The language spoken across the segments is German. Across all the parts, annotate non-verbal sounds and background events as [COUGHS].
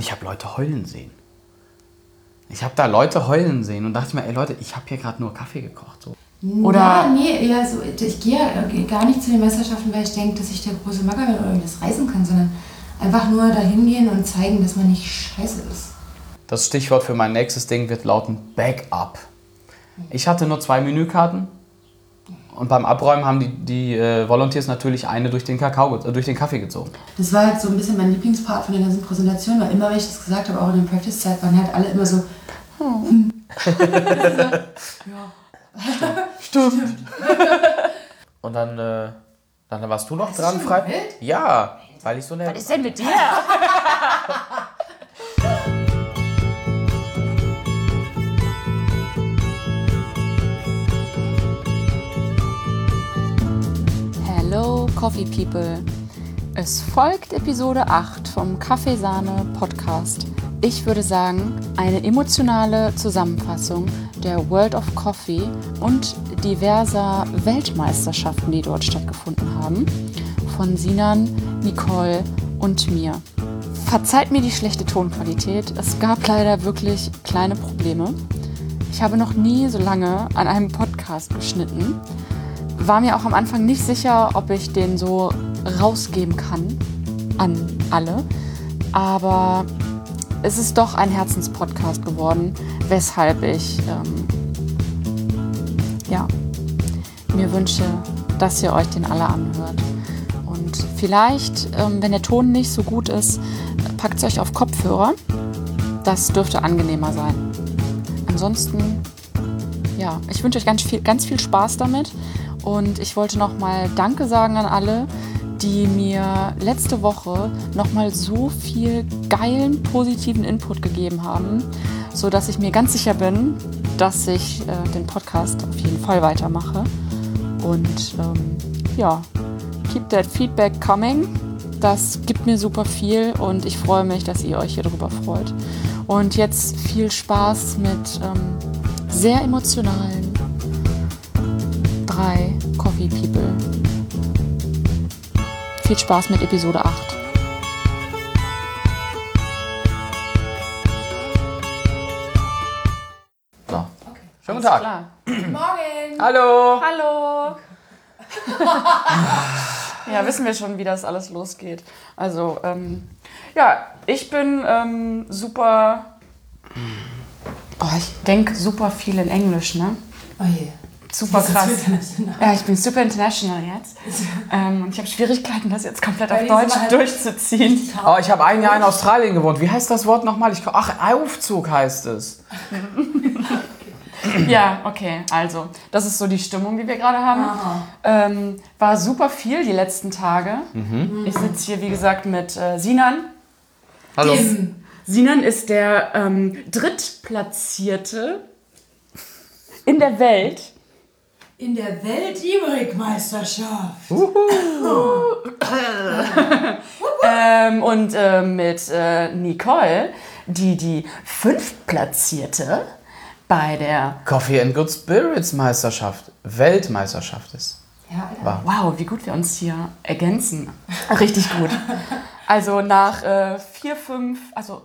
Und ich habe Leute heulen sehen. Ich habe da Leute heulen sehen und dachte mir, ey Leute, ich habe hier gerade nur Kaffee gekocht. So. Oder ja, nee, eher so, ich gehe gar nicht zu den Meisterschaften, weil ich denke, dass ich der große Macker bin oder das reisen kann, sondern einfach nur dahin gehen und zeigen, dass man nicht scheiße ist. Das Stichwort für mein nächstes Ding wird lauten Backup. Ich hatte nur zwei Menükarten und beim Abräumen haben die, die äh, Volunteers natürlich eine durch den Kakao, äh, durch den Kaffee gezogen. Das war halt so ein bisschen mein Lieblingspart von der ganzen Präsentation, weil immer, wenn ich das gesagt habe, auch in der Practice-Zeit, waren halt alle immer so. Hm. [LAUGHS] ja. Stimmt. Stimmt. Und dann, äh, dann warst du noch weißt dran, frei? Ja, weil ich so eine. Was ist denn mit dir? [LAUGHS] Coffee People. Es folgt Episode 8 vom Kaffeesahne Podcast. Ich würde sagen, eine emotionale Zusammenfassung der World of Coffee und diverser Weltmeisterschaften, die dort stattgefunden haben, von Sinan, Nicole und mir. Verzeiht mir die schlechte Tonqualität, es gab leider wirklich kleine Probleme. Ich habe noch nie so lange an einem Podcast geschnitten, war mir auch am Anfang nicht sicher, ob ich den so rausgeben kann an alle, aber es ist doch ein Herzenspodcast geworden, weshalb ich ähm, ja, mir wünsche, dass ihr euch den alle anhört. Und vielleicht, ähm, wenn der Ton nicht so gut ist, packt es euch auf Kopfhörer. Das dürfte angenehmer sein. Ansonsten, ja, ich wünsche euch ganz viel, ganz viel Spaß damit. Und ich wollte nochmal Danke sagen an alle, die mir letzte Woche nochmal so viel geilen, positiven Input gegeben haben, sodass ich mir ganz sicher bin, dass ich äh, den Podcast auf jeden Fall weitermache. Und ähm, ja, keep that feedback coming. Das gibt mir super viel und ich freue mich, dass ihr euch hier darüber freut. Und jetzt viel Spaß mit ähm, sehr emotionalen drei Coffee People. Viel Spaß mit Episode 8. So. Okay. Schönen guten Tag. Klar. [CLEARS THROAT] Morgen. Hallo. Hallo. [LAUGHS] ja, wissen wir schon, wie das alles losgeht. Also, ähm, ja, ich bin ähm, super. Oh, ich denke super viel in Englisch, ne? Oh je super krass. Ja, ich bin super international jetzt. [LAUGHS] Ähm, und ich habe Schwierigkeiten, das jetzt komplett auf Deutsch halt durchzuziehen. Oh, ich habe ein Jahr in Australien gewohnt. Wie heißt das Wort nochmal? Ich, ach, Aufzug heißt es. ja, okay. Also, das ist so die Stimmung, die wir gerade haben. Ähm, war super viel die letzten Tage. Mhm. Ich sitze hier, wie gesagt, mit äh, Sinan. Hallo. Sinan ist der ähm, Drittplatzierte in der Welt in der Welt-Ibrik-Meisterschaft. [LAUGHS] ähm, und äh, mit äh, Nicole, die die fünftplatzierte bei der Coffee and Good Spirits Meisterschaft, Weltmeisterschaft ist. Ja, Alter. Wow, wie gut wir uns hier ergänzen. Richtig gut. Also nach äh, vier, fünf, also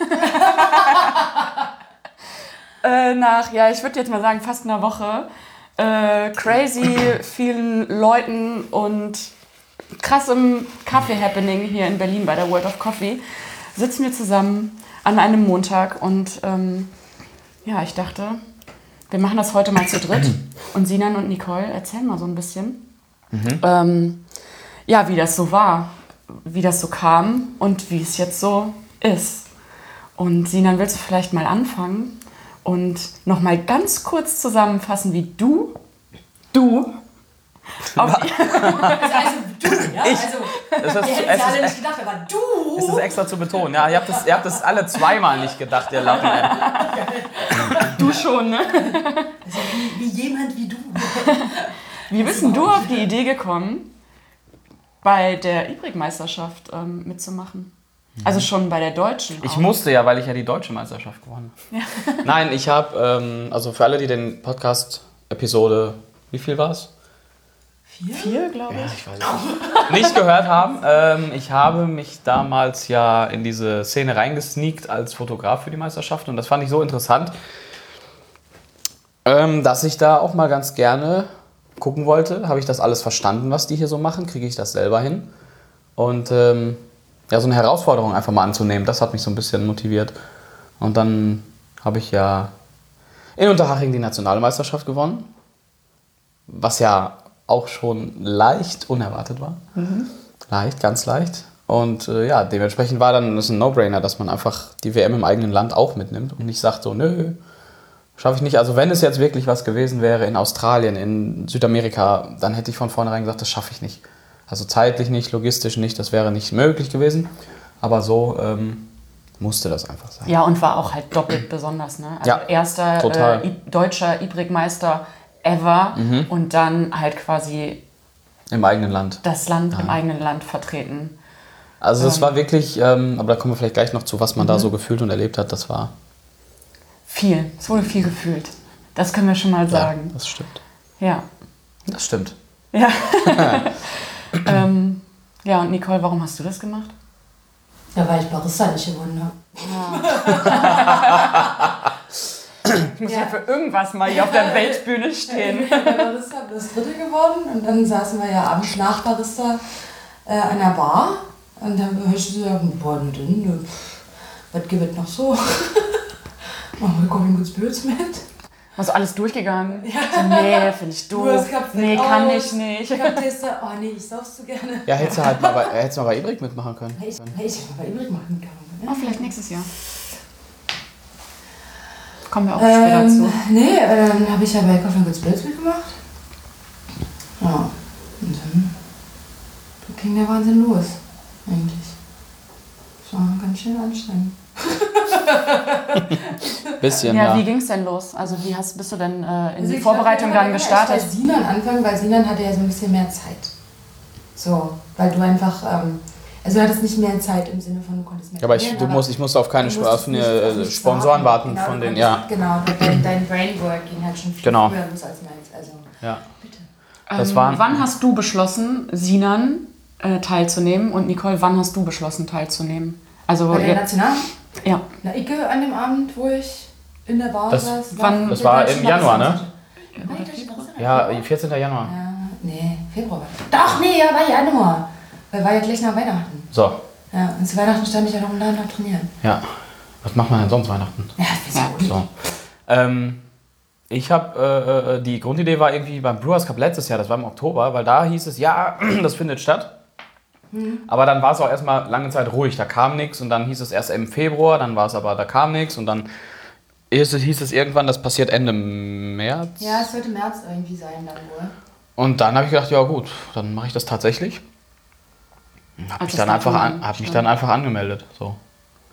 [LAUGHS] äh, nach, ja, ich würde jetzt mal sagen, fast einer Woche äh, crazy vielen Leuten und krassem Kaffee-Happening hier in Berlin bei der World of Coffee sitzen wir zusammen an einem Montag und ähm, ja, ich dachte, wir machen das heute mal zu dritt. Und Sinan und Nicole erzählen mal so ein bisschen, mhm. ähm, ja, wie das so war, wie das so kam und wie es jetzt so ist. Und Sinan, willst du vielleicht mal anfangen und nochmal ganz kurz zusammenfassen, wie du, du, auf also, du, ja? Ich, also, das ist, wir es alle nicht gedacht, aber du. Ist das extra zu betonen? Ja, ihr habt das, ihr habt das alle zweimal nicht gedacht, ihr Lappen. du schon, ne? Also wie, wie jemand wie du. Wie bist denn du auf die Idee gekommen, bei der Ibrik-Meisterschaft ähm, mitzumachen? Also schon bei der deutschen. Ich musste ja, weil ich ja die deutsche Meisterschaft gewonnen habe. Ja. [LAUGHS] Nein, ich habe, ähm, also für alle, die den Podcast-Episode, wie viel war es? Vier, glaube ich. Ich weiß nicht. [LAUGHS] nicht gehört haben. Ähm, ich habe mich damals ja in diese Szene reingesneakt als Fotograf für die Meisterschaft und das fand ich so interessant, ähm, dass ich da auch mal ganz gerne gucken wollte. Habe ich das alles verstanden, was die hier so machen? Kriege ich das selber hin? Und ähm, ja, so eine Herausforderung einfach mal anzunehmen, das hat mich so ein bisschen motiviert. Und dann habe ich ja in Unterhaching die Nationalmeisterschaft gewonnen, was ja auch schon leicht unerwartet war. Leicht, ganz leicht. Und äh, ja, dementsprechend war dann das ein No-Brainer, dass man einfach die WM im eigenen Land auch mitnimmt und nicht sagt so, nö, schaffe ich nicht. Also wenn es jetzt wirklich was gewesen wäre in Australien, in Südamerika, dann hätte ich von vornherein gesagt, das schaffe ich nicht. Also zeitlich nicht, logistisch nicht, das wäre nicht möglich gewesen. Aber so ähm, musste das einfach sein. Ja, und war auch halt doppelt besonders, ne? Also Ja, erster total. äh, deutscher Ibrik-Meister ever Mhm. und dann halt quasi Im eigenen Land. das Land im eigenen Land vertreten. Also das war wirklich, ähm, aber da kommen wir vielleicht gleich noch zu, was man da so gefühlt und erlebt hat. Das war, Viel. Es wurde viel gefühlt. Das können wir schon mal ja, sagen. das stimmt. Ja. Das stimmt. Ja. [LAUGHS] [LAUGHS] ähm, ja, und Nicole, warum hast du das gemacht? Ja, weil ich Barista nicht gewonnen habe. Ich muss ja. für irgendwas mal hier auf der Weltbühne stehen. Ich bin Barista bloß Dritte geworden und dann saßen wir ja abends nach Barista äh, an der Bar und dann habe ich gesagt, boah, na dann, ne, pff, was gibt es noch so? [LAUGHS] Machen wir and Good Spirits mit. Du alles durchgegangen? [LAUGHS] So, nee, finde ich doof. Du hast nee, aus. kann ich nicht. Ich hab Tester, oh nee, ich sauf's so gerne. Ja, hättest du halt mal bei, hättest du mal bei Ibrik mitmachen können. Hey, ich, hey, ich hab mal bei Ibrik machen können. Oh, vielleicht nächstes Jahr. Kommen wir auch später Ähm, zu. nee, äh, dann habe ich ja bei Coffee and Good Spirits mitgemacht. Ja, und dann ging der Wahnsinn los, eigentlich. Das war ganz schön anstrengend. [LAUGHS] Bisschen, Ja, ja. wie ging es denn los? Also wie hast, bist du denn äh, in Also die ich Vorbereitung dann gestartet? bei Sinan anfangen, weil Sinan hatte ja so ein bisschen mehr Zeit. So, weil du einfach, ähm, also du hattest nicht mehr Zeit im Sinne von, du konntest mehr Ja, aber ich, du musst, ich musste auf keine Sp- musstest auf eine, nichts Sponsoren warten Genau, von du den, konntest- ja. Genau, dein, dein Brainwork ging halt schon viel Genau. früher los als meins. Also, ja. bitte. Das ähm, waren- wann hast du beschlossen, Sinan äh, teilzunehmen? Und Nicole, wann hast du beschlossen, teilzunehmen? Also, Bei der ja, National? Ja. Na, Icke an dem Abend, wo ich in der Bar Das- saß. wann- das war im Januar, ne? Ja, 14. Januar. Ja, nee, Februar. Doch, nee, ja, war Januar. Weil war ja gleich nach Weihnachten. So, Ja, und zu Weihnachten stand ich ja noch im Laden noch trainieren. ja. Was macht man denn sonst Weihnachten? Ja, wieso? So. Ähm, ich habe, äh, äh, die Grundidee war irgendwie beim Brewers Cup letztes Jahr, das war im Oktober, weil da hieß es, ja, [CLEARS THROAT] das findet statt. Aber dann war es auch erstmal lange Zeit ruhig, da kam nichts und dann hieß es erst im Februar, dann war es aber, da kam nichts und dann hieß es, hieß es irgendwann, das passiert Ende März. Ja, es sollte März irgendwie sein dann wohl. Und dann habe ich gedacht, ja gut, dann mache ich das tatsächlich. Habe Als mich, dann einfach an, hab mich dann einfach angemeldet. So.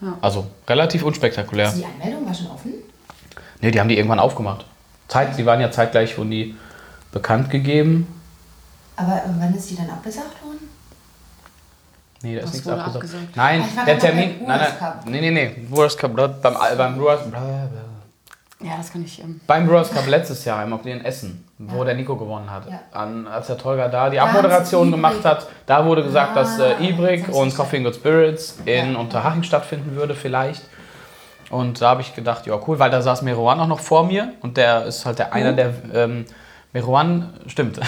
Ja. Also relativ unspektakulär. Die Anmeldung war schon offen? Nee, die haben die irgendwann aufgemacht. Zeit, die waren ja zeitgleich, wurden die bekannt gegeben. Aber äh, wann ist die dann abgesagt worden? Nee, da ist nichts abgesagt. abgesagt? Nein, Ah, war der Termin. Nein, nein, nee, nee, nee. Brewers Cup, beim, beim, Brewers, ja, das kann ich. Ähm, beim Brewers Cup letztes Jahr im in Essen, wo der Nico gewonnen hat. Ja. An, als der Tolga da die Abmoderation sie gemacht Ibrik. hat, da wurde gesagt, Ah, dass äh, Ibrik jetzt hab und Coffee and Good Spirits in Ja. Unterhaching stattfinden würde, vielleicht. Und da habe ich gedacht, ja cool, weil da saß Merouan auch noch vor mir und der ist halt der einer der ähm, Merouan, stimmt.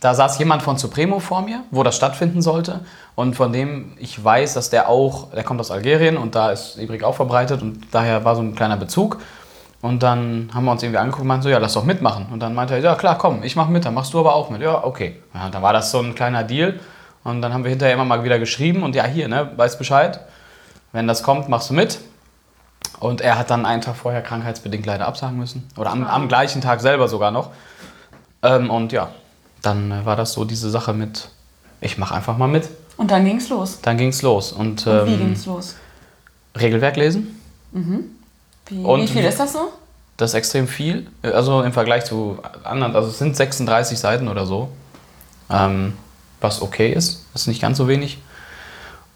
Da saß jemand von Supremo vor mir, wo das stattfinden sollte und von dem ich weiß, dass der auch, der kommt aus Algerien und da ist Ibrik auch verbreitet und daher war so ein kleiner Bezug. Und dann haben wir uns irgendwie angeguckt und meinten so, ja, lass doch mitmachen. Und dann meinte er, ja klar, komm, ich mach mit, dann machst du aber auch mit. Ja, okay. Ja, dann war das so ein kleiner Deal. Und dann haben wir hinterher immer mal wieder geschrieben und ja, hier, ne, weißt Bescheid. Wenn das kommt, machst du mit. Und er hat dann einen Tag vorher krankheitsbedingt leider absagen müssen. Oder am, am gleichen Tag selber sogar noch. Ähm, und ja, dann äh, war das so diese Sache mit, ich mach einfach mal mit. und dann ging's los. Dann ging's los. Und, Und wie ähm, ging's los? Regelwerk lesen. Wie, und wie viel ist das so? Das ist extrem viel. Also im Vergleich zu anderen, also es sind 36 Seiten oder so. Ähm, was okay ist, das ist nicht ganz so wenig.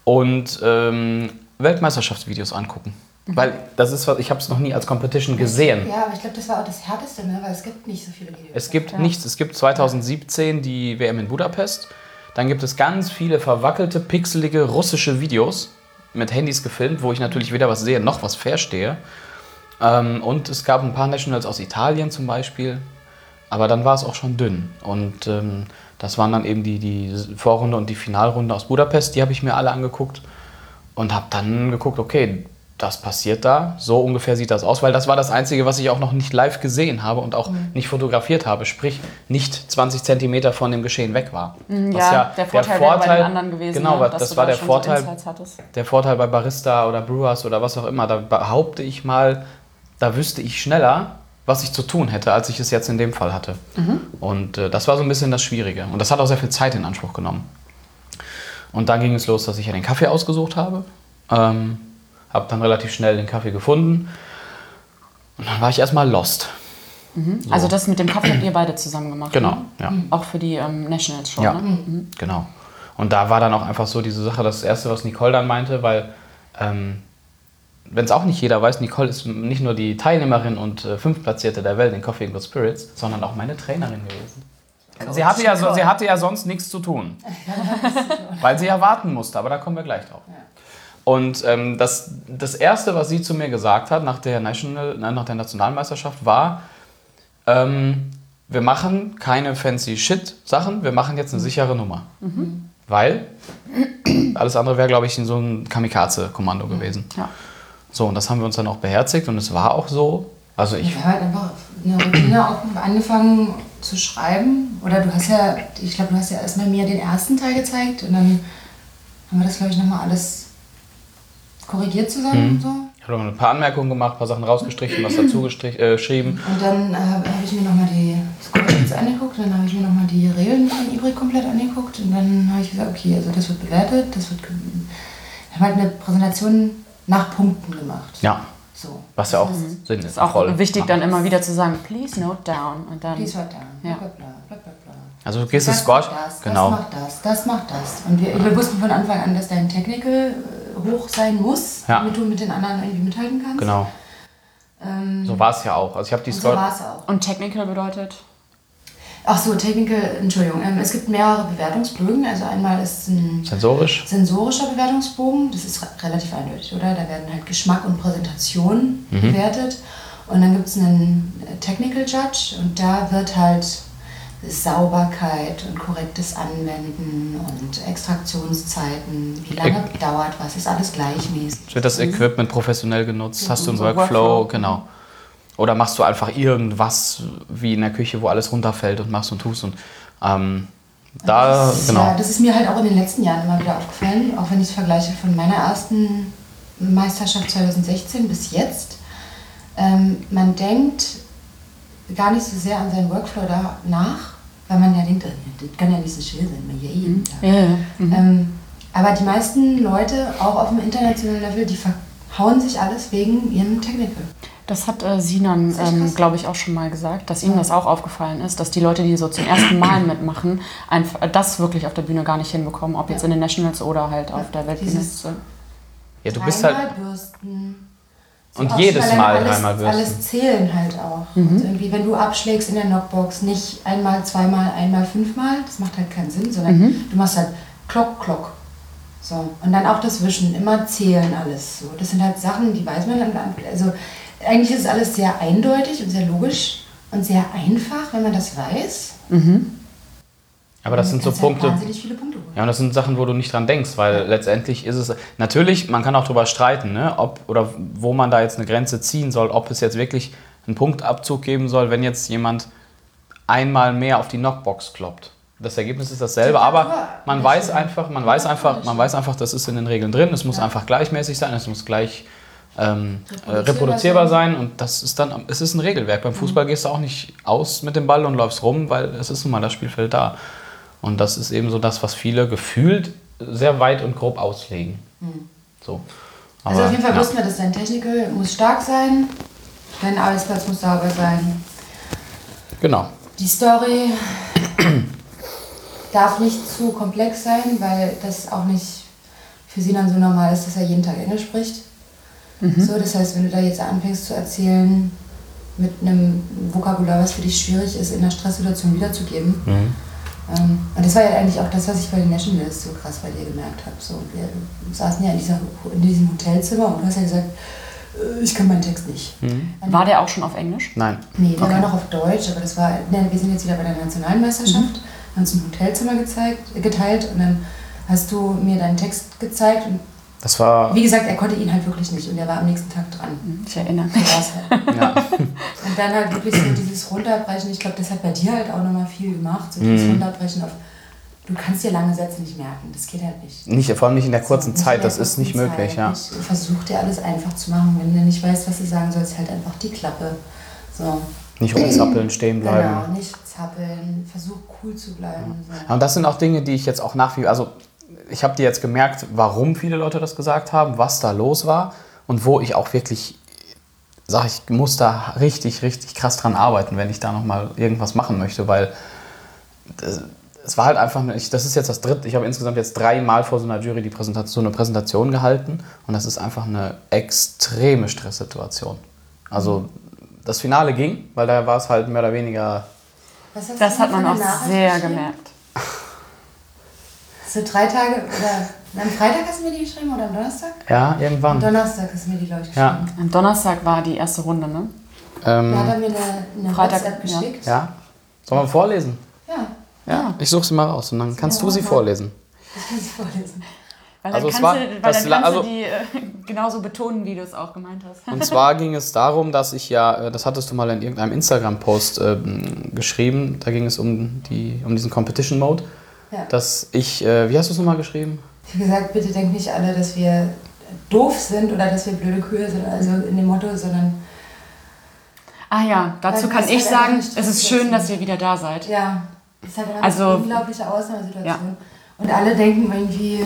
Und ähm, Weltmeisterschaftsvideos angucken. Weil das ist was, ich habe es noch nie als Competition gesehen. Ja, aber ich glaube, das war auch das Härteste, ne? weil es gibt nicht so viele Videos. Es gibt nichts. Es gibt 2017 die WM in Budapest. Dann gibt es ganz viele verwackelte, pixelige russische Videos mit Handys gefilmt, wo ich natürlich weder was sehe noch was verstehe. Ähm, und es gab ein paar Nationals aus Italien zum Beispiel. Aber dann war es auch schon dünn. Und ähm, das waren dann eben die, die Vorrunde und die Finalrunde aus Budapest. Die habe ich mir alle angeguckt und habe dann geguckt, okay, das passiert da. So ungefähr sieht das aus, weil das war das Einzige, was ich auch noch nicht live gesehen habe und auch nicht fotografiert habe. Sprich, nicht 20 Zentimeter von dem Geschehen weg war. Ja, Was der Vorteil, wäre bei den anderen gewesen. Genau, ne, das war da der so Vorteil. Der Vorteil bei Barista oder Brewers oder was auch immer, da behaupte ich mal, da wüsste ich schneller, was ich zu tun hätte, als ich es jetzt in dem Fall hatte. Und äh, das war so ein bisschen das Schwierige. Und das hat auch sehr viel Zeit in Anspruch genommen. Und dann ging es los, dass ich ja den Kaffee ausgesucht habe. Ähm, habe dann relativ schnell den Kaffee gefunden. Und dann war ich erstmal lost. Also das mit dem Kaffee habt ihr beide zusammen gemacht. Genau, ne? ja. Auch für die ähm, Nationals schon. Ja, Ne? genau. Und da war dann auch einfach so diese Sache, das Erste, was Nicole dann meinte, weil, ähm, wenn es auch nicht jeder weiß, Nicole ist nicht nur die Teilnehmerin und äh, Fünftplatzierte der Welt in Coffee and Good Spirits, sondern auch meine Trainerin gewesen. Sie hatte, ja, so, sie hatte ja sonst nichts zu tun, [LAUGHS] weil sie ja warten musste, aber da kommen wir gleich drauf. Und ähm, das, das Erste, was sie zu mir gesagt hat nach der, National, nein, nach der Nationalmeisterschaft, war, ähm, wir machen keine fancy Shit-Sachen, wir machen jetzt eine sichere Nummer. Weil alles andere wäre, glaube ich, in so ein Kamikaze-Kommando gewesen. Ja. So, und das haben wir uns dann auch beherzigt und es war auch so. Also ich, Wir haben halt einfach eine Routine auch angefangen zu schreiben. Oder du hast ja, ich glaube, du hast ja erstmal mir den ersten Teil gezeigt und dann haben wir das, glaube ich, nochmal alles korrigiert zusammen. So. ich habe noch ein paar Anmerkungen gemacht, ein paar Sachen rausgestrichen, was dazu gestrich- äh, geschrieben. Und dann äh, habe ich mir nochmal die Scoresheets angeguckt, dann habe ich mir nochmal die Regeln von Ibrik komplett angeguckt und dann habe ich gesagt, okay, also das wird bewertet, das wird. Wir haben halt eine Präsentation nach Punkten gemacht. Ja, So. was ja auch Sinn ist. Ist auch voll. wichtig, Ja. dann immer wieder zu sagen, please note down. Und dann, Please write down. Ja. Bla, bla, bla, bla. Also du gehst das Das Score, macht das, genau. das macht das, das macht das. Und wir, wir wussten von Anfang an, dass dein Technical äh, hoch sein muss, Ja. damit du mit den anderen irgendwie mithalten kannst. Genau, Ähm, so war es ja auch. Also ich habe die und so Score. war es auch. und Technical bedeutet? Ach so, Technical, Entschuldigung. Ähm, es gibt mehrere Bewertungsbögen. Also einmal ist ein Sensorisch. sensorischer Bewertungsbogen. Das ist re- relativ eindeutig, oder? Da werden halt Geschmack und Präsentation Mhm. bewertet. Und dann gibt es einen Technical Judge und da wird halt Sauberkeit und korrektes Anwenden und Extraktionszeiten, wie lange dauert was, ist alles gleichmäßig. Wird das Equipment professionell genutzt? Hast du einen so Workflow? Genau. Oder machst du einfach irgendwas wie in der Küche, wo alles runterfällt und machst und tust und ähm, da, das, ist- genau. Ja, das ist mir halt auch in den letzten Jahren immer wieder aufgefallen, auch wenn ich es vergleiche von meiner ersten Meisterschaft 2016 bis jetzt. Ähm, man denkt gar nicht so sehr an seinen Workflow da nach, weil man ja denkt, äh, das kann ja nicht so schwer sein, man ja eh jeden Tag. Ja, ja. Ähm, aber die meisten Leute, auch auf dem internationalen Level, die verhauen sich alles wegen ihrem Technical. Das hat äh, Sinan, ähm, glaube ich, auch schon mal gesagt, dass ihm das auch aufgefallen ist, dass die Leute, die so zum ersten Mal [COUGHS] mitmachen, einfach das wirklich auf der Bühne gar nicht hinbekommen, ob jetzt in den Nationals oder halt auf der Weltbühne. Ja, du bist halt. Bürsten. Und auch jedes Mal alles, dreimal bürsten. Alles zählen halt auch. Also irgendwie, wenn du abschlägst in der Knockbox, nicht einmal, zweimal, einmal, fünfmal, das macht halt keinen Sinn, sondern du machst halt Klock, Klock. So. Und dann auch das Wischen, immer zählen alles. So. Das sind halt Sachen, die weiß man dann. Also eigentlich ist alles sehr eindeutig und sehr logisch und sehr einfach, wenn man das weiß. Aber das Dann sind so du halt Punkte. Punkte. Ja, und das sind Sachen, wo du nicht dran denkst, weil letztendlich ist es. Natürlich, man kann auch darüber streiten, ne, ob oder wo man da jetzt eine Grenze ziehen soll, ob es jetzt wirklich einen Punktabzug geben soll, wenn jetzt jemand einmal mehr auf die Knockbox kloppt. Das Ergebnis ist dasselbe, aber man weiß einfach, man weiß einfach, man weiß einfach, das ist in den Regeln drin. Es muss einfach gleichmäßig sein, es muss gleich ähm, äh, Reproduzierbar reproduzierbar sein und das ist dann, es ist ein Regelwerk. Beim Fußball gehst du auch nicht aus mit dem Ball und läufst rum, weil es ist nun mal das Spielfeld da. Und das ist eben so das, was viele gefühlt sehr weit und grob auslegen. So. Also Aber, auf jeden Fall ja. wussten wir, dass dein Technical muss stark sein, dein Arbeitsplatz muss sauber sein, Genau. Die Story darf nicht zu komplex sein, weil das auch nicht für sie dann so normal ist, dass er jeden Tag Englisch spricht. So, das heißt, wenn du da jetzt anfängst zu erzählen mit einem Vokabular, was für dich schwierig ist, in einer Stresssituation wiederzugeben. Ähm, und das war ja eigentlich auch das, was ich bei den Nationals so krass bei dir gemerkt habe. So, wir saßen ja in, dieser, in diesem Hotelzimmer und du hast ja gesagt, äh, ich kann meinen Text nicht. War der auch schon auf Englisch? Nein. Nee, der Okay. war noch auf Deutsch, aber das war, ne, wir sind jetzt wieder bei der Nationalmeisterschaft, haben uns ein Hotelzimmer gezeigt, geteilt und dann hast du mir deinen Text gezeigt und Das war. wie gesagt, er konnte ihn halt wirklich nicht und er war am nächsten Tag dran. Ich erinnere mich. halt. [LAUGHS] Ja. Und dann halt wirklich so dieses Runterbrechen, ich glaube, das hat bei dir halt auch nochmal viel gemacht, so dieses Runterbrechen auf, du kannst dir lange Sätze nicht merken, das geht halt nicht. Nicht, vor allem nicht in der kurzen So, Zeit, der das ist nicht möglich, Zeit. ja. Nicht, versuch dir alles einfach zu machen, wenn du nicht weißt, was du sagen sollst, halt einfach die Klappe. So. Nicht rumzappeln, stehen bleiben. Genau, nicht zappeln, versuch cool zu bleiben. So. Ja, und das sind auch Dinge, die ich jetzt auch nach wie also ich habe dir jetzt gemerkt, warum viele Leute das gesagt haben, was da los war und wo ich auch wirklich sage, ich muss da richtig, richtig krass dran arbeiten, wenn ich da nochmal irgendwas machen möchte, weil es war halt einfach, ich, das ist jetzt das dritte, ich habe insgesamt jetzt dreimal vor so einer Jury die Präsentation, so eine Präsentation gehalten und das ist einfach eine extreme Stresssituation. Also das Finale ging, weil da war es halt mehr oder weniger Das hat man auch sehr geschrieben? Gemerkt. So drei Tage, oder am Freitag hast du mir die geschrieben oder am Donnerstag? ja irgendwann. Am Donnerstag hast du mir die, glaube ich, Ja. geschrieben. Am Donnerstag war die erste Runde, ne? Ähm, Da hat er mir eine, eine Freitag, WhatsApp ja. geschickt. Ja? Sollen wir vorlesen? Ja, Ja. Ich suche sie mal raus und dann kannst du sie vorlesen. das kann ich vorlesen. Weil Also dann es kannst, war- du, weil das dann kannst also- du die äh, genauso betonen, wie du es auch gemeint hast. Und zwar [LAUGHS] ging es darum, dass ich ja, äh, das hattest du mal in irgendeinem Instagram-Post ähm, geschrieben, da ging es um, die, um diesen Competition Mode, Ja. dass ich, äh, wie hast du es nochmal geschrieben? Wie gesagt, bitte denkt nicht alle, dass wir doof sind oder dass wir blöde Kühe sind, also in dem Motto, sondern Ah ja, dazu kann ich halt sagen, es ist schön, dass ihr wieder da seid. ja, es ist halt eine Also- unglaubliche Ausnahmesituation. Und alle denken irgendwie,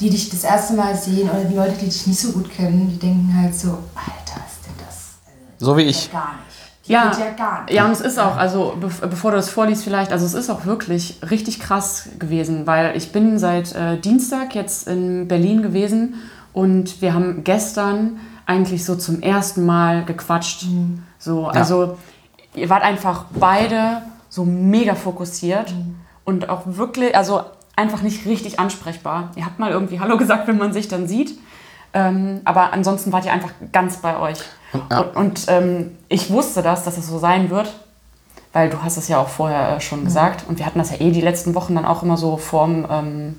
die dich das erste Mal sehen oder die Leute, die dich nicht so gut kennen, die denken halt so, Alter, was ist denn das? So wie Ja, ich. gar nicht. Die Ja, geht ja gar nicht. ja, und es ist auch, also bev- bevor du das vorliest vielleicht, also es ist auch wirklich richtig krass gewesen, weil ich bin seit äh, Dienstag jetzt in Berlin gewesen und wir haben gestern eigentlich so zum ersten Mal gequatscht. So, also ihr wart einfach beide so mega fokussiert und auch wirklich, also einfach nicht richtig ansprechbar. Ihr habt mal irgendwie Hallo gesagt, wenn man sich dann sieht. Ähm, aber ansonsten wart ihr einfach ganz bei euch. Ja. Und, und ähm, ich wusste das, dass es so sein wird, weil du hast es ja auch vorher äh, schon gesagt. Und wir hatten das ja eh die letzten Wochen dann auch immer so vorm ähm,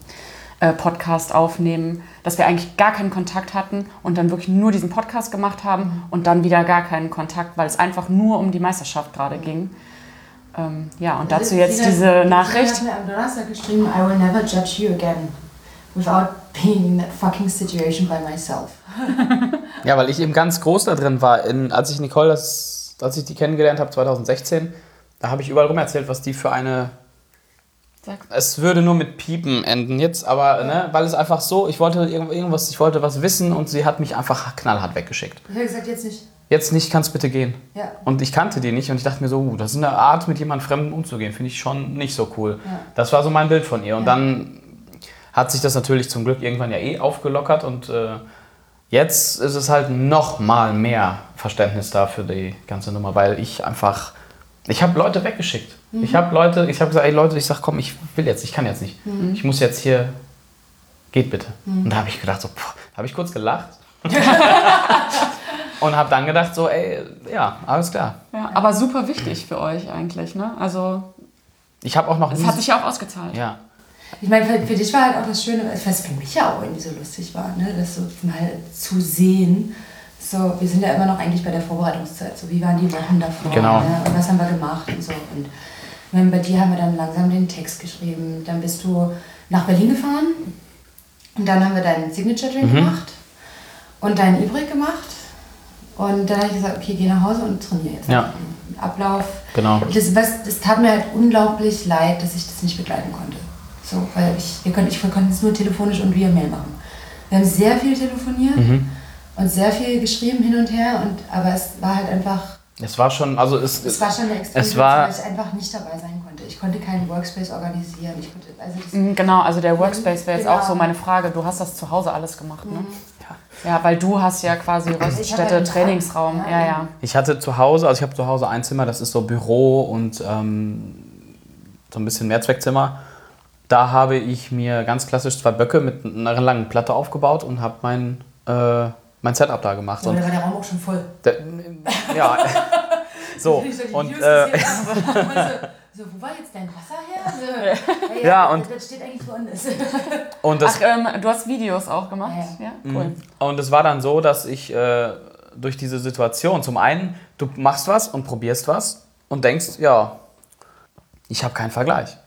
äh, Podcast aufnehmen, dass wir eigentlich gar keinen Kontakt hatten und dann wirklich nur diesen Podcast gemacht haben und dann wieder gar keinen Kontakt, weil es einfach nur um die Meisterschaft gerade ging. Ähm, ja, und dazu jetzt diese Nachricht. hat mir am Donnerstag geschrieben, I will never judge you again without being in that fucking situation by myself. [LAUGHS] Ja, weil ich eben ganz groß da drin war. In, als ich Nicole, das, als ich die kennengelernt habe, 2016, da habe ich überall rum erzählt, was die für eine Sag. Es würde nur mit Piepen enden jetzt, aber ne, weil es einfach so, ich wollte irgend- irgendwas, ich wollte was wissen und sie hat mich einfach knallhart weggeschickt. Ich habe gesagt, jetzt nicht. Jetzt nicht, kannst bitte gehen. Ja. Und ich kannte die nicht und ich dachte mir so, uh, das ist eine Art, mit jemandem Fremden umzugehen, finde ich schon nicht so cool. Das war so mein Bild von ihr. Und dann hat sich das natürlich zum Glück irgendwann ja eh aufgelockert und äh, jetzt ist es halt noch mal mehr Verständnis da für die ganze Nummer, weil ich einfach, ich habe Leute weggeschickt. Ich habe Leute, ich habe gesagt, ey Leute, ich sag, komm, ich will jetzt, ich kann jetzt nicht. Ich muss jetzt hier, geht bitte. Und da habe ich gedacht, so, habe ich kurz gelacht. [LAUGHS] und habe dann gedacht, so, ey, ja, alles klar. Ja, aber super wichtig für euch eigentlich, ne? Also, Ich habe auch noch es hat sich ja auch ausgezahlt. ja. Ich meine, für, für dich war halt auch das Schöne, was für mich ja auch irgendwie so lustig war, ne? das so mal zu sehen. So, wir sind ja immer noch eigentlich bei der Vorbereitungszeit. So, wie waren die Wochen davor? Genau. Ne? Und was haben wir gemacht und so. Und ich meine, bei dir haben wir dann langsam den Text geschrieben. Dann bist du nach Berlin gefahren. Und dann haben wir deinen Signature Drink gemacht. Und deinen E-Break gemacht. Und dann habe ich gesagt, okay, geh nach Hause und trainiere jetzt. Ja. Ablauf. Genau. Das, was, das tat mir halt unglaublich leid, dass ich das nicht begleiten konnte. So, weil ich, wir können, ich, wir konnten es nur telefonisch und via Mail machen. Wir haben sehr viel telefoniert Mhm. und sehr viel geschrieben hin und her, und, aber es war halt einfach Es war schon, also es, Es war schon eine war, weil ich einfach nicht dabei sein konnte. Ich konnte keinen Workspace organisieren. Ich konnte, also Mhm, Genau, also der Workspace wäre jetzt Genau. auch so meine Frage. Du hast das zu Hause alles gemacht, ne? Ja, weil du hast ja quasi Röststätte, halt Trainingsraum. Ja, ja. ja. ich hatte zu Hause, also ich habe zu Hause ein Zimmer, das ist so Büro und ähm, so ein bisschen Mehrzweckzimmer. Da habe ich mir ganz klassisch zwei Böcke mit einer langen Platte aufgebaut und habe mein, äh, mein Setup da gemacht. so, Und da war der Raum auch schon voll. der, ja, [LAUGHS] so. Und, Videos äh, gesehen habe, und so, wo war jetzt dein Wasser her? So, [LAUGHS] ja, Ja, und- Das steht eigentlich woanders. [LAUGHS] und das Ach, ähm, du hast Videos auch gemacht? Ja, Ja, Mhm. cool. Und es war dann so, dass ich äh, durch diese Situation, zum einen, du machst was und probierst was und denkst, ja, ich habe keinen Vergleich.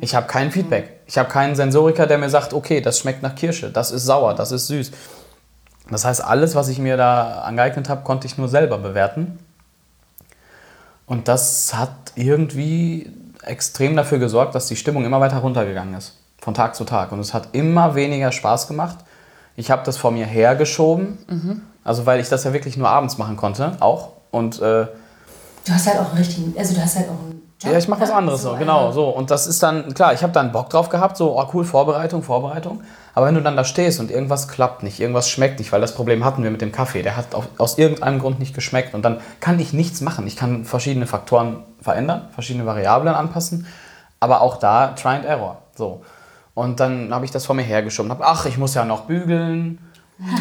Ich habe kein Feedback. Ich habe keinen Sensoriker, der mir sagt, okay, das schmeckt nach Kirsche, das ist sauer, das ist süß. Das heißt, alles, was ich mir da angeeignet habe, konnte ich nur selber bewerten. Und das hat irgendwie extrem dafür gesorgt, dass die Stimmung immer weiter runtergegangen ist. Von Tag zu Tag. Und es hat immer weniger Spaß gemacht. Ich habe das vor mir hergeschoben. Also, weil ich das ja wirklich nur abends machen konnte, auch. Und äh, Du hast halt auch einen richtigen, also du hast halt auch einen Job. ja, ich mache was anderes so, also, genau, so. Und das ist dann, klar, ich habe dann Bock drauf gehabt, so, oh cool, Vorbereitung, Vorbereitung. Aber wenn du dann da stehst und irgendwas klappt nicht, irgendwas schmeckt nicht, weil das Problem hatten wir mit dem Kaffee, der hat auf, aus irgendeinem Grund nicht geschmeckt und dann kann ich nichts machen. Ich kann verschiedene Faktoren verändern, verschiedene Variablen anpassen, aber auch da Try and Error, so. Und dann habe ich das vor mir hergeschoben, habe, ach, ich muss ja noch bügeln.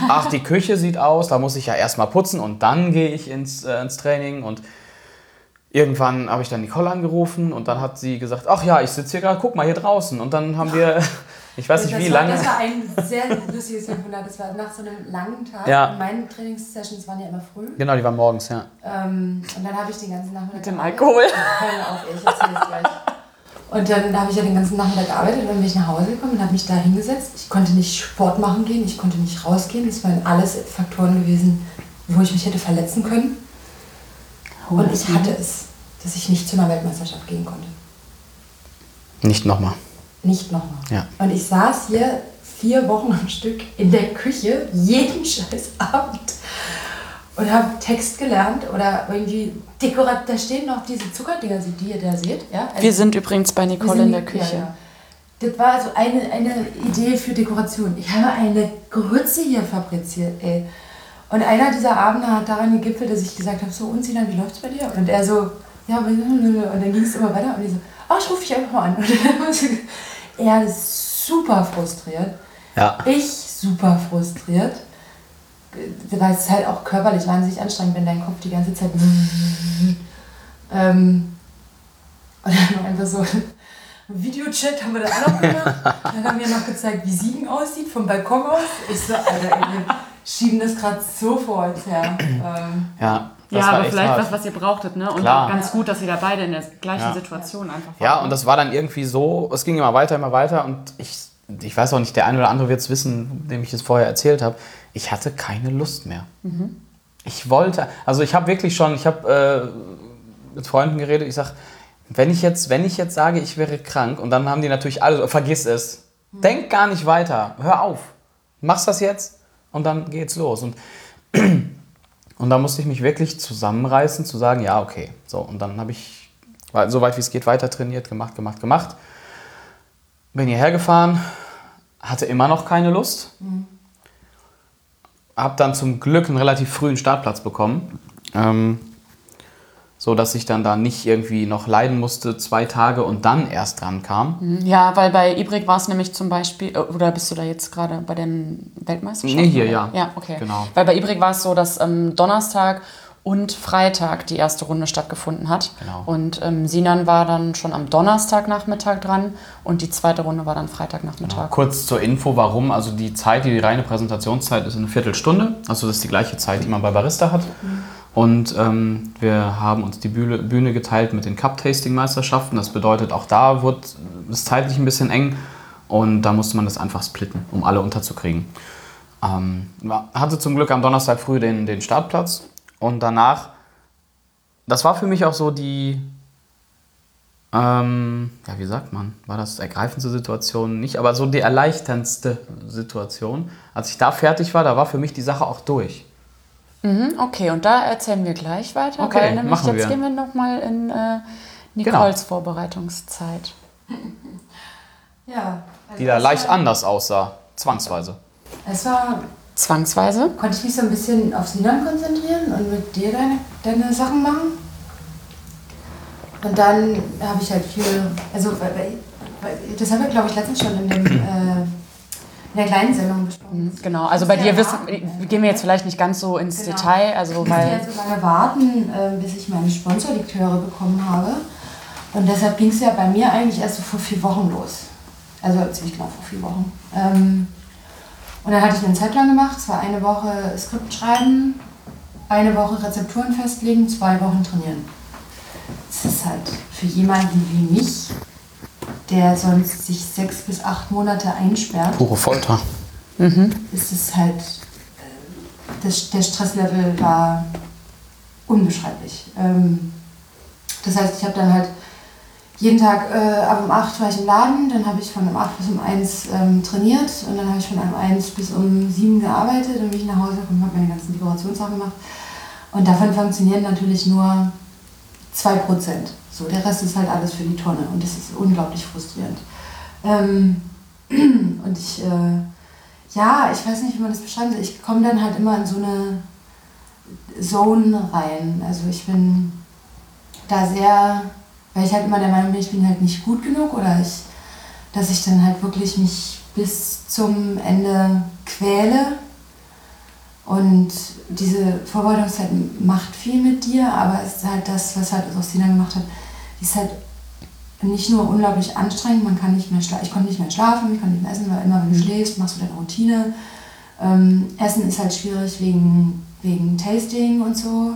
Ach, die Küche sieht aus, da muss ich ja erstmal putzen und dann gehe ich ins, äh, ins Training und Irgendwann habe ich dann Nicole angerufen und dann hat sie gesagt, ach ja, ich sitze hier gerade, guck mal hier draußen. Und dann haben wir, [LAUGHS] ich weiß nicht das wie war, lange. Das war ein sehr lustiges Telefonat. Das war nach so einem langen Tag. Ja. Meine Trainingssessions waren ja immer früh. Genau, die waren morgens, ja. Ähm, und dann habe ich den ganzen Nachmittag. Mit dem gearbeitet. Alkohol. [LAUGHS] Hör auf, ich gleich. Und dann habe ich ja den ganzen Nachmittag gearbeitet und dann bin ich nach Hause gekommen und habe mich da hingesetzt. Ich konnte nicht Sport machen gehen, ich konnte nicht rausgehen. Das waren alles Faktoren gewesen, wo ich mich hätte verletzen können. Und ich hatte es, dass ich nicht zu einer Weltmeisterschaft gehen konnte. Nicht nochmal. Nicht nochmal. Ja. Und ich saß hier vier Wochen am Stück in der Küche, jeden [LAUGHS] scheiß Abend und habe Text gelernt oder irgendwie dekorat. Da stehen noch diese Zuckerdinger, die ihr da seht. Ja? Also Wir sind übrigens bei Nicole in der Küche. Ja, ja. Das war also eine, eine Idee für Dekoration. Ich habe eine Grütze hier fabriziert, ey. Und einer dieser Abende hat daran gegipfelt, dass ich gesagt habe, so, und Sinan, wie läuft's bei dir? Und er so, ja, und dann ging es immer weiter und ich so, ach, ich rufe dich einfach mal an. [LAUGHS] Und dann er ist super frustriert. Ja. Ich super frustriert. Weil es halt auch körperlich wahnsinnig anstrengend, wenn dein Kopf die ganze Zeit. [LAUGHS] ähm, und dann einfach so Videochat haben wir dann auch noch gemacht. Dann haben wir noch gezeigt, wie Siegen aussieht vom Balkon aus. Ich so, Alter, ey, schieben das gerade so vor uns her. [CLEARS THROAT] Ähm, Ja, das Ja, aber vielleicht hart. was, was ihr brauchtet, ne? Und Klar. auch ganz gut, dass ihr da beide in der gleichen Ja. Situation einfach wart. Ja, ne? und das war dann irgendwie so, es ging immer weiter, immer weiter und ich, ich weiß auch nicht, der eine oder andere wird es wissen, dem ich es vorher erzählt habe, ich hatte keine Lust mehr. Ich wollte, also ich habe wirklich schon, ich habe äh, mit Freunden geredet, ich sage, wenn ich jetzt, wenn ich jetzt sage, ich wäre krank und dann haben die natürlich alle, so, vergiss es, denk gar nicht weiter, hör auf, machst das jetzt und dann geht's los und [CLEARS THROAT] und da musste ich mich wirklich zusammenreißen, zu sagen, ja, okay. So, und dann habe ich, so weit wie es geht, weiter trainiert, gemacht, gemacht, gemacht. Bin hierher gefahren, hatte immer noch keine Lust. Habe dann zum Glück einen relativ frühen Startplatz bekommen. Ähm, so dass ich dann da nicht irgendwie noch leiden musste, zwei Tage und dann erst dran kam. Ja, weil bei Ibrik war es nämlich zum Beispiel, äh, oder bist du da jetzt gerade bei den Weltmeisterschaften? Nee, hier, oder? ja. Ja, okay. Genau. Weil bei Ibrik war es so, dass ähm, Donnerstag und Freitag die erste Runde stattgefunden hat. Genau. Und ähm, Sinan war dann schon am Donnerstagnachmittag dran und die zweite Runde war dann Freitagnachmittag. Kurz zur Info, warum. Also die Zeit, die, die reine Präsentationszeit ist eine Viertelstunde. Also das ist die gleiche Zeit, die man bei Barista hat. Und ähm, wir haben uns die Bühne, Bühne geteilt mit den Cup-Tasting-Meisterschaften. Das bedeutet, auch da wird es zeitlich ein bisschen eng. Und da musste man das einfach splitten, um alle unterzukriegen. Ähm, hatte zum Glück am Donnerstag früh den, den Startplatz. Und danach, das war für mich auch so die, ähm, ja, wie sagt man, war das ergreifendste Situation nicht, aber so die erleichterndste Situation. Als ich da fertig war, da war für mich die Sache auch durch. Mhm, okay, und da erzählen wir gleich weiter, Okay, weil nämlich machen jetzt wir. gehen wir nochmal in äh, Genau. Nicoles Vorbereitungszeit. [LAUGHS] Ja. also Die da leicht war- anders aussah, zwangsweise. Es war, Zwangsweise? konnte ich mich so ein bisschen aufs Liedern konzentrieren und mit dir deine, deine Sachen machen. Und dann habe ich halt viel, also das haben wir glaube ich letztens schon in, dem, äh, in der kleinen Sendung besprochen. Mhm, Genau, also bei dir wissen, gehen wir jetzt vielleicht nicht ganz so ins Genau. Detail, also Ich musste ja so lange warten, äh, bis ich meine Sponsorlektüre bekommen habe. Und deshalb ging es ja bei mir eigentlich erst so vor vier Wochen los. Also ziemlich genau vor vier Wochen. Ähm, und dann hatte ich einen Zeitplan gemacht. Es war eine Woche Skript schreiben, eine Woche Rezepturen festlegen, zwei Wochen trainieren. Das ist halt für jemanden wie mich, der sonst sich sechs bis acht Monate einsperrt, Pure Folter. ist es halt, äh, das, der Stresslevel war unbeschreiblich. Ähm, das heißt, ich habe dann halt jeden Tag äh, ab um 8 war ich im Laden, dann habe ich von um 8 bis um 1 ähm, trainiert und dann habe ich von um 1 bis um 7 gearbeitet, dann bin ich nach Hause gekommen und habe meine ganzen Dekorationssachen gemacht. Und davon funktionieren natürlich nur 2%. So, der Rest ist halt alles für die Tonne und das ist unglaublich frustrierend. Ähm, [CLEARS THROAT] und ich, äh, ja, ich weiß nicht, wie man das beschreiben soll. Ich komme dann halt immer in so eine Zone rein. Also ich bin da sehr, weil ich halt immer der Meinung bin, ich bin halt nicht gut genug oder ich, dass ich dann halt wirklich mich bis zum Ende quäle. Und diese Vorbereitungszeit macht viel mit dir, aber es ist halt das, was halt Rostina gemacht hat, ist halt nicht nur unglaublich anstrengend, man kann nicht mehr schlafen, ich konnte nicht mehr schlafen, ich konnte nicht mehr essen, weil immer wenn du schläfst, machst du deine Routine. Ähm, essen ist halt schwierig wegen, wegen Tasting und so.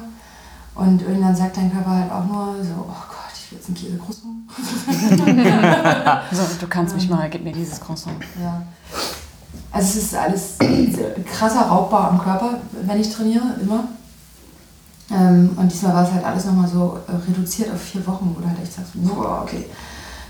Und irgendwann sagt dein Körper halt auch nur so, oh Gott, ich will jetzt einen Käsecroissant. so, du kannst mich mal, gib mir dieses Croissant. Ja. Also es ist alles krasser Raubbau am Körper, wenn ich trainiere, immer. Ähm, und diesmal war es halt alles nochmal so äh, reduziert auf vier Wochen, wo du halt echt sagst, boah, okay.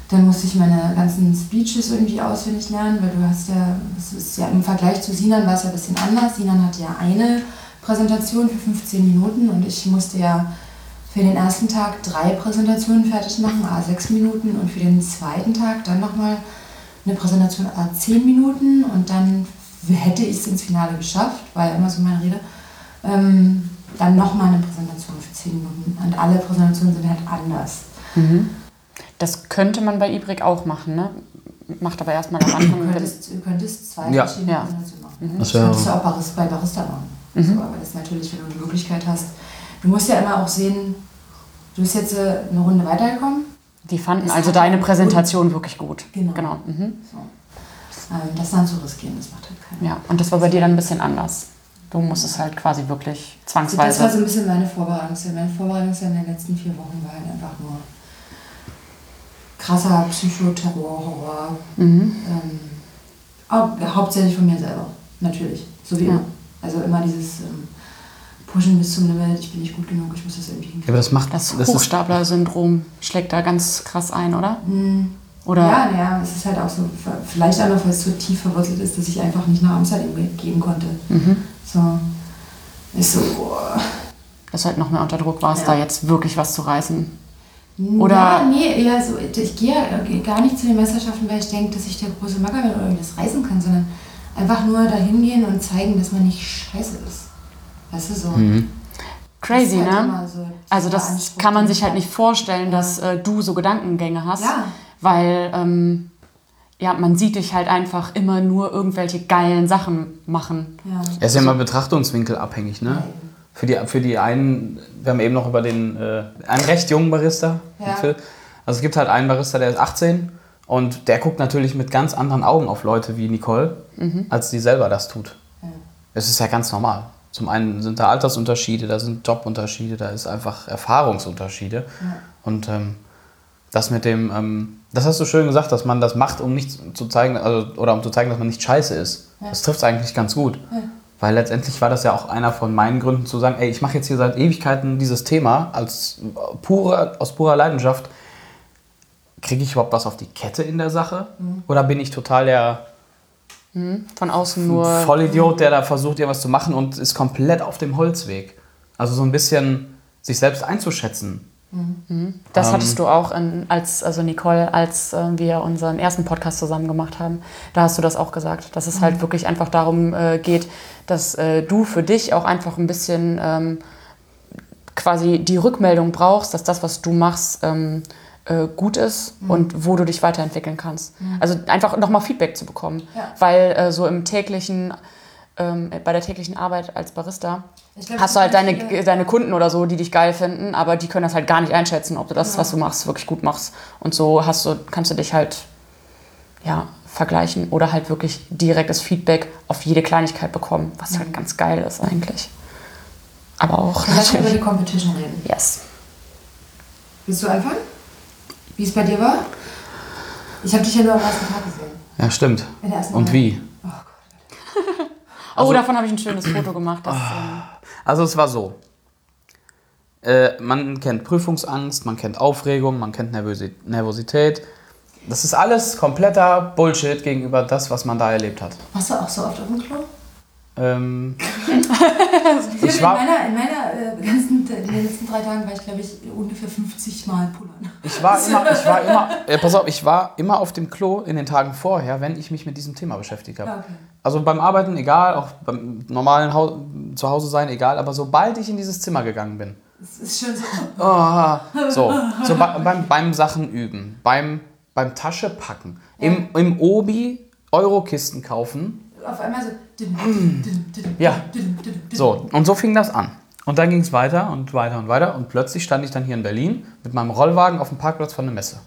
Dann musste ich meine ganzen Speeches irgendwie auswendig lernen, weil du hast ja, das ist ja im Vergleich zu Sinan war es ja ein bisschen anders. Sinan hatte ja eine Präsentation für 15 Minuten und ich musste ja für den ersten Tag drei Präsentationen fertig machen, a 6 Minuten und für den zweiten Tag dann nochmal eine Präsentation a 10 Minuten und dann hätte ich es ins Finale geschafft, war ja immer so meine Rede. Ähm, dann nochmal eine Präsentation für 10 Minuten und alle Präsentationen sind halt anders. Das könnte man bei Ibrik auch machen, ne? Macht aber erstmal am Du Anfang. könntest, du könntest zwei Ja. verschiedene Ja. Präsentationen machen. Das Das könntest du auch bei Barista machen. So, aber das ist natürlich, wenn du die Möglichkeit hast. Du musst ja immer auch sehen, du bist jetzt äh, eine Runde weitergekommen. Die fanden Es also deine Präsentation wirklich gut. Genau. genau. Mhm. So. Ähm, das dann zu riskieren, das macht halt keiner. Ja, und das war bei dir dann ein bisschen anders. Du musstest halt quasi wirklich Also das war so zwangsweise. ein bisschen meine Vorbereitungszeit. Meine Vorbereitungszeit in den letzten vier Wochen war halt einfach nur krasser Psychoterror, Horror. Mhm. Ähm, hau hauptsächlich von mir selber, natürlich. So wie Ja. immer. Also immer dieses ähm, Pushen bis zum Limit, ich bin nicht gut genug, ich muss das irgendwie Ja, hinkriegen. aber das macht Das das Hochstapler-Syndrom schlägt da ganz krass ein, oder? Mm, Oder? Ja, naja, es ist halt auch so, vielleicht auch noch, weil es so tief verwurzelt ist, dass ich einfach nicht nach Amsterdam ge- gehen konnte. Mhm. So, ist so, boah. Dass halt noch mehr unter Druck warst, Ja. da jetzt wirklich was zu reißen. Oder? Ja, nee, eher so, ich gehe ja gar nicht zu den Meisterschaften, weil ich denke, dass ich der große Macker bin oder irgendwie das reißen kann, sondern einfach nur dahin gehen und zeigen, dass man nicht scheiße ist. Weißt du, so. Mhm. Crazy, halt ne? so Also das Anspruch, kann man sich halt ich nicht vorstellen, dass äh, du so Gedankengänge hast. Ja. Weil ähm, ja, man sieht dich halt einfach immer nur irgendwelche geilen Sachen machen. Ja. Er ist ja immer Betrachtungswinkel abhängig, ne? Ja. Für die, für die einen, wir haben eben noch über den, äh, einen recht jungen Barista. Ja. Phil. Also es gibt halt einen Barista, der ist 18 und der guckt natürlich mit ganz anderen Augen auf Leute wie Nicole, als die selber das tut. Ja. Es ist ja ganz normal. Zum einen sind da Altersunterschiede, da sind Jobunterschiede, da ist einfach Erfahrungsunterschiede. Und ähm, das mit dem, ähm, das hast du schön gesagt, dass man das macht, um nicht zu zeigen, also, oder um zu zeigen, dass man nicht scheiße ist. Das trifft es eigentlich ganz gut. Weil letztendlich war das ja auch einer von meinen Gründen zu sagen, ey, ich mache jetzt hier seit Ewigkeiten dieses Thema als pure, aus purer Leidenschaft. Kriege ich überhaupt was auf die Kette in der Sache? Oder bin ich total der Von außen nur. Vollidiot, der da versucht, irgendwas zu machen und ist komplett auf dem Holzweg. Also so ein bisschen sich selbst einzuschätzen. Das Ähm. hattest du auch, in, als, also Nicole, als äh, wir unseren ersten Podcast zusammen gemacht haben. Da hast du das auch gesagt, dass es halt wirklich einfach darum äh, geht, dass äh, du für dich auch einfach ein bisschen ähm, quasi die Rückmeldung brauchst, dass das, was du machst, ähm, äh, gut ist und wo du dich weiterentwickeln kannst. Also einfach nochmal Feedback zu bekommen. Ja. Weil äh, so im täglichen, ähm, bei der täglichen Arbeit als Barista glaub, hast du halt deine, viele- deine Kunden oder so, die dich geil finden, aber die können das halt gar nicht einschätzen, ob du das, Genau. was du machst, wirklich gut machst. Und so hast du, kannst du dich halt ja, vergleichen oder halt wirklich direktes Feedback auf jede Kleinigkeit bekommen, was halt ganz geil ist eigentlich. Aber auch lass uns über die. Competition reden. Yes. Willst du anfangen? Wie es bei dir war? Ich habe dich ja nur am ersten Tag gesehen. Ja, stimmt. Bei der ersten Und wie? Oh Gott. oh, davon habe ich ein schönes Foto gemacht. Das, ähm, Also es war so. Äh, man kennt Prüfungsangst, man kennt Aufregung, man kennt Nervosität. Das ist alles kompletter Bullshit gegenüber das, was man da erlebt hat. Warst du auch so oft auf dem Klo? Ähm, [LAUGHS] Ich war- in meiner, in meiner äh, ganzen, in den letzten drei Tagen war ich, glaube ich, ungefähr 50 Mal pullern. ich war [LAUGHS] immer, ich war immer, äh, pass auf, ich war immer auf dem Klo in den Tagen vorher, wenn ich mich mit diesem Thema beschäftigt habe. Ja, okay. Also beim Arbeiten egal, auch beim normalen Hau Zuhause sein egal, aber sobald ich in dieses Zimmer gegangen bin, Es ist schon so. Oh, so, so bei, [LAUGHS] beim, beim Sachen üben, beim, beim Tasche packen, im, im Obi Eurokisten kaufen. Auf einmal so. dim, dim, dim, dim, Ja. So, und so fing das an. Und dann ging es weiter und weiter und weiter. Und plötzlich stand ich dann hier in Berlin mit meinem Rollwagen auf dem Parkplatz von der Messe.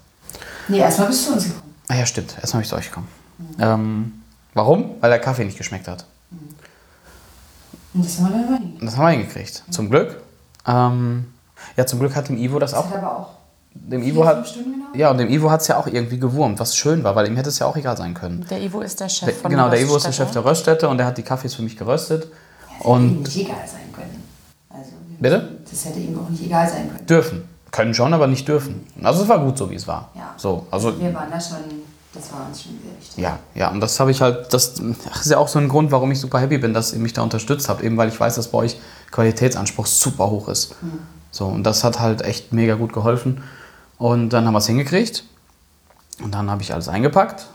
Nee, erstmal bist du zu uns gekommen. Ah ja, stimmt. Erstmal bin ich zu euch gekommen. Ähm, warum? Weil der Kaffee nicht geschmeckt hat. Und das haben wir dann hingekriegt. Das haben wir hingekriegt. Zum Glück. Ähm, ja, zum Glück hat dem Ivo das Das auch. hat aber auch Dem vier, Ivo hat, gedauert. ja, und dem Ivo hat es ja auch irgendwie gewurmt, was schön war, weil ihm hätte es ja auch egal sein können. der Ivo ist der Chef Der, von genau, der Ivo ist der Röststätte. Chef der Röststätte und der hat die Kaffees für mich geröstet. Das hätte ihm Und nicht egal sein können. Also, Bitte? Das hätte ihm auch nicht egal sein können. dürfen. Können schon, aber nicht dürfen. Also es war gut so, wie es war. Ja. So, also Wir waren da schon, das war uns schon sehr wichtig. ja, ja, und das habe ich halt, das ist ja auch so ein Grund, warum ich super happy bin, dass ihr mich da unterstützt habt, eben weil ich weiß, dass bei euch Qualitätsanspruch super hoch ist. So, und das hat halt echt mega gut geholfen. Und dann haben wir es hingekriegt. Und dann habe ich alles eingepackt.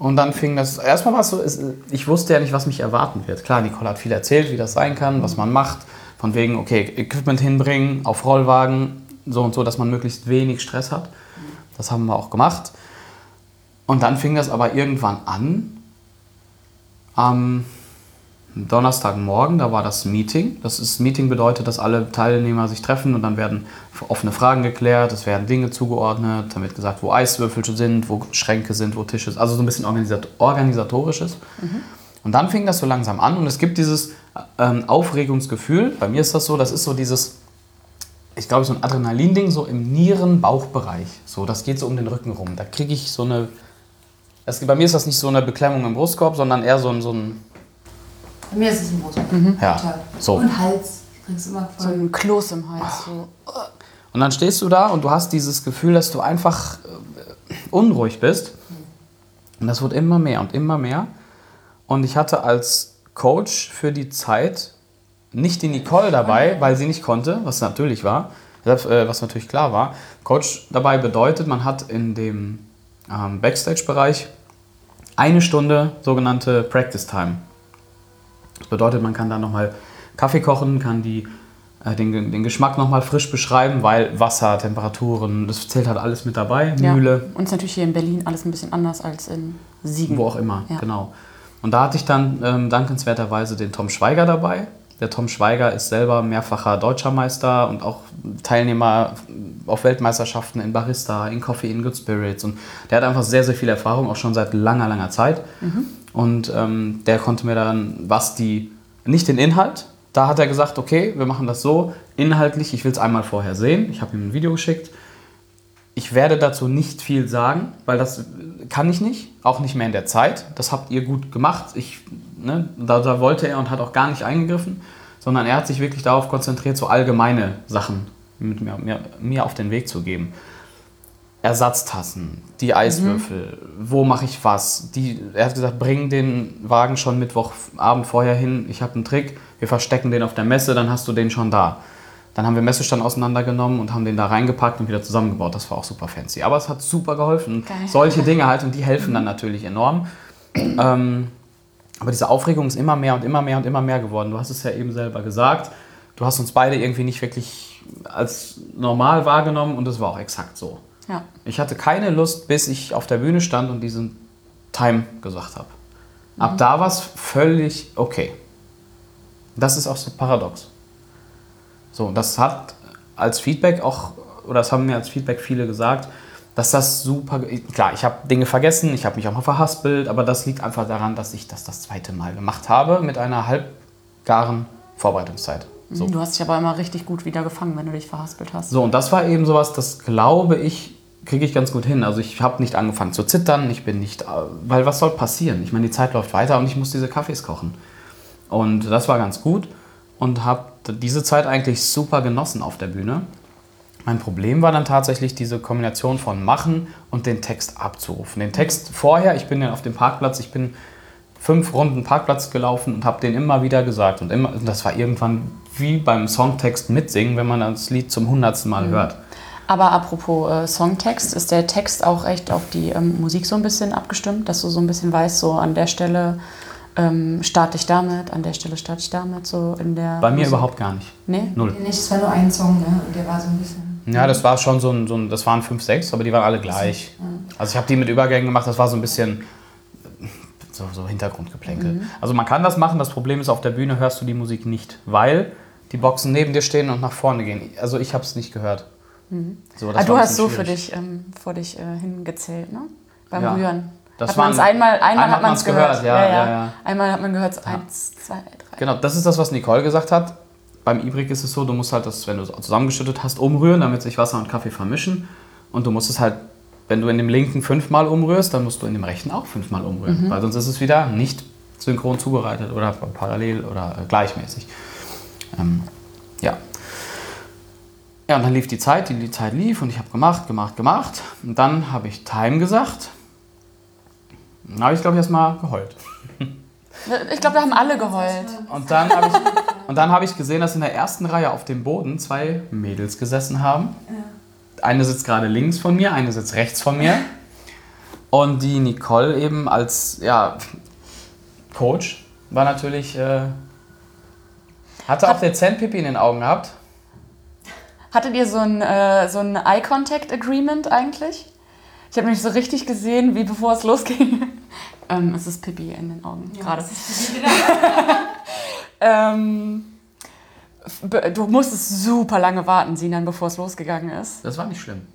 Und dann fing das, erstmal war es so, ich wusste ja nicht, was mich erwarten wird. Klar, Nicole hat viel erzählt, wie das sein kann, was man macht. Von wegen, okay, Equipment hinbringen, auf Rollwagen, so und so, dass man möglichst wenig Stress hat. Das haben wir auch gemacht. Und dann fing das aber irgendwann an. Am Donnerstagmorgen, da war das Meeting. Das ist, Meeting bedeutet, dass alle Teilnehmer sich treffen und dann werden offene Fragen geklärt, es werden Dinge zugeordnet, dann wird gesagt, wo Eiswürfel sind, wo Schränke sind, wo Tische sind. Also so ein bisschen organisat organisatorisches. Und dann fing das so langsam an und es gibt dieses ähm, Aufregungsgefühl. Bei mir ist das so, das ist so dieses, ich glaube, so ein Adrenalin-Ding so im Nieren-Bauchbereich. So, das geht so um den Rücken rum. Da kriege ich so eine. Das, bei mir ist das nicht so eine Beklemmung im Brustkorb, sondern eher so ein. So ein Bei mir ist es ein Brust. ja, Total. so. Und Hals. Kriegst du immer So voll. ein Kloß im Hals. So. Und dann stehst du da und du hast dieses Gefühl, dass du einfach äh, unruhig bist. Und das wird immer mehr und immer mehr. Und ich hatte als Coach für die Zeit nicht die Nicole dabei, weil sie nicht konnte, was natürlich war, äh, was natürlich klar war. Coach dabei bedeutet, man hat in dem ähm, Backstage-Bereich eine Stunde sogenannte Practice Time. Das bedeutet, man kann da nochmal Kaffee kochen, kann die, äh, den, den Geschmack nochmal frisch beschreiben, weil Wasser, Temperaturen, das zählt halt alles mit dabei. Ja. Mühle, Und ist natürlich hier in Berlin alles ein bisschen anders als in Siegen. wo auch immer, Ja. genau. Und da hatte ich dann ähm, dankenswerterweise den Tom Schweiger dabei. Der Tom Schweiger ist selber mehrfacher Deutscher Meister und auch Teilnehmer auf Weltmeisterschaften in Barista, in Coffee, in Good Spirits. Und der hat einfach sehr, sehr viel Erfahrung, auch schon seit langer, langer Zeit. Und ähm, der konnte mir dann, was die, nicht den Inhalt, da hat er gesagt, okay, wir machen das so, inhaltlich, ich will es einmal vorher sehen. Ich habe ihm ein Video geschickt. Ich werde dazu nicht viel sagen, weil das kann ich nicht, auch nicht mehr in der Zeit. Das habt ihr gut gemacht. Ich, ne, da, da wollte er und hat auch gar nicht eingegriffen, sondern er hat sich wirklich darauf konzentriert, so allgemeine Sachen mit mir, mir, mir auf den Weg zu geben. Ersatztassen, die Eiswürfel, wo mache ich was? Die, er hat gesagt, bring den Wagen schon Mittwochabend vorher hin. Ich habe einen Trick, wir verstecken den auf der Messe, dann hast du den schon da. Dann haben wir Messestand auseinandergenommen und haben den da reingepackt und wieder zusammengebaut. Das war auch super fancy. Aber es hat super geholfen. Geil. Solche [LAUGHS] Dinge halt und die helfen dann natürlich enorm. Ähm, aber diese Aufregung ist immer mehr und immer mehr und immer mehr geworden. Du hast es ja eben selber gesagt. Du hast uns beide irgendwie nicht wirklich als normal wahrgenommen und es war auch exakt so. Ja. Ich hatte keine Lust, bis ich auf der Bühne stand und diesen Time gesagt habe. Ab da war es völlig okay. Das ist auch so paradox. So, das hat als Feedback auch, oder das haben mir als Feedback viele gesagt, dass das super, klar, ich habe Dinge vergessen, ich habe mich auch mal verhaspelt, aber das liegt einfach daran, dass ich das das zweite Mal gemacht habe mit einer halbgaren Vorbereitungszeit. So. Du hast dich aber immer richtig gut wieder gefangen, wenn du dich verhaspelt hast. So, und das war eben sowas, das glaube ich, kriege ich ganz gut hin. Also ich habe nicht angefangen zu zittern, ich bin nicht, äh, weil was soll passieren? Ich meine, die Zeit läuft weiter und ich muss diese Kaffees kochen. Und das war ganz gut und habe diese Zeit eigentlich super genossen auf der Bühne. Mein Problem war dann tatsächlich diese Kombination von machen und den Text abzurufen. Den Text vorher, ich bin ja auf dem Parkplatz, ich bin fünf Runden Parkplatz gelaufen und habe den immer wieder gesagt. Und, immer, und das war irgendwann wie beim Songtext mitsingen, wenn man das Lied zum hundertsten Mal hört. Aber apropos äh, Songtext, ist der Text auch echt auf die ähm, Musik so ein bisschen abgestimmt, dass du so ein bisschen weißt, so an der Stelle ähm, starte ich damit, an der Stelle starte ich damit, so in der. Bei mir Musik? überhaupt gar nicht. Nee? Null. Nicht, es war nur ein Song, ne? Und der war so ein bisschen. Ja, das war schon so ein, so ein das waren fünf, sechs, aber die waren alle gleich. Also ich habe die mit Übergängen gemacht, das war so ein bisschen so, so Hintergrundgeplänkel. Also man kann das machen, das Problem ist, auf der Bühne hörst du die Musik nicht, weil die Boxen neben dir stehen und nach vorne gehen. Also ich habe es nicht gehört. So, das Ah, du hast so bisschen für schwierig. dich, ähm, vor dich äh, hingezählt, ne? Beim Ja. Rühren. Das hat man es einmal, einmal, einmal hat man es gehört. gehört, ja, ja, ja. Einmal hat man gehört, so eins, zwei, drei. Genau, das ist das, was Nicole gesagt hat. Beim Ibrik ist es so, du musst halt das, wenn du es zusammengeschüttet hast, umrühren, damit sich Wasser und Kaffee vermischen. Und du musst es halt, wenn du in dem linken fünfmal umrührst, dann musst du in dem rechten auch fünfmal umrühren. Weil sonst ist es wieder nicht synchron zubereitet oder parallel oder gleichmäßig. Ähm, ja. Ja, und dann lief die Zeit, die, die Zeit lief und ich habe gemacht, gemacht, gemacht. Und dann habe ich Time gesagt. Dann habe ich, glaube ich, erstmal geheult. [LAUGHS] Ich glaube, wir haben alle geheult. Und dann habe ich, und dann habe ich gesehen, dass in der ersten Reihe auf dem Boden zwei Mädels gesessen haben. Eine sitzt gerade links von mir, eine sitzt rechts von mir. Und die Nicole eben als ja, Coach war natürlich. Äh, hatte auch dezent Pipi in den Augen gehabt. Hattet ihr so ein, äh, so ein Eye-Contact-Agreement eigentlich? Ich habe nämlich so richtig gesehen, wie bevor es losging. [LAUGHS] ähm, es ist Pippi in den Augen gerade. [LAUGHS] ähm, be- du musstest super lange warten, Sinan, bevor es losgegangen ist. Das war nicht schlimm.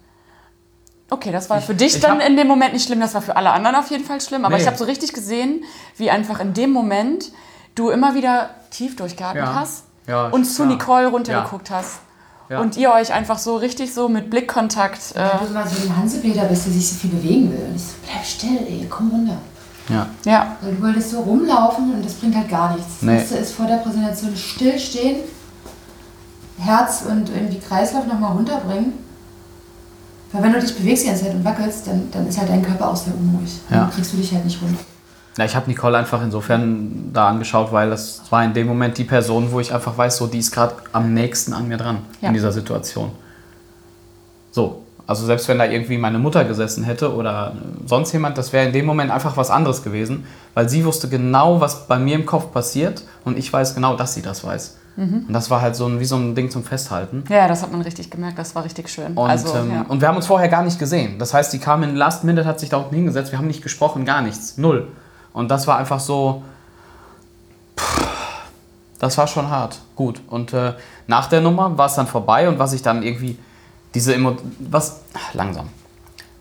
Okay, das war Ich- für dich ich dann hab- in dem Moment nicht schlimm, das war für alle anderen auf jeden Fall schlimm. Aber Nee. ich habe so richtig gesehen, wie einfach in dem Moment du immer wieder tief durchgeatmet Ja. hast Ja, und zu ja. Nicole runtergeguckt hast. Ja. Und ihr euch einfach so richtig so mit Blickkontakt. Äh, Du mal so wie ein Hansepeter bist, der sich so viel bewegen will. Und ich so, bleib still, ey, komm runter. Ja. ja, Und du wolltest so rumlaufen und das bringt halt gar nichts. Das Nee. Beste ist vor der Präsentation stillstehen, Herz und irgendwie Kreislauf nochmal runterbringen. Weil wenn du dich bewegst die ganze Zeit und wackelst, dann, dann ist halt dein Körper auch sehr unruhig. Ja. Dann kriegst du dich halt nicht runter. Na, ich habe Nicole einfach insofern da angeschaut, weil das war in dem Moment die Person, wo ich einfach weiß, so die ist gerade am nächsten an mir dran Ja. in dieser Situation. So, also selbst wenn da irgendwie meine Mutter gesessen hätte oder sonst jemand, das wäre in dem Moment einfach was anderes gewesen, weil sie wusste genau, was bei mir im Kopf passiert und ich weiß genau, dass sie das weiß. Mhm. Und das war halt so ein, wie so ein Ding zum Festhalten. ja, das hat man richtig gemerkt, das war richtig schön. Und, also, ähm, ja. und wir haben uns vorher gar nicht gesehen. Das heißt, die kam in Last Minute, hat sich da unten hingesetzt, wir haben nicht gesprochen, gar nichts. Null. Und das war einfach so. Das war schon hart. Gut. Und äh, nach der Nummer war es dann vorbei und was ich dann irgendwie. Diese Emo was langsam.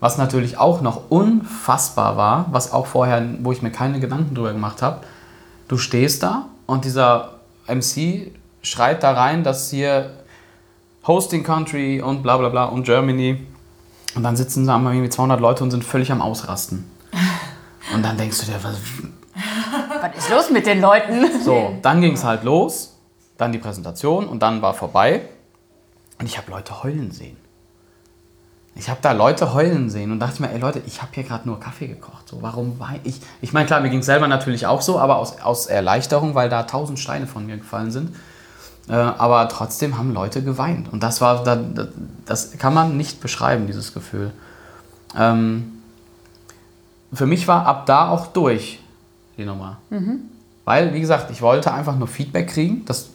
Was natürlich auch noch unfassbar war, was auch vorher, wo ich mir keine Gedanken drüber gemacht habe. Du stehst da und dieser MC schreit da rein, dass hier Hosting Country und bla bla bla und Germany. Und dann sitzen da irgendwie 200 Leute und sind völlig am Ausrasten. Und dann denkst du dir, was, was ist los mit den Leuten? so, dann ging es halt los, dann die Präsentation und dann war vorbei. Und ich habe Leute heulen sehen. Ich habe da Leute heulen sehen und dachte mir, ey Leute, ich habe hier gerade nur Kaffee gekocht. So, warum weine ich? Ich meine, klar, mir ging es selber natürlich auch so, aber aus, aus Erleichterung, weil da tausend Steine von mir gefallen sind. Äh, aber trotzdem haben Leute geweint. Und das war, das, das kann man nicht beschreiben, dieses Gefühl. Ähm, für mich war ab da auch durch die Nummer. Weil, wie gesagt, ich wollte einfach nur Feedback kriegen. Das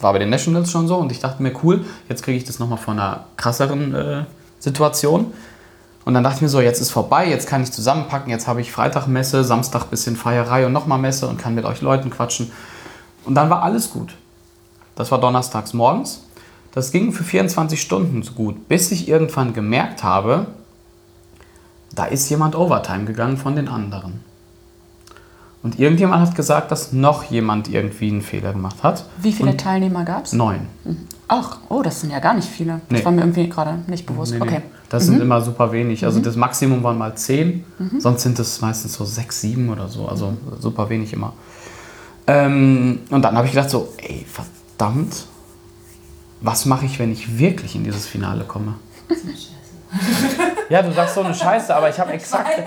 war bei den Nationals schon so und ich dachte mir, cool, jetzt kriege ich das nochmal von einer krasseren äh, Situation. Und dann dachte ich mir so, jetzt ist vorbei, jetzt kann ich zusammenpacken, jetzt habe ich Freitag Messe, Samstag bisschen Feierei und nochmal Messe und kann mit euch Leuten quatschen. Und dann war alles gut. Das war donnerstags morgens. Das ging für 24 Stunden so gut, bis ich irgendwann gemerkt habe, da ist jemand Overtime gegangen von den anderen. Und irgendjemand hat gesagt, dass noch jemand irgendwie einen Fehler gemacht hat. Wie viele Und Teilnehmer gab es? Neun. Ach, oh, das sind ja gar nicht viele. Nee. Das war mir irgendwie gerade nicht bewusst. Nee, nee. Okay. Das sind immer super wenig. Also das Maximum waren mal zehn, sonst sind es meistens so sechs, sieben oder so. Also super wenig immer. Ähm, und dann habe ich gedacht so, ey, verdammt, was mache ich, wenn ich wirklich in dieses Finale komme? [LAUGHS] [LAUGHS] Ja, du sagst so eine Scheiße, aber ich habe exakt. [LAUGHS]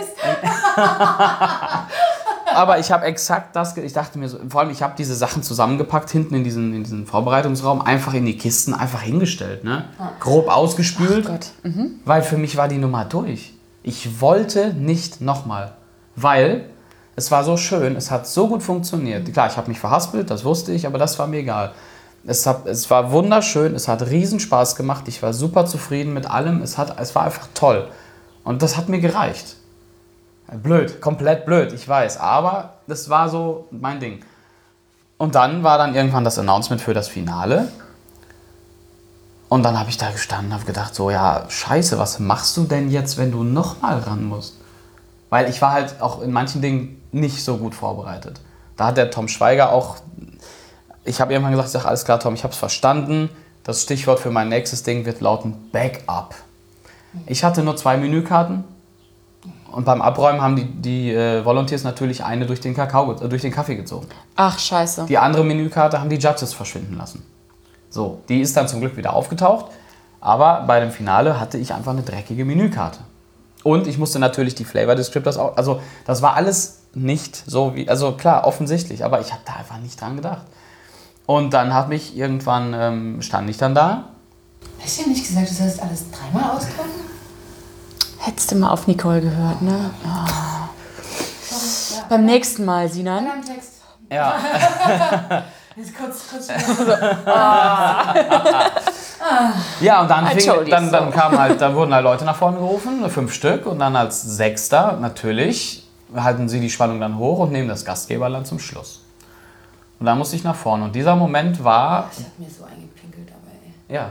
aber ich habe exakt das. Ich dachte mir so, vor allem, ich habe diese Sachen zusammengepackt hinten in diesen, in diesen Vorbereitungsraum, einfach in die Kisten, einfach hingestellt, ne? Grob ausgespült. Gott. Weil für mich war die Nummer durch. Ich wollte nicht nochmal. Weil es war so schön, es hat so gut funktioniert. Klar, ich habe mich verhaspelt, das wusste ich, aber das war mir egal. Es, hat, es war wunderschön, es hat riesen Spaß gemacht, ich war super zufrieden mit allem, es, hat, es war einfach toll. Und das hat mir gereicht. Blöd, komplett blöd, ich weiß, aber das war so mein Ding. Und dann war dann irgendwann das Announcement für das Finale. Und dann habe ich da gestanden und habe gedacht, so, ja, scheiße, was machst du denn jetzt, wenn du nochmal ran musst? Weil ich war halt auch in manchen Dingen nicht so gut vorbereitet. Da hat der Tom Schweiger auch, ich habe irgendwann gesagt, ich sage, alles klar, Tom, ich habe es verstanden. Das Stichwort für mein nächstes Ding wird lauten Backup. Ich hatte nur zwei Menükarten und beim Abräumen haben die, die äh, Volunteers natürlich eine durch den, Kakao, äh, durch den Kaffee gezogen. Ach, scheiße. Die andere Menükarte haben die Judges verschwinden lassen. So, die ist dann zum Glück wieder aufgetaucht. Aber bei dem Finale hatte ich einfach eine dreckige Menükarte. Und ich musste natürlich die Flavor Descriptors auch. Also, das war alles nicht so wie. Also, klar, offensichtlich, aber ich habe da einfach nicht dran gedacht. Und dann hat mich irgendwann, ähm, stand ich dann da. Hast du ja nicht gesagt, du sollst alles dreimal ausdrücken? Hättest du mal auf Nicole gehört, ne? Ah. Ja. Beim nächsten Mal, Sinan. Dann am Text. Ja, [LAUGHS] Jetzt kurz, kurz. ja und dann, fing, dann, dann kamen halt, [LAUGHS] dann wurden halt Leute nach vorne gerufen, fünf Stück. Und dann als Sechster natürlich halten sie die Spannung dann hoch und nehmen das Gastgeberland zum Schluss. Und dann musste ich nach vorne. Und dieser Moment war, Ich hab mir so eingepinkelt, aber ey. ja,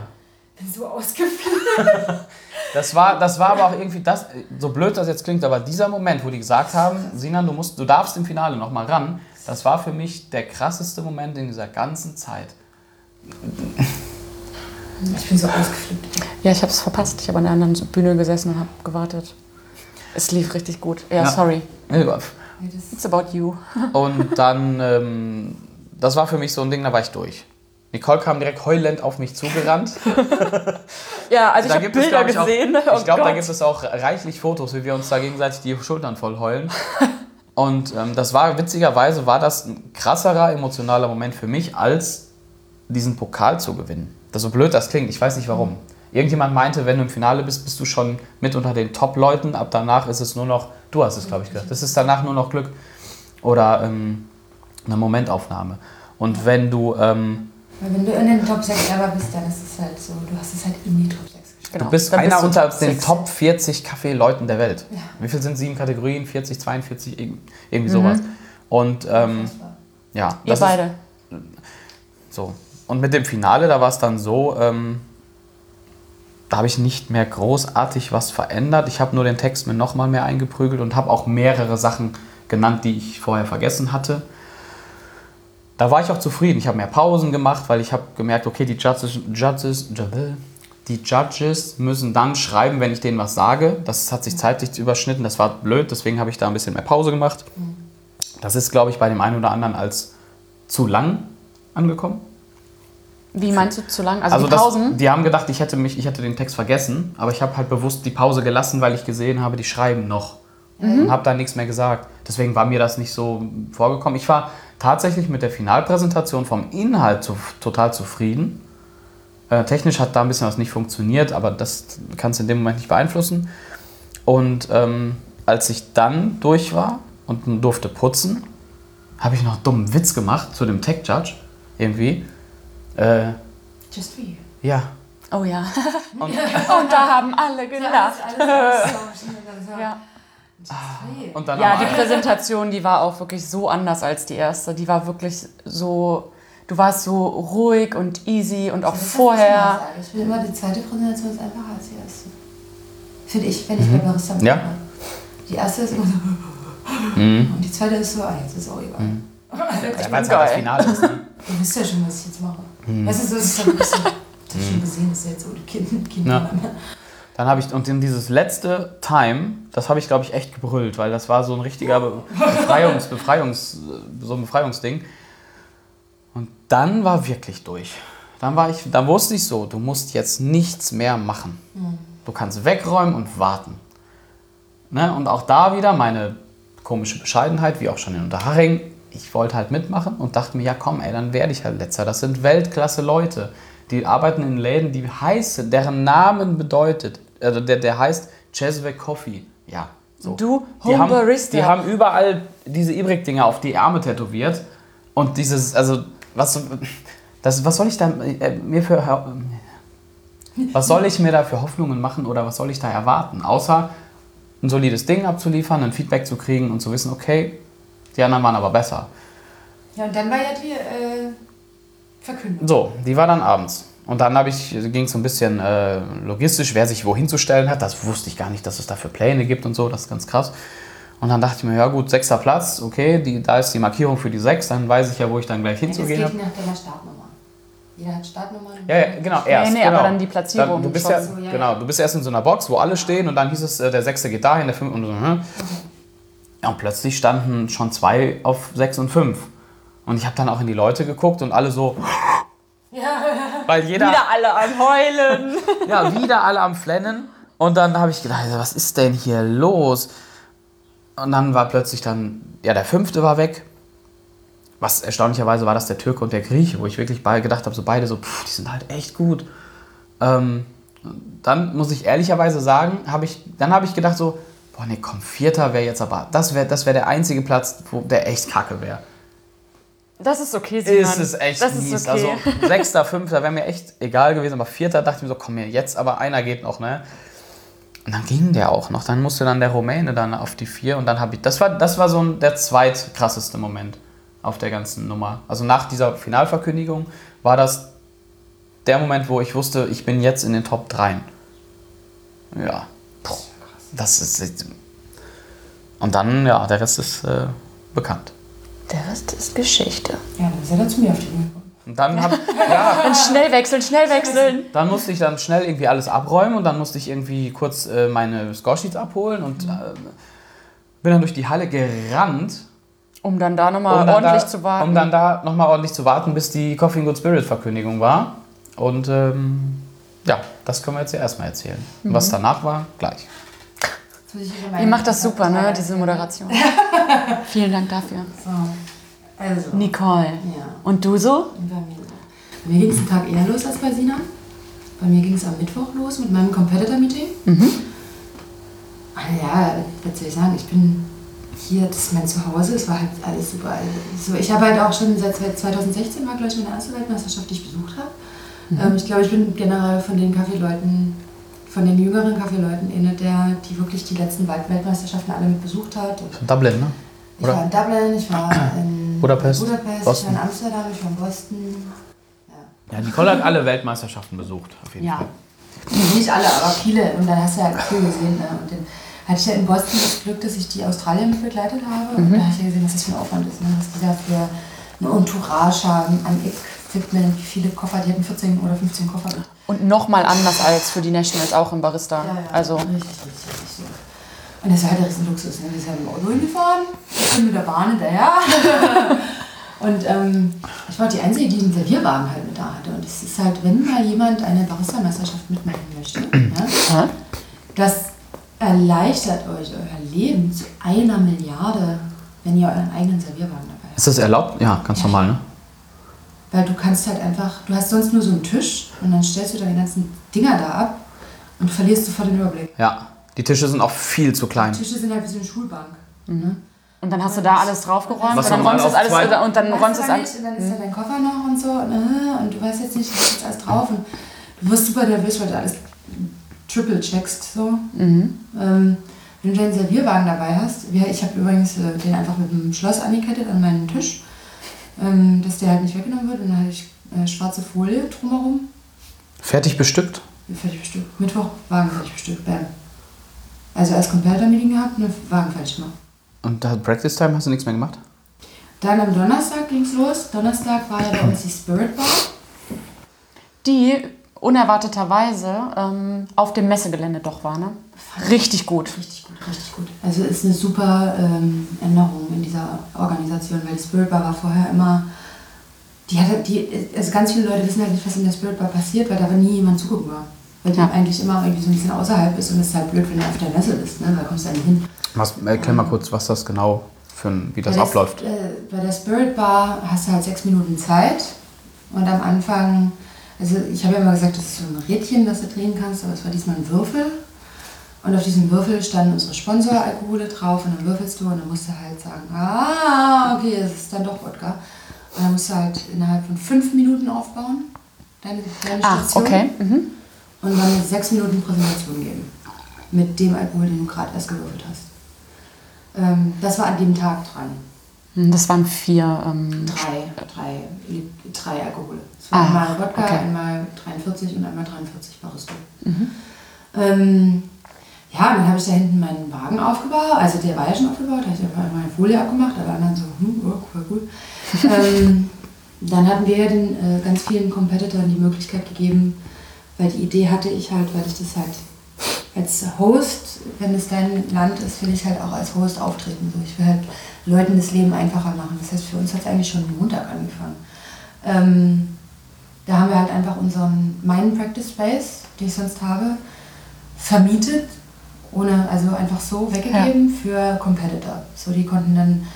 Bin so ausgeflippt. [LAUGHS] [LAUGHS] Das war, das war aber auch irgendwie das, so blöd das jetzt klingt, aber dieser Moment, wo die gesagt haben, Sinan, du, musst, du darfst im Finale nochmal ran, das war für mich der krasseste Moment in dieser ganzen Zeit. Ich bin so ausgeflippt. Ja, ich habe es verpasst. Ich habe an der anderen Bühne gesessen und habe gewartet. Es lief richtig gut. Ja, Ja. sorry. It's about you. Und dann, ähm, das war für mich so ein Ding, da war ich durch. Nicole kam direkt heulend auf mich zugerannt. [LAUGHS] Ja, also ich Da habe gibt es, Bilder glaub ich, auch- gesehen. Ich Oh glaube, da gibt es auch reichlich Fotos, wie wir uns da gegenseitig die Schultern voll heulen. [LAUGHS] Und ähm, das war, witzigerweise, war das ein krasserer emotionaler Moment für mich, als diesen Pokal zu gewinnen. Das so blöd das klingt, ich weiß nicht warum. Irgendjemand meinte, wenn du im Finale bist, bist du schon mit unter den Top-Leuten. Ab danach ist es nur noch, du hast es, glaube ich, gesagt, das ist danach nur noch Glück oder ähm, eine Momentaufnahme. Und wenn du, ähm, Weil wenn du in den Top 6 ever bist, dann ist es halt so, du hast es halt in die Top 6 geschafft. Genau. Du bist Dann einer du unter Top den. Top 40 Kaffeeleuten der Welt. Ja. Wie viel sind sieben Kategorien? 40, 42, irg- irgendwie sowas. Und ähm, ja, Ihr das ist beide. so. Und mit dem Finale, da war es dann so, ähm, da habe ich nicht mehr großartig was verändert. Ich habe nur den Text mir nochmal mehr eingeprügelt und habe auch mehrere Sachen genannt, die ich vorher vergessen hatte. Da war ich auch zufrieden. Ich habe mehr Pausen gemacht, weil ich habe gemerkt, okay, die Judges, Judges, die Judges müssen dann schreiben, wenn ich denen was sage. Das hat sich zeitlich überschnitten, das war blöd, deswegen habe ich da ein bisschen mehr Pause gemacht. Das ist, glaube ich, bei dem einen oder anderen als zu lang angekommen. Wie meinst du zu lang? Also, Also die das, Pausen? die haben gedacht, ich hätte, mich, ich hätte den Text vergessen, aber ich habe halt bewusst die Pause gelassen, weil ich gesehen habe, die schreiben noch. Mhm. Und habe da nichts mehr gesagt. Deswegen war mir das nicht so vorgekommen. Ich war tatsächlich mit der Finalpräsentation vom Inhalt zu, total zufrieden. Äh, technisch hat da ein bisschen was nicht funktioniert, aber das kannst du in dem Moment nicht beeinflussen. Und ähm, als ich dann durch war und durfte putzen, habe ich noch einen dummen Witz gemacht zu dem Tech-Judge irgendwie. Äh, Just for you. ja, Oh ja. Und, [LAUGHS] da haben alle gelacht. Ja, Und dann ja die Präsentation, die war auch wirklich so anders als die erste. Die war wirklich so, du warst so ruhig und easy und auch vorher. Ich finde immer, die zweite Präsentation ist einfacher als die erste. Finde ich, wenn ich bei Barista Ja. mache. Die erste ist immer so. Und die zweite ist so, ah, jetzt ist auch egal. [LAUGHS] ja, weil es bin halt das. Finale ist. Ne? [LAUGHS] Ihr wisst ja schon, was ich jetzt mache. Weißt du, so ist es dann ein bisschen. Ich hab schon gesehen, dass er jetzt ohne Kind, kind Ja. Dann habe ich, und in dieses letzte Time, das habe ich, glaube ich, echt gebrüllt, weil das war so ein richtiger Be- Befreiungs, Befreiungs, so ein Befreiungsding. Und dann war wirklich durch. Dann, war ich, dann wusste ich so, du musst jetzt nichts mehr machen. Du kannst wegräumen und warten. Ne? Und auch da wieder meine komische Bescheidenheit, wie auch schon in Unterhaching. Ich wollte halt mitmachen und dachte mir, ja komm, ey, dann werde ich halt letzter. Das sind Weltklasse Leute. Die arbeiten in Läden, die heißen, deren Namen bedeutet, also der, der heißt Cheswick Coffee. Ja. So. Du, die Home haben, Barista. Die haben überall diese Ibrik-Dinger auf die Arme tätowiert. Und dieses, also, was, das, was soll ich da äh, mir für. Was soll ich mir da für Hoffnungen machen oder was soll ich da erwarten? Außer ein solides Ding abzuliefern, ein Feedback zu kriegen und zu wissen, okay, die anderen waren aber besser. Ja, und dann war ja die äh, Verkündung. So, die war dann abends. Und dann ging es so ein bisschen äh, logistisch, wer sich wohin zu stellen hat. Das wusste ich gar nicht, dass es dafür Pläne gibt und so. Das ist ganz krass. Und dann dachte ich mir, ja gut, sechster Platz, okay, die, da ist die Markierung für die sechs, dann weiß ich ja, wo ich dann gleich hinzugehen habe. nach deiner Startnummer. Jeder hat Startnummern. Ja, ja, genau, erst. nee, genau. aber dann die Platzierung Dann, du, bist ja, so, ja, genau, du bist erst in so einer Box, wo alle stehen und dann hieß es, äh, der Sechste geht dahin, der Fünfte und so. hm. Ja, und plötzlich standen schon zwei auf sechs und fünf. Und ich habe dann auch in die Leute geguckt und alle so. Weil jeder. Wieder alle am Heulen. [LAUGHS] Ja, wieder alle am Flennen. Und dann habe ich gedacht, was ist denn hier los? Und dann war plötzlich dann, ja, der fünfte war weg. Was erstaunlicherweise war das der Türke und der Grieche, wo ich wirklich gedacht habe, so beide so, pff, die sind halt echt gut. Ähm, dann muss ich ehrlicherweise sagen, habe ich, dann habe ich gedacht so, boah, nee, komm, vierter wäre jetzt aber, das wäre das wär der einzige Platz, wo der echt kacke wäre. Das ist okay, Simon. Ist es echt das mies. ist okay. Also sechster, fünfter wäre mir echt egal gewesen, aber vierter dachte ich mir so, komm mir jetzt, aber einer geht noch, ne? Und dann ging der auch noch. Dann musste dann der Rumäne dann auf die vier und dann habe ich. Das war, das war so ein, der zweitkrasseste Moment auf der ganzen Nummer. Also nach dieser Finalverkündigung war das der Moment, wo ich wusste, ich bin jetzt in den Top 3. Ja. Das ist. Und dann, ja, der Rest ist äh, bekannt. Der Rest ist Geschichte. Ja, dann ist er dann zu mir auf die Bühne gekommen. Und dann hab, ja, [LAUGHS] Dann schnell wechseln, schnell wechseln. Dann musste ich dann schnell irgendwie alles abräumen und dann musste ich irgendwie kurz äh, meine Scoresheets abholen und äh, bin dann durch die Halle gerannt, Um dann da nochmal um dann ordentlich da, zu warten. um dann da nochmal ordentlich zu warten, bis die Coffee and Good Spirit Verkündigung war. Und ähm, ja, das können wir jetzt ja erstmal erzählen. Und Was danach war, gleich. Ihr macht das super, ne, diese. [LAUGHS] Moderation. Vielen Dank dafür. So. Also. Nicole. Ja. Und du so? Und Bei mir, bei mir ging es einen Tag eher los als bei Sina. Bei mir ging es am Mittwoch los mit meinem Competitor-Meeting. Ah Ja, was soll ich sagen? Ich bin hier, das ist mein Zuhause, es war halt alles super. Also ich habe halt auch schon seit 2016 war, glaube ich, meine erste Weltmeisterschaft, die ich besucht habe. Ähm, ich glaube, ich bin generell von den Kaffeeleuten, von den jüngeren Kaffeeleuten eine der, die wirklich die letzten Welt- Weltmeisterschaften alle mit besucht hat. Und Dublin, ne? ich war in Dublin, ich war in Budapest, Budapest Boston. ich war in Amsterdam, ich war in Boston. Ja, Nicole hat alle Weltmeisterschaften besucht, auf jeden Ja. Fall. Nicht alle, aber viele. Und dann hast du ja viel gesehen. Ne? Und dann hatte ich ja in Boston das Glück, dass ich die Australier mit begleitet habe. Und da habe ich ja gesehen, was das für ein Aufwand ist. Ne? Was die da für eine Entourage haben an Equipment, wie viele Koffer, die hatten 14 oder 15 Koffer. Und nochmal anders als für die Nationals auch im Barista. Also, Richtig, richtig, richtig. Und das war halt der Riesenluxus. Ne? Wir sind halt im Auto hingefahren, ich bin mit der Bahn hinterher. [LAUGHS] Und ähm, ich war die Einzige, die einen Servierwagen halt mit da hatte. Und es ist halt, wenn mal jemand eine Barista-Meisterschaft mitmachen möchte, ja, das erleichtert euch euer Leben zu einer Milliarde, wenn ihr euren eigenen Servierwagen dabei habt. Ist das erlaubt? Ja, ganz normal, ne? Weil du kannst halt einfach, du hast sonst nur so einen Tisch und dann stellst du deine ganzen Dinger da ab und du verlierst sofort den Überblick. Ja. Die Tische sind auch viel zu klein. Die Tische sind halt wie so eine Schulbank. Ne? Und dann hast du da alles draufgeräumt Was und dann räumst du alles zwei- und dann Weißt räumst du aber alles. nicht, und dann ist da dein Koffer noch und so und, äh, und du weißt jetzt nicht, was ist jetzt alles drauf und du wirst super nervös, weil du alles triple checkst so. Mhm. Ähm, wenn du deinen Servierwagen dabei hast, ja, ich habe übrigens äh, den einfach mit dem Schloss angekettet an meinen Tisch, ähm, dass der halt nicht weggenommen wird und dann hatte ich äh, schwarze Folie drumherum, Fertig bestückt? fertig bestückt. Mittwoch, Wagen fertig bestückt, bam. Also als Competitor-Meeting gehabt, ne, Wagen fertig gemacht. Und da Practice Time hast du nichts mehr gemacht? Dann am Donnerstag ging's los. Donnerstag war ja bei uns die Spirit Bar. Die unerwarteterweise ähm, auf dem Messegelände doch war, ne? Richtig gut. Richtig gut, richtig gut. Also ist eine super ähm, Änderung in dieser Organisation, weil die Spirit Bar war vorher immer. Die hatte, die, also ganz viele Leute wissen halt nicht, was in der Spirit Bar passiert, weil da nie jemand zugucken war. Weil die Ja. eigentlich immer irgendwie so ein bisschen außerhalb ist und es ist halt blöd, wenn du auf der Messe bist, ne? Da kommst du da nicht hin. Was, erklär mal kurz, was das genau für ein, wie das Bei der- abläuft. Äh, bei der Spirit Bar hast du halt sechs Minuten Zeit und am Anfang, also ich habe ja immer gesagt, das ist so ein Rädchen, das du drehen kannst, aber es war diesmal ein Würfel. Und auf diesem Würfel standen unsere Sponsoralkohole drauf und dann würfelst du und dann musst du halt sagen, ah, okay, es ist dann doch Wodka. Und dann musst du halt innerhalb von fünf Minuten aufbauen, deine, deine Ah, Station. okay. Mhm. Und dann sechs Minuten Präsentation geben. Mit dem Alkohol, den du gerade erst gewürfelt hast. Ähm, das war an dem Tag dran. Hm, Das waren vier. Ähm, Drei, drei, drei Alkohole. Es war Ah, einmal Wodka, okay. einmal 43 und einmal 43 Baristo. Ähm, ja, dann habe ich da hinten meinen Wagen aufgebaut. Also der war ja schon aufgebaut, da habe ich einfach meine Folie abgemacht, alle anderen so, hm, oh, voll gut. [LAUGHS] ähm, dann hatten wir den äh, ganz vielen Competitoren die Möglichkeit gegeben, weil die Idee hatte ich halt, weil ich das halt als Host, wenn es dein Land ist, will ich halt auch als Host auftreten. So, ich will halt Leuten das Leben einfacher machen. Das heißt, für uns hat es eigentlich schon Montag angefangen. Ähm, da haben wir halt einfach unseren meinen Practice Space, den ich sonst habe, vermietet, ohne, also einfach so weggegeben für Competitor. So, die konnten dann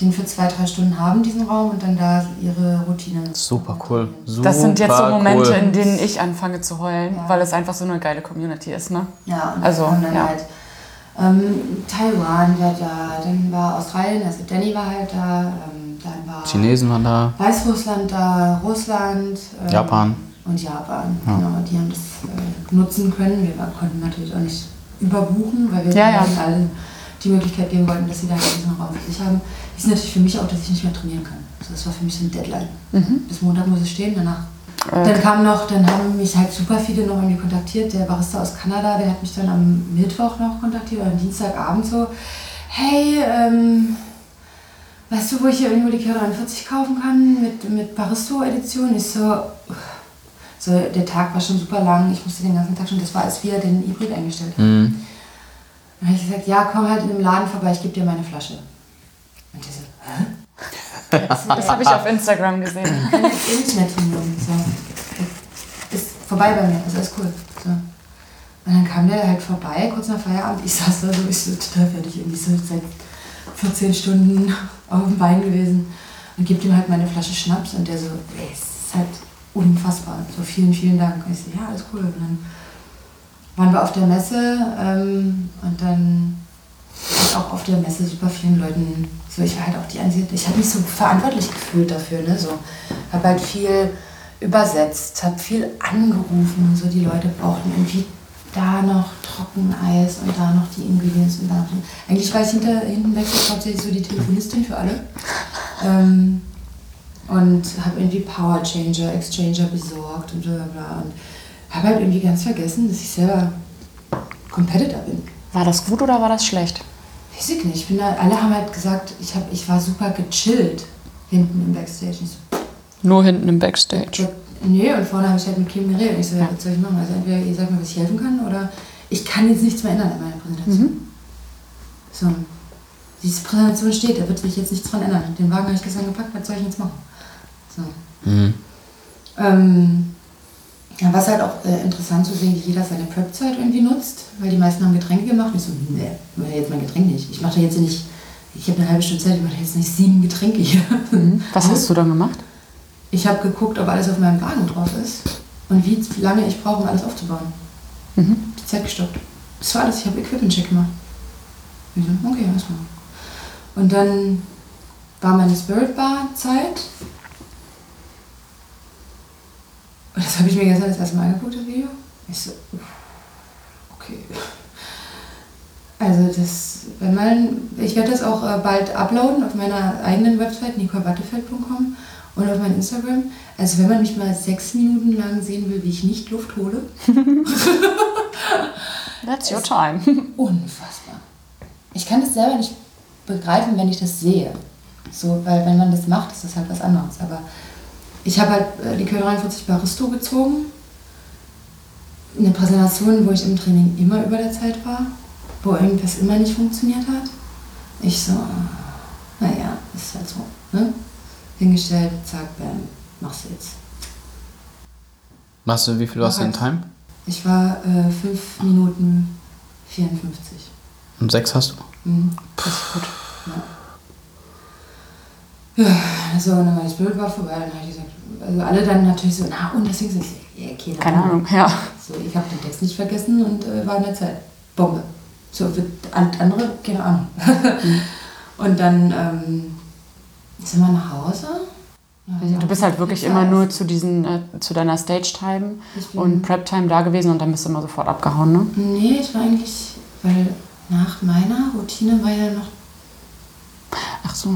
den für zwei, drei Stunden haben, diesen Raum, und dann da ihre Routine. Super cool. Super das sind jetzt so Momente, cool. in denen ich anfange zu heulen, Ja. weil es einfach so eine geile Community ist, ne? Ja, und Also, dann ja. halt ähm, Taiwan war da, dann war Australien, also Danny war halt da, ähm, dann war Chinesen waren da. Weißrussland da, Russland. ähm, Japan. Und Japan, Ja. genau, die haben das äh, nutzen können. Wir konnten natürlich auch nicht überbuchen, weil wir Ja, allen die Möglichkeit geben wollten, dass sie da diesen Raum für sich haben. Ist natürlich für mich auch, dass ich nicht mehr trainieren kann. Also das war für mich so ein Deadline. Bis Montag muss es stehen, danach. Dann kam noch, dann haben mich halt super viele noch irgendwie kontaktiert. Der Barista aus Kanada, der hat mich dann am Mittwoch noch kontaktiert oder am Dienstagabend so, hey, ähm, weißt du, wo ich hier irgendwo die Likör 43 kaufen kann mit, mit Baristo-Edition? Ich so, so, der Tag war schon super lang, ich musste den ganzen Tag schon, das war, als wir den Hybrid eingestellt haben. Mhm. Dann habe ich gesagt, ja, komm halt in dem Laden vorbei, ich gebe dir meine Flasche. Und der so, hä? Das habe ich auf Instagram gesehen. [LAUGHS] Internetverbindung. So. Ist vorbei bei mir, also alles cool. So. Und dann kam der halt vorbei, kurz nach Feierabend. Ich saß da so, ich so total fertig, irgendwie so seit 14 Stunden [LAUGHS] auf dem Bein gewesen. Und gibt ihm halt meine Flasche Schnaps und der so, ey, es ist halt unfassbar. So vielen, vielen Dank. Und ich so, ja, alles cool. Und dann waren wir auf der Messe ähm, und dann auch auf der Messe super vielen Leuten, so ich war halt auch die Einzige, ich habe mich so verantwortlich gefühlt dafür, ne, so. Habe halt viel übersetzt, habe viel angerufen, so die Leute brauchten irgendwie da noch Trockeneis und da noch die Ingredients und da noch. Eigentlich war ich hinter, hinten weg hauptsächlich so die Telefonistin für alle. Ähm, und habe irgendwie Power Changer, Exchanger besorgt und bla bla. Und habe halt irgendwie ganz vergessen, dass ich selber Competitor bin. War das gut oder war das schlecht? Weiß ich nicht. Ich bin da, alle haben halt gesagt, ich, hab, ich war super gechillt hinten im Backstage. Ich so, Nur hinten im Backstage. nee, und vorne habe ich halt mit Kim geredet. Und ich so, ja, was soll ich machen? Also entweder ihr sagt mir, was ich helfen kann, oder ich kann jetzt nichts mehr ändern an meiner Präsentation. So. diese Präsentation steht, da wird sich jetzt nichts dran ändern. Den Wagen habe ich gestern gepackt, was soll ich jetzt machen? So. Mhm. Ähm, ja, was halt auch äh, interessant zu sehen, wie jeder seine Prep-Zeit irgendwie nutzt, weil die meisten haben Getränke gemacht. Ich so, nee, ich mache jetzt mein Getränk nicht. Ich mache jetzt nicht, ich habe eine halbe Stunde Zeit, ich mache jetzt nicht sieben Getränke hier. [LAUGHS] Was hast du dann gemacht? Ich habe geguckt, ob alles auf meinem Wagen drauf ist und wie lange ich brauche, um alles aufzubauen. Mhm. Die Zeit gestoppt. Das war alles, ich habe Equipment-Check gemacht. Ich so, okay, alles klar. Und dann war meine Spirit Bar Zeit. Und das habe ich mir gestern das erste Mal angeguckt, das Video. Ich so, uff, okay. Also das, wenn man, ich werde das auch äh, bald uploaden auf meiner eigenen Website, nicolewattefeld.com und auf mein Instagram. Also wenn man mich mal sechs Minuten lang sehen will, wie ich nicht Luft hole, [LAUGHS] That's your time. [LAUGHS] unfassbar. Ich kann das selber nicht begreifen, wenn ich das sehe. So, weil wenn man das macht, ist das halt was anderes. Aber ich habe halt äh, die Köln 43 Baristo gezogen. Eine Präsentation, wo ich im Training immer über der Zeit war, wo irgendwas immer nicht funktioniert hat. Ich so, äh, naja, ist halt so. Ne? Hingestellt, zack, bam, mach's jetzt. Machst du, wie viel hast du in Time? Ich war äh, 5 Minuten 54. Und sechs hast du? Mhm. Das ist gut. Ja, so, und dann war das Bild war vorbei, dann habe ich gesagt, also alle dann natürlich so, na und singst du jetzt? Ja, keine, Keine Ahnung, ja. So, ich habe den Text nicht vergessen und äh, war in der Zeit. Bombe. So, für an- andere, keine Ahnung. [LAUGHS] und dann ähm, sind wir nach Hause. Ja, Du bist halt wirklich immer es- nur zu diesen, äh, zu deiner Stage-Time und Prep-Time da gewesen und dann bist du immer sofort abgehauen, ne? Nee, ich war eigentlich, weil nach meiner Routine war ja noch Ach so.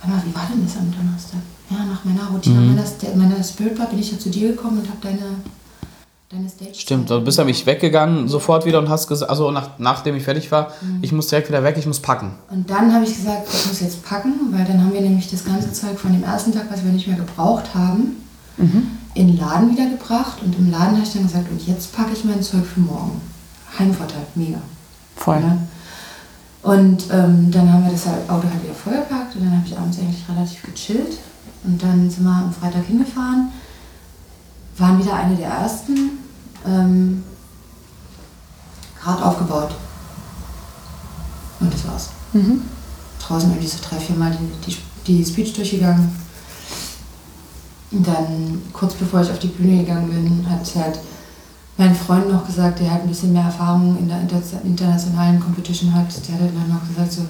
Warte mal, wie war denn das am Donnerstag? Ja, nach meiner Routine, Mhm. meiner, meiner Spirit Bar bin ich ja zu dir gekommen und habe deine, deine Stage. Stimmt, du bist nämlich weggegangen sofort wieder und hast gesagt, also nach, nachdem ich fertig war, Mhm. ich muss direkt wieder weg, ich muss packen. Und dann habe ich gesagt, ich muss jetzt packen, weil dann haben wir nämlich das ganze Zeug von dem ersten Tag, was wir nicht mehr gebraucht haben, in den Laden wieder gebracht. Und im Laden habe ich dann gesagt, und jetzt packe ich mein Zeug für morgen. Heimvorteil, mega. Voll. Ja. Und ähm, dann haben wir das halt- Auto halt wieder vollgepackt und dann habe ich abends eigentlich relativ gechillt. Und dann sind wir am Freitag hingefahren, waren wieder eine der ersten, ähm, gerade aufgebaut. Und das war's. Mhm. Draußen irgendwie so drei, vier Mal die, die, die Speech durchgegangen. Und dann, kurz bevor ich auf die Bühne gegangen bin, hat halt mein Freund noch gesagt, der halt ein bisschen mehr Erfahrung in der inter internationalen Competition hat, der hat dann noch gesagt so,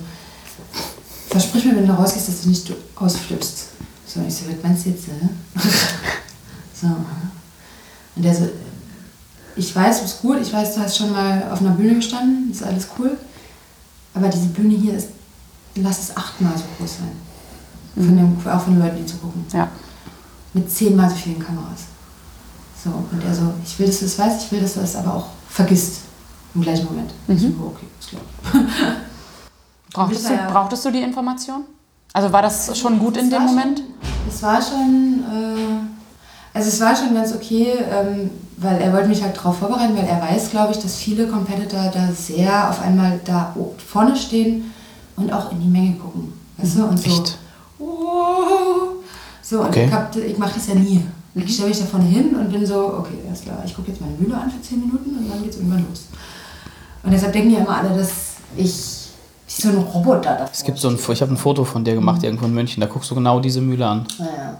versprich mir, wenn du rausgehst, dass du nicht ausflippst. So, ich so, was meinst du jetzt, ne? [LAUGHS] so. Und der so, ich weiß, du bist gut, ich weiß, du hast schon mal auf einer Bühne gestanden, ist alles cool, aber diese Bühne hier ist, lass es achtmal so groß sein. Von dem, auch von den Leuten, die zugucken Ja. mit zehnmal so vielen Kameras. So, und er so, ich will, dass du das weißt, ich will, dass du das aber auch vergisst. Im gleichen Moment. Ich so, okay, ist klar. [LAUGHS] Brauchtest du, ja- brauchtest du die Information? Also war das schon gut in dem Moment? Schon, es war schon, äh, also es war schon ganz okay, ähm, weil er wollte mich halt darauf vorbereiten, weil er weiß, glaube ich, dass viele Competitor da sehr auf einmal da vorne stehen und auch in die Menge gucken. Weißt du? Und so, Echt? Oh. So, und Okay. ich, hab- ich mache das ja nie. Ich stelle mich da vorne hin und bin so, okay, alles klar, ich gucke jetzt meine Mühle an für 10 Minuten und dann geht's irgendwann los. Und deshalb denken ja immer alle, dass ich wie so ein Roboter da Es gibt so ein, ich habe ein Foto von dir gemacht irgendwo in München, da guckst du genau diese Mühle an. Naja.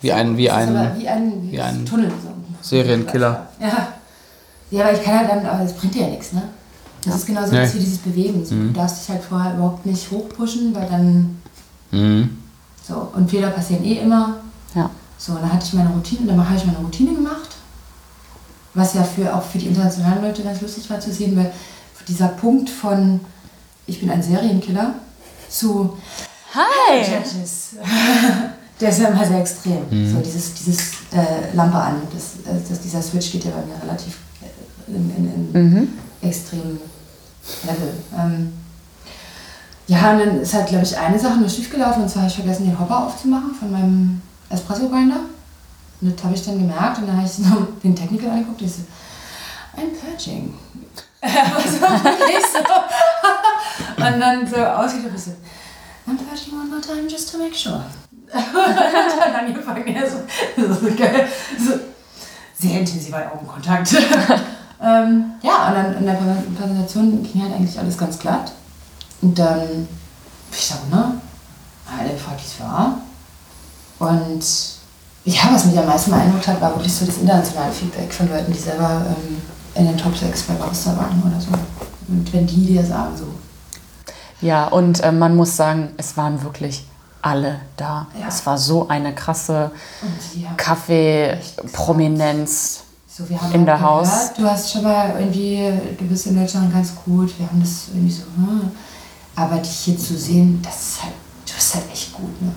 Wie ein, wie ein, wie ein, wie ein Tunnel. So. Serienkiller. Ja. Ja, aber ich kann halt dann, aber das bringt dir ja nichts, ne? Das ist genauso Nee. wie dieses Bewegen. So, Du darfst dich halt vorher überhaupt nicht hochpushen, weil dann Mhm. so, und Fehler passieren eh immer. Ja. So, und dann hatte ich meine Routine, dann habe ich meine Routine gemacht. Was ja für, auch für die internationalen Leute ganz lustig war zu sehen, weil dieser Punkt von ich bin ein Serienkiller zu Hi! Judges. [LAUGHS] Der ist ja immer sehr extrem. So dieses, dieses äh, Lampe an. Das, äh, das, dieser Switch geht ja bei mir relativ äh, in, in, in extrem Level. Ähm, ja, und dann ist halt, glaube ich, eine Sache nur schief gelaufen und zwar habe ich vergessen, den Hopper aufzumachen von meinem Espresso-Grinder. Und das habe ich dann gemerkt und dann habe ich [LAUGHS] so den Technical angeguckt und ich so, I'm purging. [LAUGHS] Und dann so ausgedrückt so, I'm touching one more time just to make sure. [LAUGHS] Und dann angefangen, ja, so, so geil. So, sehr intensiver Augenkontakt. ähm, ja, und dann in der Präsentation ging halt eigentlich alles ganz glatt. Und dann, ich sag, ne? Alle gefragt, wie es war. Und ja, was mich am meisten beeindruckt hat, war wirklich so das internationale Feedback von Leuten, die selber ähm, in den Top 6 bei Barista waren oder so. Und wenn die dir sagen, so. Ja, und äh, man muss sagen, es waren wirklich alle da. Ja. Es war so eine krasse Kaffee-Prominenz. So, in der gehört, Haus. Du hast schon mal irgendwie, du bist in Deutschland ganz gut, wir haben das irgendwie so, hm. aber dich hier zu sehen, das ist halt, du bist halt echt gut, ne?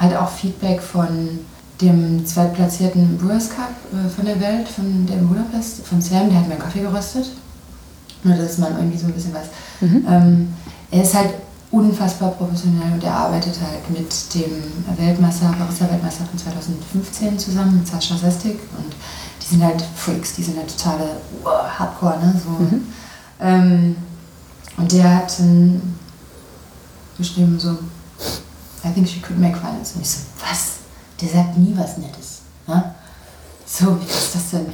Halt auch Feedback von dem zweitplatzierten Brewers Cup äh, von der Welt, von der in Budapest, von Sam, der hat mir einen Kaffee geröstet. Nur, dass man irgendwie so ein bisschen weiß. Ähm, er ist halt unfassbar professionell und er arbeitet halt mit dem Weltmeister, Barista-Weltmeister von 2015 zusammen, mit Sascha Sestik. Und die sind halt Freaks, die sind halt totale uh, Hardcore, ne? So. Ähm, und der hat ähm, geschrieben so, I think she could make finals. Und ich so, was? Der sagt nie was Nettes. Ne? So, wie ist das denn?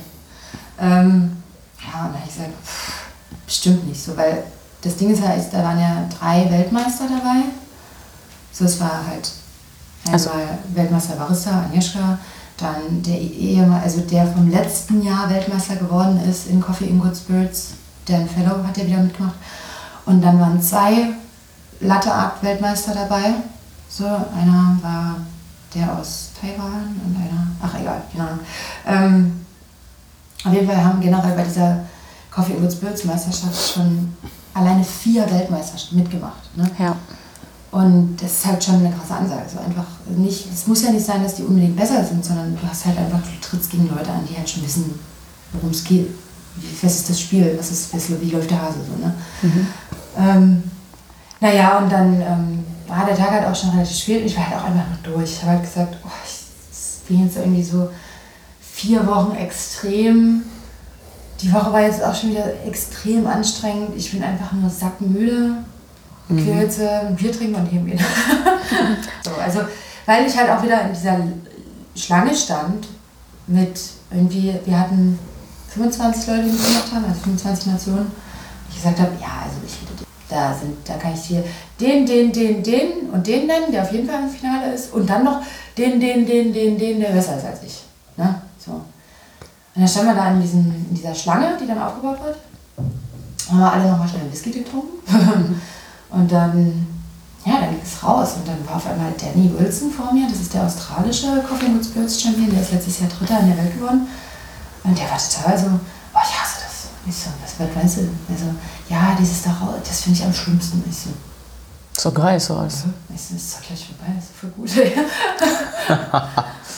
Ähm, ja, und dann habe ich gesagt, pff, bestimmt nicht so, weil das Ding ist halt, da waren ja drei Weltmeister dabei. So, es war halt einmal Also- Weltmeister Barista, Agnieszka, dann der Ehemann, also der vom letzten Jahr Weltmeister geworden ist in Coffee in Good Spirits, Dan Fellow hat ja wieder mitgemacht. Und dann waren zwei Latte Art Weltmeister dabei. So, einer war der aus Taiwan und einer, ach egal, keine Ahnung. Ähm, auf jeden Fall haben generell bei dieser Coffee in Good Spirits Meisterschaft schon alleine vier Weltmeister mitgemacht. Ne? Ja. Und das ist halt schon eine krasse Ansage. Also einfach nicht, es muss ja nicht sein, dass die unbedingt besser sind, sondern du hast halt einfach, du trittst gegen Leute an, die halt schon wissen, worum es geht. Wie fest ist das Spiel, was ist, wie läuft der Hase so, ne? Ähm, naja, und dann ähm, war der Tag halt auch schon relativ spät und ich war halt auch einfach noch durch. Ich habe halt gesagt, oh, ich bin jetzt irgendwie so vier Wochen extrem. Die Woche war jetzt auch schon wieder extrem anstrengend. Ich bin einfach nur sackmüde. Ich will jetzt äh, ein Bier trinken und hingehen. [LAUGHS] so, also, weil ich halt auch wieder in dieser Schlange stand mit irgendwie, wir hatten 25 Leute, die mitgemacht haben, also 25 Nationen. Ich gesagt habe, ja, also ich da sind, da kann ich dir den, den, den, den und den nennen, der auf jeden Fall im Finale ist und dann noch den, den, den, den, den, der besser ist als ich. Ne? So. Und dann standen wir da in, diesen, in dieser Schlange, die dann aufgebaut wird. Haben wir alle nochmal schnell einen Whisky getrunken. [LAUGHS] und dann, ja, dann ging es raus. Und dann war auf einmal Danny Wilson vor mir. Das ist der australische Coffee and Spirits Champion. Der ist letztes Jahr Dritter in der Welt geworden. Und der war total so, oh, ich hasse. Ich so, was, was meinst du? Also, ja, dieses da raus, das finde ich am schlimmsten. Ich so, So geil so als. ich so, das ist doch gleich vorbei, das ist voll gut. [LAUGHS]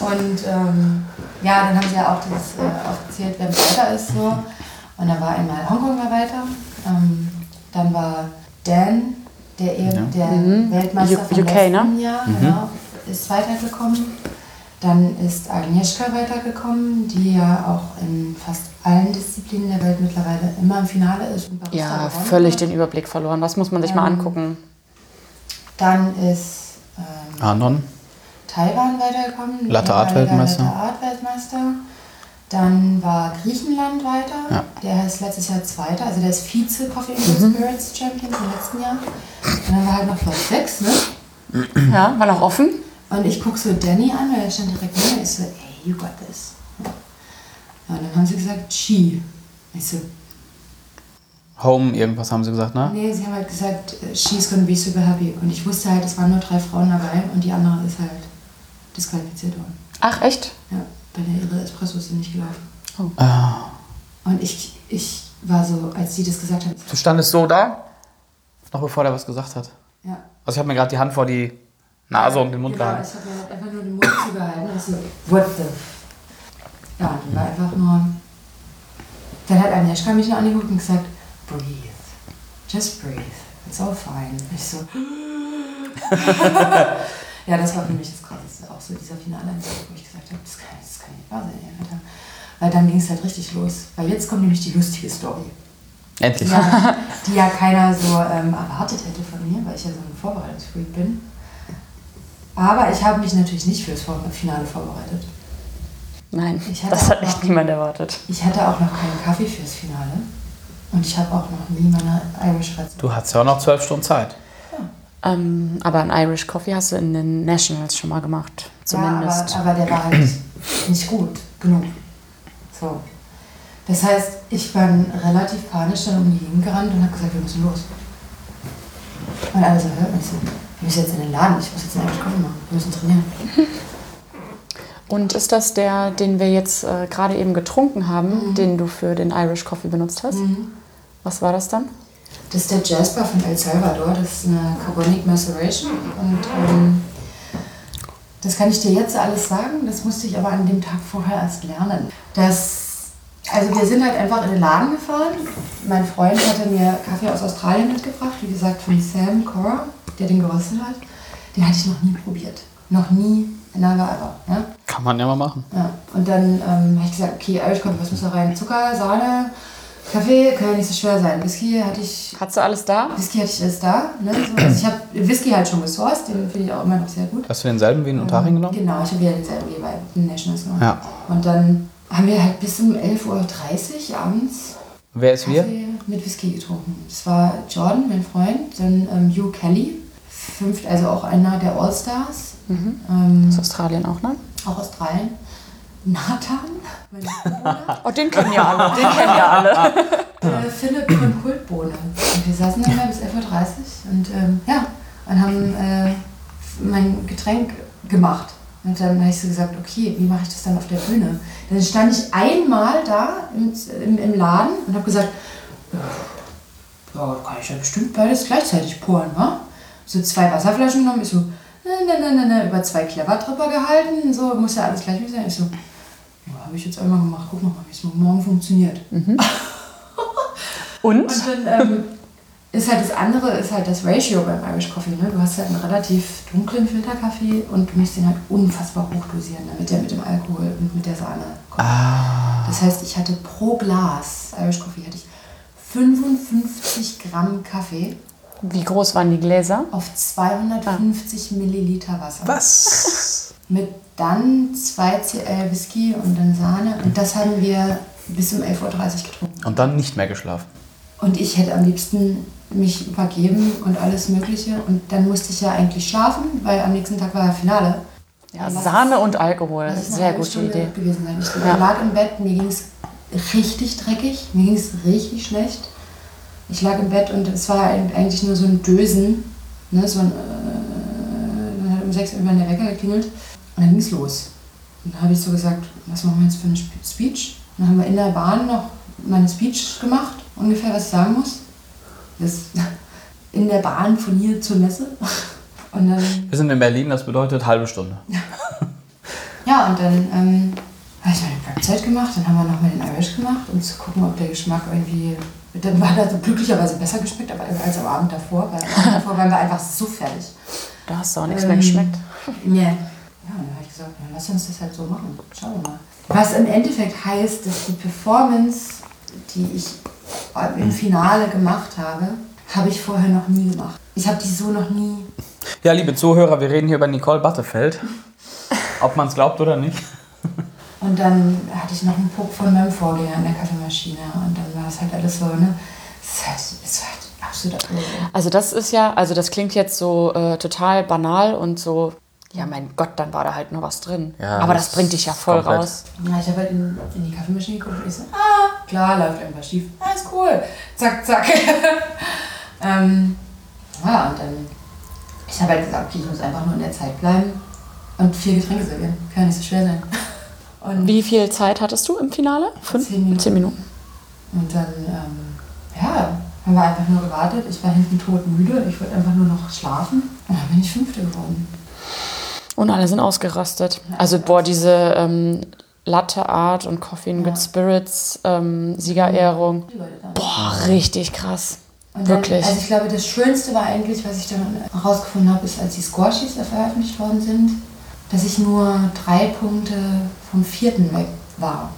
und ähm, ja, dann haben sie ja auch das äh, aufgezählt, wer weiter ist. So. Und dann war einmal Hongkong war weiter. Ähm, dann war Dan, der, eben, der Weltmeister U- vom UK, letzten ne? Jahr, genau, ist weitergekommen. Dann ist Agnieszka weitergekommen, die ja auch in fast allen Disziplinen der Welt mittlerweile immer im Finale ist. Ja, völlig hat. den Überblick verloren. Das muss man sich mal Ähm, angucken. Dann ist ähm, Anon. Taiwan weitergekommen. Latte Art Weltmeister. Latte Art Weltmeister. Dann war Griechenland weiter. Ja. Der ist letztes Jahr Zweiter. Also der ist Vize Coffee and Good Spirits Champion vom letzten Jahr. Und dann war halt noch Platz 6, ne? Ja, war noch offen. Und ich gucke so Danny an, weil er stand direkt neben mir. Ich so, ey, you got this. Ja, und dann haben sie gesagt, she. Ich so, Home, irgendwas haben sie gesagt, ne? nee, sie haben halt gesagt, äh, she's gonna be super happy. Und ich wusste halt, es waren nur drei Frauen dabei und die andere ist halt disqualifiziert worden. Ach, echt? Ja, bei der ihre Espressos sind nicht gelaufen. Ah, Und ich, ich war so, als sie das gesagt hat, du standest so da, noch bevor der was gesagt hat. ja. Also ich habe mir gerade die Hand vor die Nase und den Mund genau, gehalten. ich habe mir halt einfach nur den Mund zugehalten und ich so, what the... Ja, dann war einfach nur... Dann hat Agnieszka mich noch angeguckt und gesagt, breathe, just breathe, it's all fine. Und ich so... [LAUGHS] ja, das war für mich das Krasseste, auch so dieser finale Einsatz, wo ich gesagt habe, das kann, das kann nicht wahr sein, Alter. Weil dann ging es halt richtig los. Weil jetzt kommt nämlich die lustige Story. Endlich. ja, die ja keiner so ähm, erwartet hätte von mir, weil ich ja so ein Vorbereitungsfreak bin. Aber ich habe mich natürlich nicht fürs Vor- Finale vorbereitet. Nein, das hat echt noch- niemand erwartet. Ich hatte auch noch keinen Kaffee fürs Finale. Und ich habe auch noch nie meine Irish Rezept. Du hast ja auch noch zwölf Stunden Zeit. Ähm, aber ein Irish Coffee hast du in den Nationals schon mal gemacht. Zumindest. Ja, aber, aber der war halt [CLEARS THROAT] nicht gut genug. So. Das heißt, ich bin relativ panisch dann um die Gegend gerannt und habe gesagt, wir müssen los. Und alle so, hört mich so, wir müssen jetzt in den Laden, ich muss jetzt einen Irish Coffee machen, wir müssen trainieren. [LAUGHS] Und ist das der, den wir jetzt äh, gerade eben getrunken haben, den du für den Irish Coffee benutzt hast? Was war das dann? Das ist der Jasper von El Salvador, das ist eine Carbonic Maceration. Und ähm, das kann ich dir jetzt alles sagen, das musste ich aber an dem Tag vorher erst lernen. Das, also wir sind halt einfach in den Laden gefahren. Mein Freund hatte mir Kaffee aus Australien mitgebracht, wie gesagt von Sam Cora, der den geröstet hat. Den hatte ich noch nie probiert. Noch nie, never ever. Ja? Kann man ja mal machen. Ja, und dann ähm, habe ich gesagt, okay, Irish Coffee, was muss da rein? Zucker, Sahne, Kaffee, kann ja nicht so schwer sein. Whisky hatte ich, Hast du alles da? Whisky hatte ich alles da. Ne? So, also ich habe Whisky halt schon gesourced, den finde ich auch immer noch sehr gut. Hast du denselben wie in Unterhaching genommen? Genau, ich habe ja denselben wie bei den Nationals genommen. Ja. Und dann haben wir halt bis um 11.30 Uhr abends Wer ist wir? Kaffee mit Whisky getrunken. Das war Jordan, mein Freund, dann ähm, Hugh Kelly, fünft, also auch einer der All-Stars, ähm, Aus Australien auch, ne? auch Australien. Nathan. [LAUGHS] Oh, den kennen ja alle. Den kennen ja alle. [LAUGHS] äh, Philipp von Kultbohne. Und wir saßen dann da bis 11.30 Uhr und ähm, ja, und haben äh, mein Getränk gemacht. Und dann habe ich so gesagt, okay, wie mache ich das dann auf der Bühne? Dann stand ich einmal da im, im, im Laden und habe gesagt, ja, ja, kann ich ja bestimmt beides gleichzeitig poren, wa? So zwei Wasserflaschen genommen, ich so, ne, ne, ne, ne, ne, über zwei Clever-Tripper gehalten, so, muss ja alles gleich sein. Ich so, ja, habe ich jetzt einmal gemacht, guck mal, wie es morgen funktioniert. [LAUGHS] Und? Und dann ähm, ist halt das andere, ist halt das Ratio beim Irish Coffee. Ne? Du hast halt einen relativ dunklen Filterkaffee und du musst den halt unfassbar hoch dosieren, damit der mit dem Alkohol und mit der Sahne kommt. Das heißt, ich hatte pro Glas Irish Coffee hatte ich 55 Gramm Kaffee Wie groß waren die Gläser? auf 250 Milliliter Wasser. Was? Mit dann 2 CL Whisky und dann Sahne. Und das haben wir bis um 11.30 Uhr getrunken. Und dann nicht mehr geschlafen. Und ich hätte am liebsten mich übergeben und alles Mögliche. Und dann musste ich ja eigentlich schlafen, weil am nächsten Tag war ja Finale. Ja, Sahne und Alkohol. Sehr gute Stunde Idee. gewesen sein. Ich Ja. lag im Bett, mir ging es richtig dreckig, mir ging es richtig schlecht. Ich lag im Bett und es war ein- eigentlich nur so ein Dösen. Ne, so ein, äh, dann hat um sechs irgendwann der Wecker geklingelt und dann ging es los. Und dann habe ich so gesagt, was machen wir jetzt für eine Sp- Speech? Und dann haben wir in der Bahn noch meine Speech gemacht, ungefähr was ich sagen muss. Das [LAUGHS] in der Bahn von hier zur Messe. [LAUGHS] Und dann Wir sind in Berlin, das bedeutet halbe Stunde. Ja, und dann ähm, habe ich meine Prep-Zeit gemacht, dann haben wir nochmal den Irish gemacht, um zu gucken, ob der Geschmack irgendwie. Dann war das glücklicherweise besser geschmeckt aber als am Abend davor, weil am Abend [LAUGHS] davor waren wir einfach so fertig. Da hast du auch nichts Ähm, mehr geschmeckt. Nee. Ja, und dann habe ich gesagt, ja, lass uns das halt so machen. Schauen wir mal. Was im Endeffekt heißt, dass die Performance, die ich im Finale gemacht habe, habe ich vorher noch nie gemacht. Ich habe die so noch nie Ja, liebe Zuhörer, wir reden hier über Nicole Battefeld. Ob man es glaubt oder nicht. Und dann hatte ich noch einen Puck von meinem Vorgänger in der Kaffeemaschine. Und dann war es halt alles so, ne? Es ist halt, es war halt absolut Irrsinn. Also das ist ja, also das klingt jetzt so äh, total banal und so, ja mein Gott, dann war da halt nur was drin. Ja, Aber das das bringt dich ja voll komplett. raus. Ja, ich habe halt in, in die Kaffeemaschine geguckt und ich so, ah, klar, läuft irgendwas schief. Ah, ist cool. Zack, zack. [LAUGHS] ähm, ja, und dann, ich habe halt gesagt, okay, ich muss einfach nur in der Zeit bleiben und vier Getränke servieren. Kann ja nicht so schwer sein. [LAUGHS] Und Wie viel Zeit hattest du im Finale? Fünf? Zehn Minuten. Zehn Minuten. Und dann, ähm, ja, haben wir einfach nur gewartet. Ich war hinten todmüde. Ich wollte einfach nur noch schlafen. Und dann bin ich Fünfte geworden. Und alle sind ausgerastet. Also boah, diese ähm, Latte Art und Coffee and Good Spirits ähm, Siegerehrung. Boah, richtig krass. Dann, Wirklich. Also ich glaube, das Schönste war eigentlich, was ich dann herausgefunden habe, ist, als die da veröffentlicht worden sind, dass ich nur drei Punkte vom vierten weg war.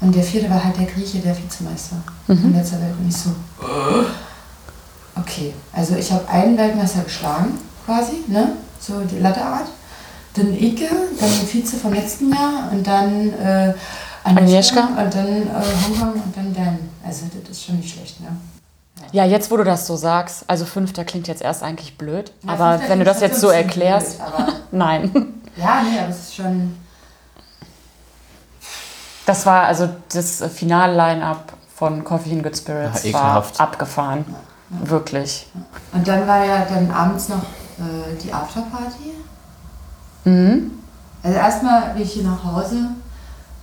Und der vierte war halt der Grieche, der Vizemeister in letzter Welt. Und ich so, okay, also ich habe einen Weltmeister geschlagen, quasi, ne? So die Latteart. Dann Ike, dann den Vize vom letzten Jahr und dann äh, Agnieszka. und dann äh, Hongkong und dann Dan. Also das ist schon nicht schlecht, ne? Ja, jetzt wo du das so sagst, also fünfter klingt jetzt erst eigentlich blöd, Ja, aber wenn du das jetzt so erklärst, blöd, aber [LAUGHS] nein. ja, nee, aber es ist schon. Das war also das Final-Line-Up von Coffee and Good Spirits Ja, war abgefahren. Wirklich. Und dann war ja dann abends noch äh, die Afterparty. Mhm. Also erstmal bin ich hier nach Hause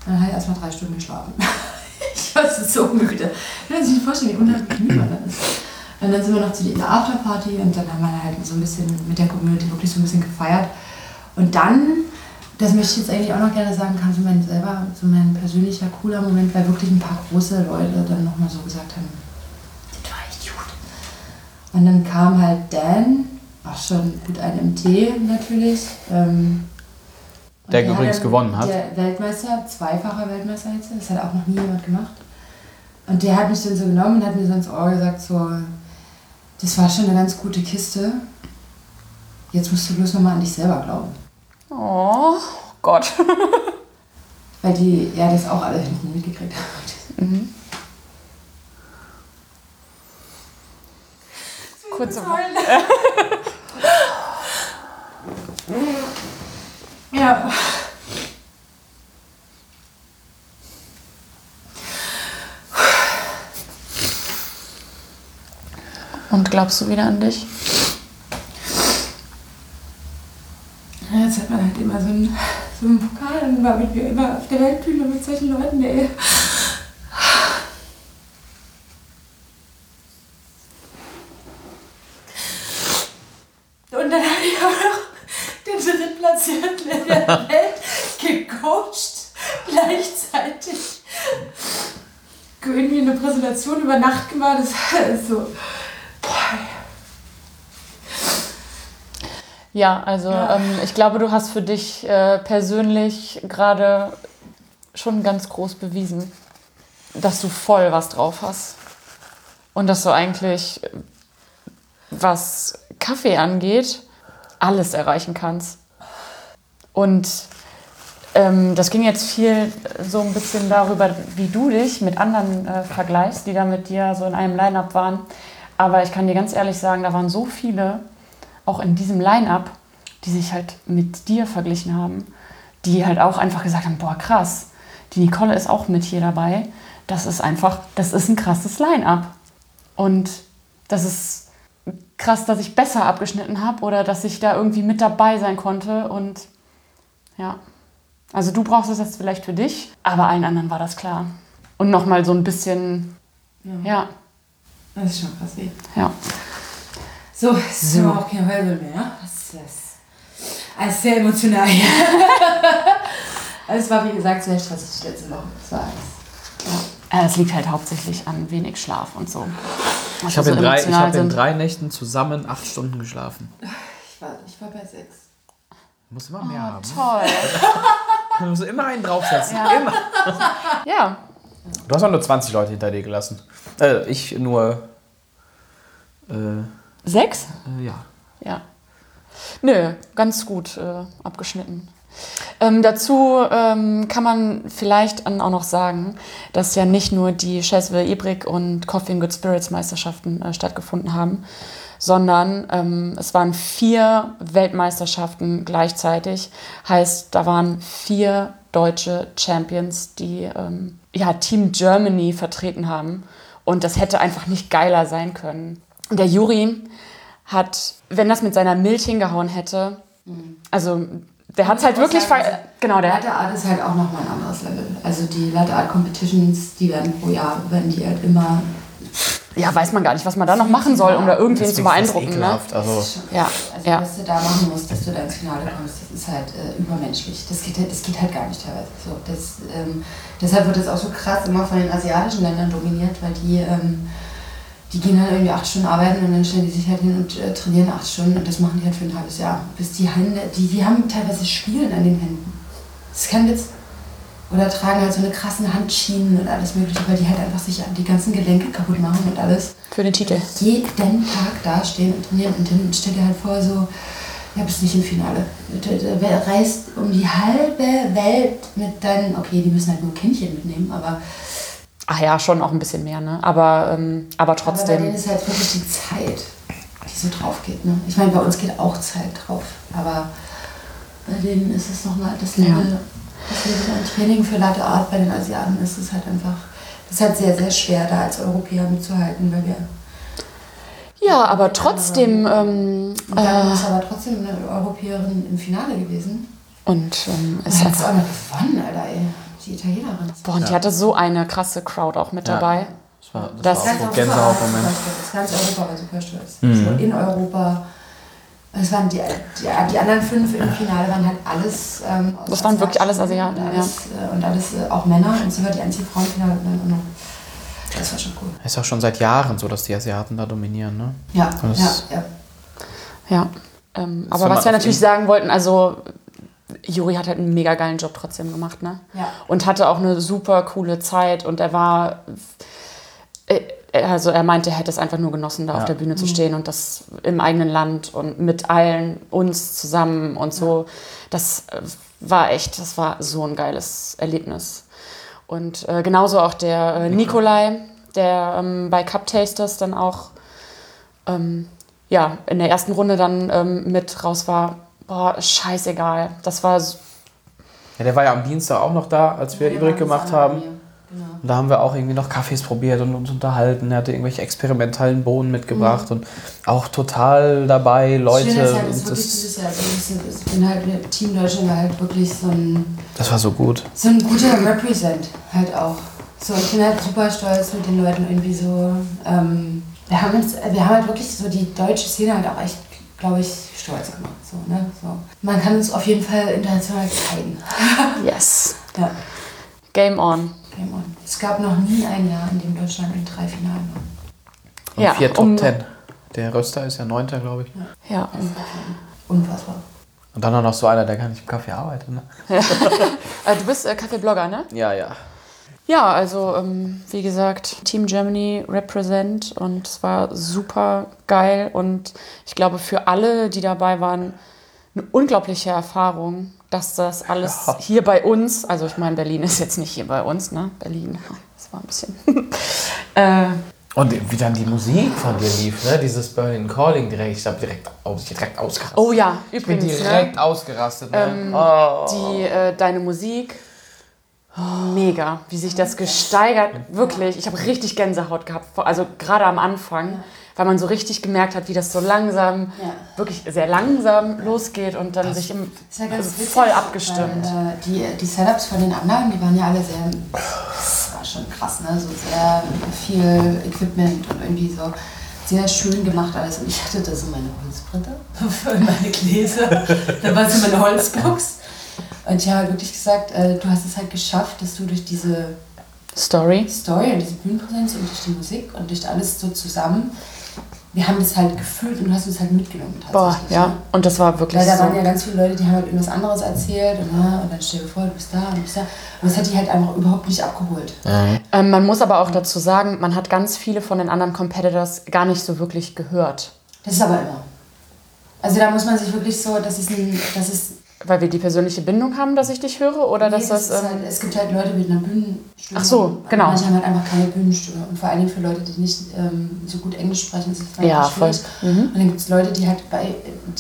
dann habe ich erstmal drei Stunden geschlafen. [LAUGHS] ich war so müde. Ich kann sich nicht vorstellen, wie unheimlich müde man ist. Und dann sind wir noch zu dieser Afterparty und dann haben wir halt so ein bisschen mit der Community wirklich so ein bisschen gefeiert. Und dann, das möchte ich jetzt eigentlich auch noch gerne sagen, kam so mein selber, so mein persönlicher cooler Moment, weil wirklich ein paar große Leute dann nochmal so gesagt haben, das war echt gut. Und dann kam halt Dan, auch schon gut ein MT natürlich. Ähm, Der hat übrigens dann- gewonnen hat. Der Weltmeister, zweifacher Weltmeister jetzt, das hat auch noch nie jemand gemacht. Und der hat mich dann so genommen und hat mir so ins Ohr gesagt, so, das war schon eine ganz gute Kiste. Jetzt musst du bloß nochmal an dich selber glauben. Oh Gott. [LAUGHS] Weil die ja das auch alle hinten mitgekriegt haben. Kurze [LAUGHS] Ja. Und glaubst du wieder an dich? Ja, Jetzt hat man halt immer so einen, so einen Pokal und war mit mir immer auf der Weltbühne mit solchen Leuten, ey. Und dann habe ich auch noch den drittplatzierten der Welt gecoacht, gleichzeitig. Irgendwie eine Präsentation über Nacht gemacht, das ist so. Ja, also Ja. Ähm, ich glaube, du hast für dich äh, persönlich gerade schon ganz groß bewiesen, dass du voll was drauf hast. Und dass du eigentlich, äh, was Kaffee angeht, alles erreichen kannst. Und ähm, das ging jetzt viel so ein bisschen darüber, wie du dich mit anderen äh, vergleichst, die da mit dir so in einem Line-Up waren. Aber ich kann dir ganz ehrlich sagen, da waren so viele, auch in diesem Line-Up, die sich halt mit dir verglichen haben, die halt auch einfach gesagt haben, boah, krass, die Nicole ist auch mit hier dabei. Das ist einfach, das ist ein krasses Line-Up. Und das ist krass, dass ich besser abgeschnitten habe oder dass ich da irgendwie mit dabei sein konnte. Und ja, also du brauchst es jetzt vielleicht für dich, aber allen anderen war das klar. Und nochmal so ein bisschen, ja, Das ist schon krass, ey. ja. So, es So. ist aber auch kein Heulsel mehr. Das ist alles sehr emotional [LAUGHS] also es war wie gesagt sehr stressig die letzte Woche. Es war alles. Äh, Es liegt halt hauptsächlich an wenig Schlaf und so. Ich Also habe in, so drei, ich hab in drei Nächten zusammen acht Stunden geschlafen. Ich war, ich war bei sechs. Muss immer mehr haben. Toll. [LAUGHS] Du musst immer einen draufsetzen. Ja. Immer. [LAUGHS] Ja, Du hast auch nur 20 Leute hinter dir gelassen. Äh, ich nur. Äh, sechs? äh, ja. Ja. Nö, ganz gut äh, abgeschnitten. Ähm, dazu ähm, kann man vielleicht auch noch sagen, dass ja nicht nur die Cheswell Ibrik und Coffee and Good Spirits Meisterschaften äh, stattgefunden haben, sondern ähm, es waren vier Weltmeisterschaften gleichzeitig. Heißt, da waren vier deutsche Champions, die ähm, ja, Team Germany vertreten haben. Und das hätte einfach nicht geiler sein können. Der Juri hat, wenn das mit seiner Milch hingehauen hätte, also der hat es halt wirklich, sagen, also, genau, der Latte Art ist halt auch nochmal ein anderes Level. Also die Latte Art Competitions, die werden pro Jahr, werden die halt immer. ja, weiß man gar nicht, was man da noch machen soll, um da irgendwen Das zu beeindrucken. Ne? ekelhaft. Also, Ja, Also ja. was du da machen musst, dass du da ins Finale kommst, das ist halt äh, übermenschlich. Das geht, halt- das geht halt gar nicht teilweise. So, das, ähm, deshalb wird das auch so krass immer von den asiatischen Ländern dominiert, weil die, ähm, die gehen halt irgendwie acht Stunden arbeiten und dann stellen die sich halt hin und äh, trainieren acht Stunden und das machen die halt für ein halbes Jahr. Bis die Hände, die, die haben teilweise Spielen an den Händen. Das ist kein Witz. Oder tragen halt so eine krassen Handschienen und alles mögliche, weil die halt einfach sich die ganzen Gelenke kaputt machen und alles. Für den Titel. Jeden Tag dastehen und trainieren und dann stell dir halt vor, so, ja, bist nicht im Finale. Du, reist um die halbe Welt mit deinen, okay, die müssen halt nur Kindchen mitnehmen, aber, Ach ja, schon auch ein bisschen mehr, ne? Aber, ähm, aber aber bei trotzdem. denen ist halt wirklich die Zeit, die so drauf geht. Ne? Ich meine, bei uns geht auch Zeit drauf, aber bei denen ist es nochmal das Ja. Level, das Level an Training für Latte Art. Bei den Asiaten ist es halt einfach, das ist halt sehr, sehr schwer, da als Europäer mitzuhalten, weil wir Ja, aber trotzdem. Ähm, Und dann äh, ist aber trotzdem eine Europäerin im Finale gewesen. und ähm, Es hat auch noch gewonnen, Alter, ey. Die Italienerin. boah, und die hatte so eine krasse Crowd auch mit Ja. dabei. Das war, das Das- war Ganz auch so ein Europa Gänsehautmoment. war stolz. Ganz Europa war super stolz. Mhm. So in Europa. Es waren die, die, die anderen fünf im Finale waren halt alles. Ähm, aus Das waren wirklich alles Asiaten, Und alles, äh, und alles äh, auch Männer. Und sie war die einzige Frau im Finale. Und dann- Das war schon cool. Ist auch schon seit Jahren so, dass die Asiaten da dominieren, ne? Ja, Das- ja, ja. Ja. Ähm, Das aber was wir natürlich sagen wollten, also Juri hat halt einen mega geilen Job trotzdem gemacht, ne? Ja. Und hatte auch eine super coole Zeit und er war. äh, Also er meinte, er hätte es einfach nur genossen, da auf Ja. der Bühne zu stehen und das im eigenen Land und mit allen uns zusammen und so. Das äh, war echt, das war so ein geiles Erlebnis. Und äh, genauso auch der äh, Nikolai, der ähm, bei Cup Tasters dann auch ähm, ja, in der ersten Runde dann ähm, mit raus war. Boah, scheißegal. Das war Ja, der war ja am Dienstag auch noch da, als wir Ja, übrig das gemacht haben. Genau. Und da haben wir auch irgendwie noch Kaffees probiert und uns unterhalten. Er hatte irgendwelche experimentellen Bohnen mitgebracht und auch total dabei, Leute. Schön halt, wirklich das, dieses Jahr ich bin halt mit Team Deutschland war halt wirklich so ein das war so gut. so ein guter Represent halt auch. So, ich bin halt super stolz mit den Leuten irgendwie so. Ähm, wir, haben uns, wir haben halt wirklich so die deutsche Szene halt auch echt, glaube ich, stolz gemacht. So, ne? so. Man kann uns auf jeden Fall international zeigen. [LAUGHS] yes. Ja, Game on. game on. Es gab noch nie ein Jahr, in dem Deutschland in drei Finalen war. Und Ja, vier Top um- Ten. Der Röster ist ja Neunter, glaube ich. Ja. Schon unfassbar. Und dann auch noch so einer, der gar nicht im Kaffee arbeitet. Ne? [LAUGHS] Äh, du bist äh, Kaffeeblogger, ne? Ja, ja. Ja, also ähm, wie gesagt, Team Germany represent und es war super geil und ich glaube für alle, die dabei waren, eine unglaubliche Erfahrung, dass das alles Ja. hier bei uns, also ich meine, Berlin ist jetzt nicht hier bei uns, ne? Berlin, [LAUGHS] das war ein bisschen. [LAUGHS] äh, Und wie dann die Musik von dir lief, ne? Dieses Burning Calling direkt. Ich habe direkt, aus, direkt ausgerastet. oh ja, ich bin übrigens, direkt ne? ausgerastet. Ne? Ähm, oh. die, äh, deine Musik, mega, wie sich das gesteigert, wirklich. Ich habe richtig Gänsehaut gehabt, also gerade am Anfang, weil man so richtig gemerkt hat, wie das so langsam, Ja. wirklich sehr langsam losgeht und dann sich im, ja also witzig, voll abgestimmt. Weil, äh, die, die Setups von den anderen, die waren ja alle sehr, das war schon krass, ne? So sehr viel Equipment und irgendwie so sehr schön gemacht alles. Und ich hatte da so meine Holzbritte [LAUGHS] für meine Gläser. da war so meine Holzbox. Und ich habe halt wirklich gesagt, äh, du hast es halt geschafft, dass du durch diese Story. Story und diese Bühnenpräsenz und durch die Musik und durch alles so zusammen, wir haben das halt gefühlt und du hast uns halt mitgenommen Boah, tatsächlich. ja, ne? und das war wirklich Weil da so. waren ja ganz viele Leute, die haben halt irgendwas anderes erzählt und, ja, und dann stell dir vor, du bist da und du bist da. Und das hat die halt einfach überhaupt nicht abgeholt. Ähm, man muss aber auch dazu sagen, man hat ganz viele von den anderen Competitors gar nicht so wirklich gehört. Das ist aber immer. Also da muss man sich wirklich so, das ist ein, das ist, Weil wir die persönliche Bindung haben, dass ich dich höre? Oder dass nee, das. ist ähm, halt, es gibt halt Leute mit einer Bühnenstimme. Ach so, genau. Manche haben halt einfach keine Bühnenstimme. Und vor allen Dingen für Leute, die nicht ähm, so gut Englisch sprechen, ist es Ja, einfach voll. schwierig. Mhm. Und dann gibt es Leute, die halt bei,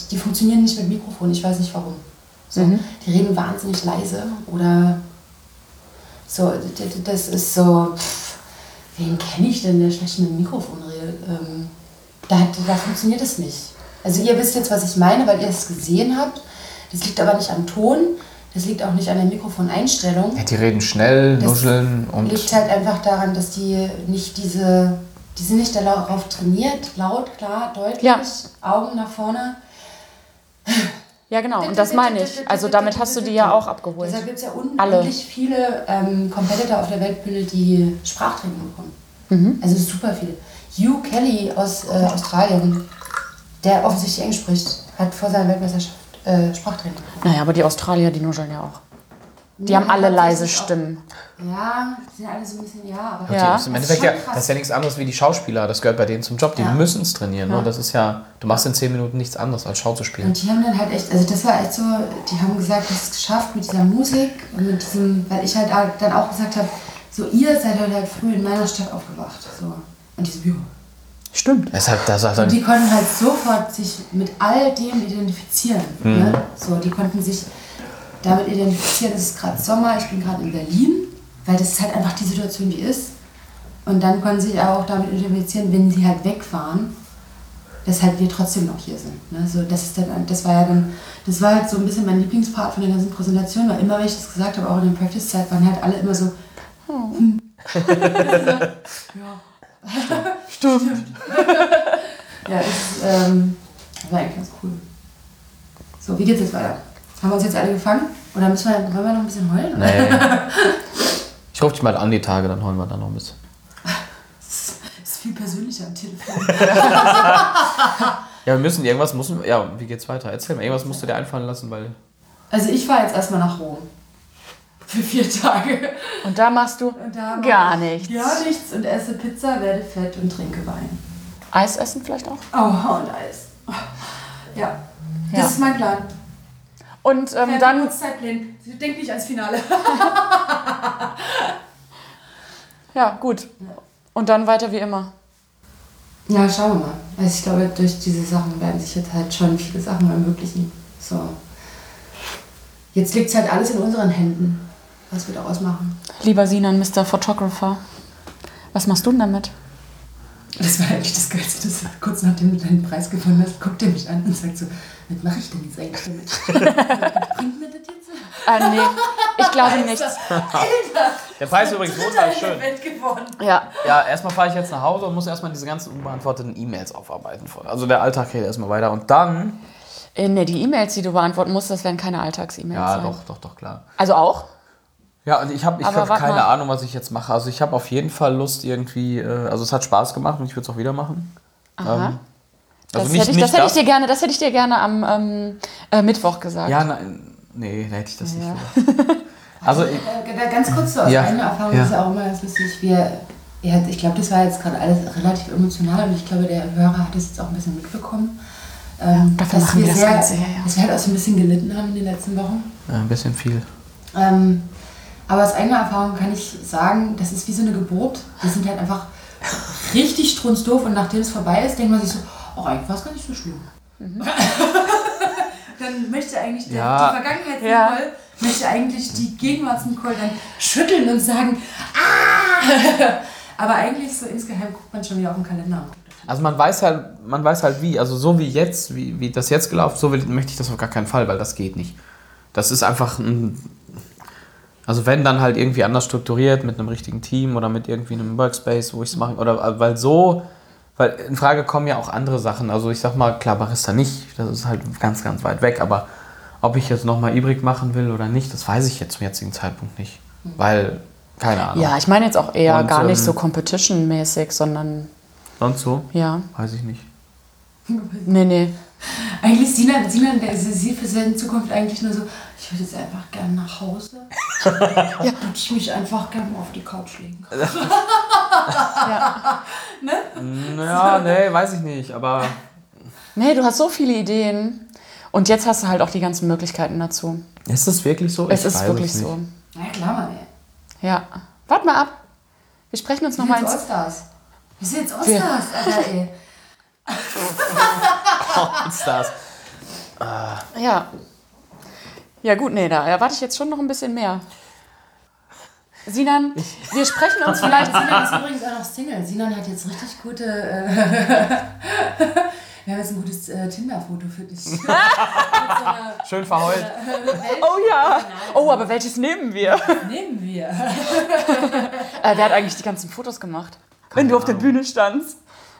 die funktionieren nicht mit Mikrofon, ich weiß nicht warum. So, Mhm. Die reden wahnsinnig leise oder so, das ist so, pff, wen kenne ich denn, der schlecht mit dem Mikrofon redet? Ähm, da, da funktioniert es nicht. Also ihr wisst jetzt, was ich meine, weil ihr es gesehen habt. Das liegt aber nicht am Ton, das liegt auch nicht an der Mikrofoneinstellung. Ja, die reden schnell, Das nuscheln und. liegt halt einfach daran, dass die nicht diese, die sind nicht darauf trainiert, laut, klar, deutlich, Ja. Augen nach vorne. ja, genau, und das meine ich. Also damit hast du die ja auch abgeholt. Deshalb gibt es ja unendlich viele ähm, Competitor auf der Weltbühne, die Sprachtraining bekommen. Mhm. Also super viele. Hugh Kelly aus äh, Australien, der offensichtlich Englisch spricht, hat vor seiner Weltmeisterschaft äh, Sprachtraining. Naja, aber die Australier, die nuscheln ja auch. Die haben alle leise Stimmen. Ja, die sind alle so ein bisschen, ja, aber. Ja. Das ist im Endeffekt Das ja, das ist ja nichts anderes wie die Schauspieler. Das gehört bei denen zum Job. Die Ja. müssen es trainieren. Ja. Ne? Das ist ja, du machst in zehn Minuten nichts anderes als Schau zu spielen. Und die haben dann halt echt, also das war echt so, die haben gesagt, das ist geschafft mit dieser Musik und mit diesem, weil ich halt dann auch gesagt habe, so ihr seid heute halt früh in meiner Stadt aufgewacht. So. Und diese Büro. Stimmt. Halt, das ist Und die konnten halt sofort sich mit all dem identifizieren. Mhm. Ne? So, die konnten sich damit identifizieren, es ist gerade Sommer, ich bin gerade in Berlin, weil das ist halt einfach die Situation, die ist. Und dann konnten sie sich aber auch damit identifizieren, wenn sie halt weg waren, dass halt wir trotzdem noch hier sind. Ne? So, das, ist dann, das war ja dann, das war halt so ein bisschen mein Lieblingspart von der ganzen Präsentation, weil immer, wenn ich das gesagt habe, auch in der Practice-Zeit, waren halt alle immer so, hm. [LAUGHS] [LAUGHS] ja. Stimmt. [LAUGHS] Ja, es ähm, war eigentlich ganz cool. So, wie geht's jetzt weiter? Haben wir uns jetzt alle gefangen? Oder müssen wir, wollen wir noch ein bisschen heulen? oder? Nee. [LAUGHS] Ich rufe dich mal an die Tage, dann holen wir dann noch ein bisschen. Das ist viel persönlicher am Telefon. Ja, wir müssen irgendwas, müssen, ja, wie geht's weiter? Erzähl mal, irgendwas musst du dir einfallen lassen, weil. Also ich fahre jetzt erstmal nach Rom. Für vier Tage. Und da machst du da gar nichts. Gar nichts und esse Pizza, werde fett und trinke Wein. Eis essen vielleicht auch? Oh, und Eis. Ja, das Ja. ist mein Plan. Und ähm, Keine dann, Kurzzeitpläne. Denk nicht ans Finale. [LAUGHS] ja, gut. Und dann weiter wie immer. Ja, schauen wir mal. Also ich glaube, durch diese Sachen werden sich jetzt halt schon viele Sachen ermöglichen. So. Jetzt liegt es halt alles in unseren Händen, was wir daraus machen. Lieber Sinan, Mr. Photographer, was machst du denn damit? Das war eigentlich das Geilste. Das kurz nachdem du deinen Preis gewonnen hast, guckt er mich an und sagt so, was mache ich denn jetzt eigentlich damit? [LAUGHS] Bringt mir das jetzt? Ah, nee, ich glaube nichts. Der Preis ist übrigens wunderschön. Welt gewonnen. Ja, Ja, erstmal fahre ich jetzt nach Hause und muss erstmal diese ganzen unbeantworteten E-Mails aufarbeiten. Also der Alltag geht erstmal weiter. Und dann. äh, nee, die E-Mails, die du beantworten musst, das werden keine Alltags-E-Mails Ja, sein. doch, doch, doch, klar. Also auch? Ja, und ich habe ich hab keine mal. Ahnung, was ich jetzt mache. Also ich habe auf jeden Fall Lust irgendwie, äh, also es hat Spaß gemacht und ich würde es auch wieder machen. Aha. Ähm, also das nicht, hätte ich, nicht das, hätte ich dir gerne, das hätte ich dir gerne am ähm, äh, Mittwoch gesagt. Ja, nein, nee, da hätte ich das Ja. nicht gesagt. Also ich, Äh, da ganz kurz so aus Ja. Erfahrung Ja. ist ja auch immer ganz lustig. Wir, ja, ich glaube, das war jetzt gerade alles relativ emotional und ich glaube, der Hörer hat es jetzt auch ein bisschen mitbekommen. Ähm, dafür dass machen wir das sehr, Ganze, ja, ja. Dass wir halt auch so ein bisschen gelitten haben in den letzten Wochen. ja, ein bisschen viel. Ähm, aber aus eigener Erfahrung kann ich sagen, das ist wie so eine Geburt. Wir sind halt einfach richtig strunzdoof und nachdem es vorbei ist, denkt man sich so, oh, eigentlich war es gar nicht so schlimm. [LAUGHS] dann möchte eigentlich der, Ja. die Vergangenheit Ja. Nicole, möchte eigentlich die Gegenwarts Nicole dann schütteln und sagen, ah! [LAUGHS] Aber eigentlich so insgeheim guckt man schon wieder auf den Kalender. Also man weiß halt, man weiß halt wie, also so wie jetzt, wie, wie das jetzt gelaufen, so will, möchte ich das auf gar keinen Fall, weil das geht nicht. Das ist einfach ein, also wenn dann halt irgendwie anders strukturiert mit einem richtigen Team oder mit irgendwie einem Workspace, wo ich es mache, oder weil so, weil in Frage kommen ja auch andere Sachen. Also ich sag mal, klar, Barista nicht, das ist halt ganz, ganz weit weg, aber ob ich jetzt nochmal Ibrik machen will oder nicht, das weiß ich jetzt zum jetzigen Zeitpunkt nicht. Weil, keine Ahnung. Ja, ich meine jetzt auch eher Und, gar nicht ähm, so competition-mäßig, sondern Sonst so? ja. Weiß ich nicht. Nee, nee. Eigentlich Sina, Sina der, sie für seine Zukunft eigentlich nur so, ich würde jetzt einfach gerne nach Hause. [LAUGHS] ja. Würde ich mich einfach gerne auf die Couch legen. Ja, [LAUGHS] nee, weiß ich nicht, aber Nee, du hast so viele Ideen. Und jetzt hast du halt auch die ganzen Möglichkeiten dazu. ist das wirklich so? Es Ich ist wirklich nicht. so. Na ja, klar, Mann, ey. Ja. Warte mal ab. Wir sprechen uns Wir nochmal sind jetzt ins. Wir sind jetzt Allstars, Alter, ey. [LAUGHS] Stars. Ja. Ja, gut, nee, da erwarte ich jetzt schon noch ein bisschen mehr. Sinan, wir sprechen uns vielleicht. Sinan ist übrigens auch noch Single. Sinan hat jetzt richtig gute. Äh, [LAUGHS] wir haben jetzt ein gutes äh, Tinder-Foto für dich. [LAUGHS] So einer Schön verheult. Welt Oh ja. Oh, aber welches nehmen wir? nehmen wir. Äh, wer hat eigentlich die ganzen Fotos gemacht? Wenn du auf der Bühne standst.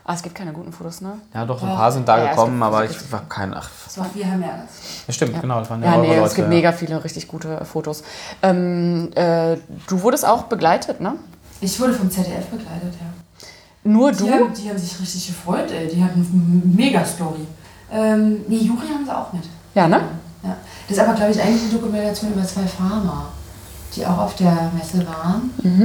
Ah, es gibt keine guten Fotos, ne? Ja, doch, ein paar sind da Ja, gekommen, aber ich war kein. Ach, Das war wir haben Ernst. ja, stimmt, genau, das waren ja, Ja, eure nee, Leute. es gibt ja. mega viele richtig gute Fotos. Ähm, äh, du wurdest auch begleitet, ne? Ich wurde vom ZDF begleitet, ja. Nur Die, du? haben, die haben sich richtig gefreut, ey. Die hatten eine Mega-Story. Ähm, nee, Juri haben sie auch mit. Ja, ne? Ja. Das ist aber, glaube ich, eigentlich eine Dokumentation über zwei Farmer. die auch auf der Messe waren. Mhm.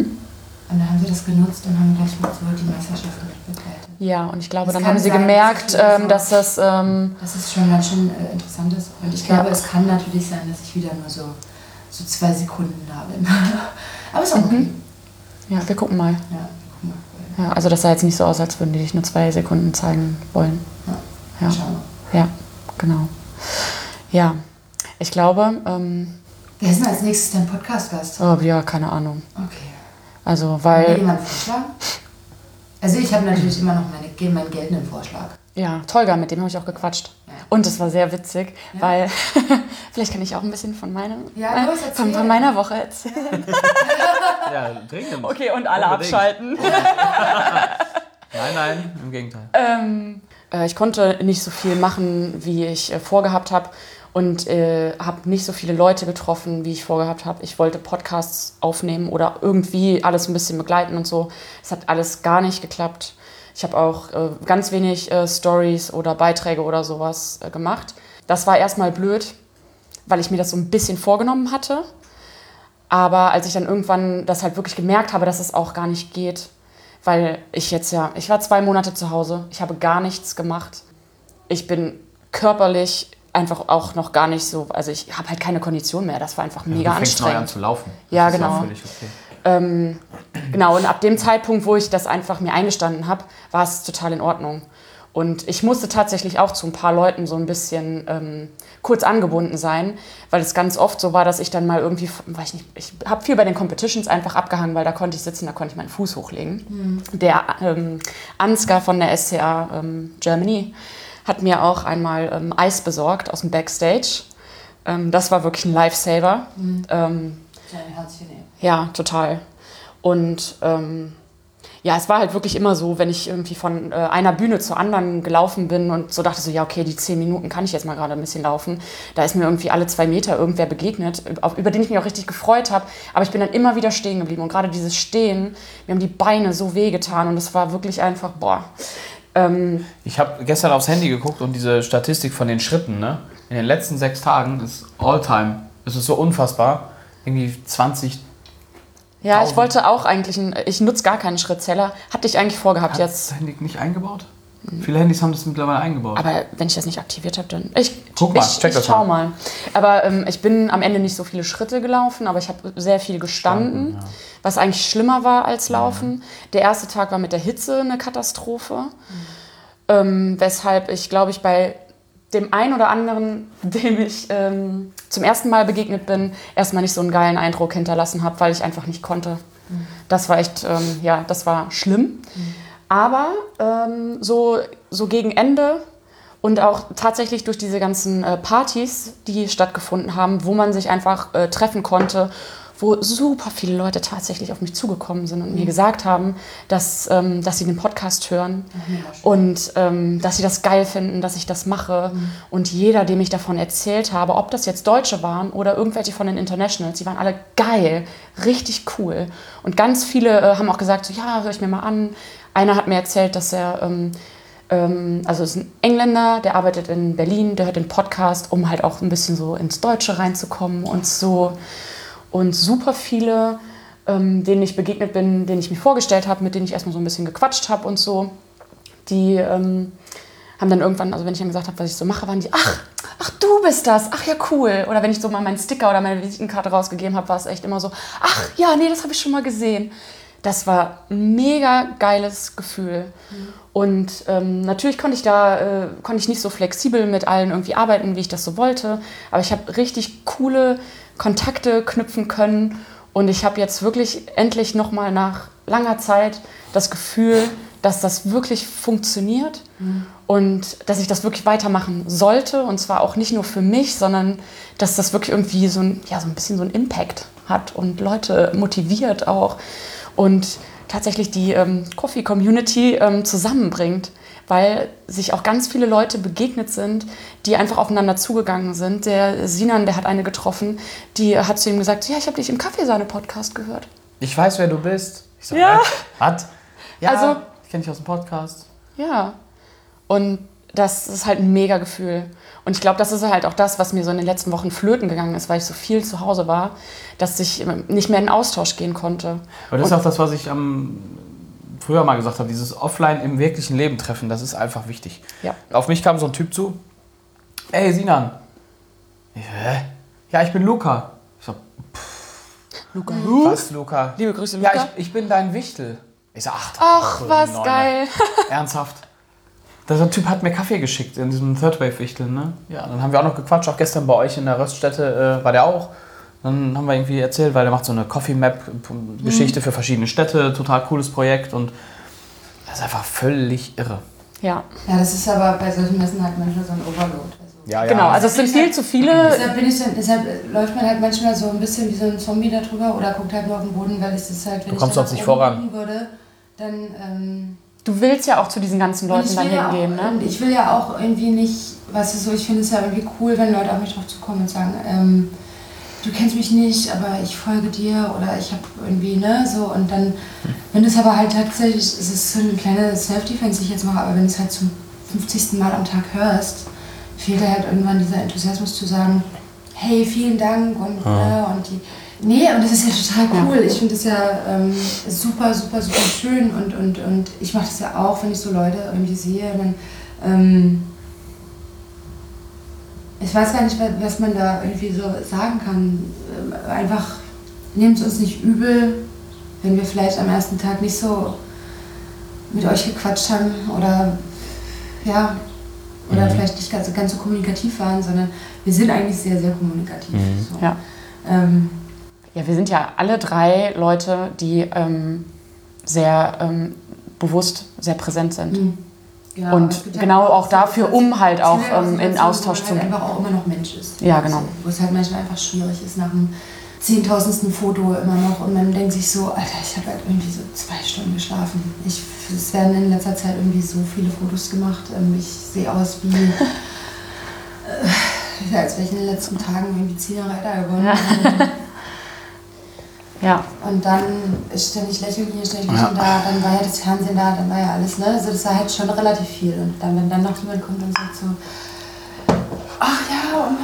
Und dann haben sie das genutzt und haben gleich mit so die Meisterschaften mitbegleitet. Ja, und ich glaube, Es dann haben sie sein, gemerkt, dass das ähm, dass das. Ähm, Das ist schon ganz schön äh, interessant ist. Und ich glaube, es kann natürlich sein, dass ich wieder nur so, so zwei Sekunden da bin. [LAUGHS] Aber ist auch okay. ja, wir gucken mal. Ja, guck mal. Ja, also das sah jetzt nicht so aus, als würden die dich nur zwei Sekunden zeigen wollen. Ja. Ja, wir. ja genau. Ja, ich glaube, ähm, Wer ist denn als nächstes dein Podcast-Gast? oh, ja, keine Ahnung. Okay. Also, Will weil, jemand vorschlagen? Also ich habe natürlich immer noch meine, meinen geltenden Vorschlag. ja, Tolga, mit dem habe ich auch gequatscht. Ja. Und es war sehr witzig, Ja. weil [LAUGHS] vielleicht kann ich auch ein bisschen von, meinem, Ja, äh, los, von, von meiner Woche erzählen. Ja, dringend. Okay, und alle Unbedingt. abschalten. Nein, nein, im Gegenteil. Ähm, äh, ich konnte nicht so viel machen, wie ich äh, vorgehabt habe und äh, habe nicht so viele Leute getroffen, wie ich vorgehabt habe. Ich wollte Podcasts aufnehmen oder irgendwie alles ein bisschen begleiten und so. Es hat alles gar nicht geklappt. Ich habe auch äh, ganz wenig äh, Stories oder Beiträge oder sowas äh, gemacht. Das war erstmal blöd, weil ich mir das so ein bisschen vorgenommen hatte. Aber als ich dann irgendwann das halt wirklich gemerkt habe, dass es auch gar nicht geht, weil ich jetzt ja, ich war zwei Monate zu Hause, ich habe gar nichts gemacht. Ich bin körperlich einfach auch noch gar nicht so, also ich habe halt keine Kondition mehr. Das war einfach mega du fängst neu an anstrengend. zu laufen. Ja, ist genau. völlig okay. Ähm, genau, und ab dem Zeitpunkt, wo ich das einfach mir eingestanden habe, war es total in Ordnung. Und ich musste tatsächlich auch zu ein paar Leuten so ein bisschen ähm, kurz angebunden sein, weil es ganz oft so war, dass ich dann mal irgendwie, weiß ich nicht, ich habe viel bei den Competitions einfach abgehangen, weil da konnte ich sitzen, da konnte ich meinen Fuß hochlegen. Der ähm, Ansgar von der SCA ähm, Germany hat mir auch einmal ähm, Eis besorgt aus dem Backstage. Ähm, das war wirklich ein Lifesaver. Ähm, Herzchen nehmen. ja, total. Und ähm, ja, es war halt wirklich immer so, wenn ich irgendwie von äh, einer Bühne zur anderen gelaufen bin und so dachte so, ja, okay, die zehn Minuten kann ich jetzt mal gerade ein bisschen laufen. Da ist mir irgendwie alle zwei Meter irgendwer begegnet, auf, über den ich mich auch richtig gefreut habe. Aber ich bin dann immer wieder stehen geblieben. Und gerade dieses Stehen, mir haben die Beine so wehgetan und es war wirklich einfach, boah. Ähm, Ich habe gestern aufs Handy geguckt und diese Statistik von den Schritten, ne? In den letzten sechs Tagen ist All-Time. Es ist so unfassbar. Irgendwie 20. ja, ich wollte auch eigentlich, einen, ich nutze gar keinen Schrittzähler. Hatte ich eigentlich vorgehabt Hat jetzt. das Handy nicht eingebaut? Viele Handys haben das mittlerweile eingebaut. Aber wenn ich das nicht aktiviert habe, dann. Ich, Guck mal, ich, check ich das schau mal. Aber ähm, ich bin am Ende nicht so viele Schritte gelaufen, aber ich habe sehr viel gestanden, Standen, ja. was eigentlich schlimmer war als Laufen. Der erste Tag war mit der Hitze eine Katastrophe. Ähm, weshalb ich, glaube ich, bei dem einen oder anderen, [LAUGHS] dem ich ähm, zum ersten Mal begegnet bin, erstmal nicht so einen geilen Eindruck hinterlassen habe, weil ich einfach nicht konnte. Das war echt, ähm, ja, das war schlimm. Aber ähm, so, so gegen Ende und auch tatsächlich durch diese ganzen äh, Partys, die stattgefunden haben, wo man sich einfach äh, treffen konnte, wo super viele Leute tatsächlich auf mich zugekommen sind und mir gesagt haben, dass, ähm, dass sie den Podcast hören und ähm, dass sie das geil finden, dass ich das mache. Und jeder, dem ich davon erzählt habe, ob das jetzt Deutsche waren oder irgendwelche von den Internationals, die waren alle geil, richtig cool. Und ganz viele äh, haben auch gesagt, so, ja, höre ich mir mal an. Einer hat mir erzählt, dass er... Ähm, ähm, also ist ein Engländer, der arbeitet in Berlin, der hört den Podcast, um halt auch ein bisschen so ins Deutsche reinzukommen und so. Und super viele, ähm, denen ich begegnet bin, denen ich mich vorgestellt habe, mit denen ich erstmal so ein bisschen gequatscht habe und so, die ähm, haben dann irgendwann, also wenn ich dann gesagt habe, was ich so mache, waren die, ach, ach du bist das, ach ja cool. Oder wenn ich so mal meinen Sticker oder meine Visitenkarte rausgegeben habe, war es echt immer so, ach ja, nee, das habe ich schon mal gesehen. Das war ein mega geiles Gefühl. Und ähm, natürlich konnte ich da äh, konnte ich nicht so flexibel mit allen irgendwie arbeiten, wie ich das so wollte. Aber ich habe richtig coole Kontakte knüpfen können. Und ich habe jetzt wirklich endlich nochmal nach langer Zeit das Gefühl, dass das wirklich funktioniert und dass ich das wirklich weitermachen sollte. Und zwar auch nicht nur für mich, sondern dass das wirklich irgendwie so ein, ja, so ein bisschen so einen Impact hat und Leute motiviert auch und tatsächlich die ähm, Coffee-Community ähm, zusammenbringt, weil sich auch ganz viele Leute begegnet sind, die einfach aufeinander zugegangen sind. Der Sinan, der hat eine getroffen, die hat zu ihm gesagt, ja, ich habe dich im Kaffeesahne-Podcast gehört. Ich weiß, wer du bist. Ich so, Ja. "Hä? Was? Ja, Also- ich kenne dich aus dem Podcast. Ja. Und das ist halt ein mega Gefühl. Und ich glaube, das ist halt auch das, was mir so in den letzten Wochen flöten gegangen ist, weil ich so viel zu Hause war, dass ich nicht mehr in Austausch gehen konnte. Aber das ist auch das, was ich am früher mal gesagt habe, dieses Offline im wirklichen Leben treffen, das ist einfach wichtig. Ja. Auf mich kam so ein Typ zu, ey Sinan. Ja, ich bin Luca. Ich so, Luca. was Luca? Liebe Grüße, Ja, Luca. ich, ich bin dein Wichtel. Ich so, ach, Ach, was Neune. geil. [LAUGHS] Ernsthaft. Der Typ hat mir Kaffee geschickt in diesem Third Wave Wichtel, ne? Ja, dann haben wir auch noch gequatscht, auch gestern bei euch in der Röststätte äh, war der auch. Dann haben wir irgendwie erzählt, weil der macht so eine Coffee Map Geschichte für verschiedene Städte, total cooles Projekt und das ist einfach völlig irre. Ja, Ja, das ist aber bei solchen Messen halt manchmal so ein Overload. Also. Ja, genau. Also es sind viel zu viele. Deshalb, bin ich so, deshalb läuft man halt manchmal so ein bisschen wie so ein Zombie da drüber oder guckt halt nur auf den Boden, weil es ist halt, wenn Du kommst ich da sonst nach nicht voran. würde, dann... Ähm, Du willst ja auch zu diesen ganzen Leuten dann will ja hingehen, auch, ne? Ich will ja auch irgendwie nicht, weißt du so, ich finde es ja irgendwie cool, wenn Leute auf mich drauf zukommen und sagen, ähm, du kennst mich nicht, aber ich folge dir oder ich habe irgendwie, ne, so und dann, wenn es aber halt tatsächlich, es ist so eine kleine Self-Defense, die ich jetzt mache, aber wenn du es halt zum 50. Mal am Tag hörst, fehlt halt irgendwann dieser Enthusiasmus zu sagen, hey, vielen Dank und, ne, und die, nee, und das ist ja total cool, ich finde das ja ähm, super, super, super schön und, und, und ich mache das ja auch, wenn ich so Leute irgendwie sehe, dann, ähm, ich weiß gar nicht, wa- was man da irgendwie so sagen kann. Ähm, Einfach nehmt es uns nicht übel, wenn wir vielleicht am ersten Tag nicht so mit euch gequatscht haben oder ja, oder Mhm. vielleicht nicht ganz, ganz so kommunikativ waren, sondern wir sind eigentlich sehr, sehr kommunikativ. Mhm. So. Ja. Ähm, Ja, wir sind ja alle drei Leute, die ähm, sehr ähm, bewusst, sehr präsent sind. Mhm. Genau, Und genau auch dafür, um halt auch, ja ähm, in Austausch zu man gehen. halt einfach auch immer noch Mensch ist. Ja, genau. Also, wo es halt manchmal einfach schwierig ist nach dem zehntausendsten Foto immer noch und man denkt sich so, Alter, ich habe halt irgendwie so zwei Stunden geschlafen. Ich, es werden in letzter Zeit irgendwie so viele Fotos gemacht. Ähm, Ich sehe aus wie, äh, als wäre ich in den letzten Tagen irgendwie zehn Jahre älter geworden. [LAUGHS] Ja, Und dann ist ständig lächeln hier, ständig Ja. lächeln da, dann war ja das Fernsehen da, dann war ja alles, ne? Also das war halt schon relativ viel. Und dann, wenn dann noch jemand kommt und sagt so, ach ja, und,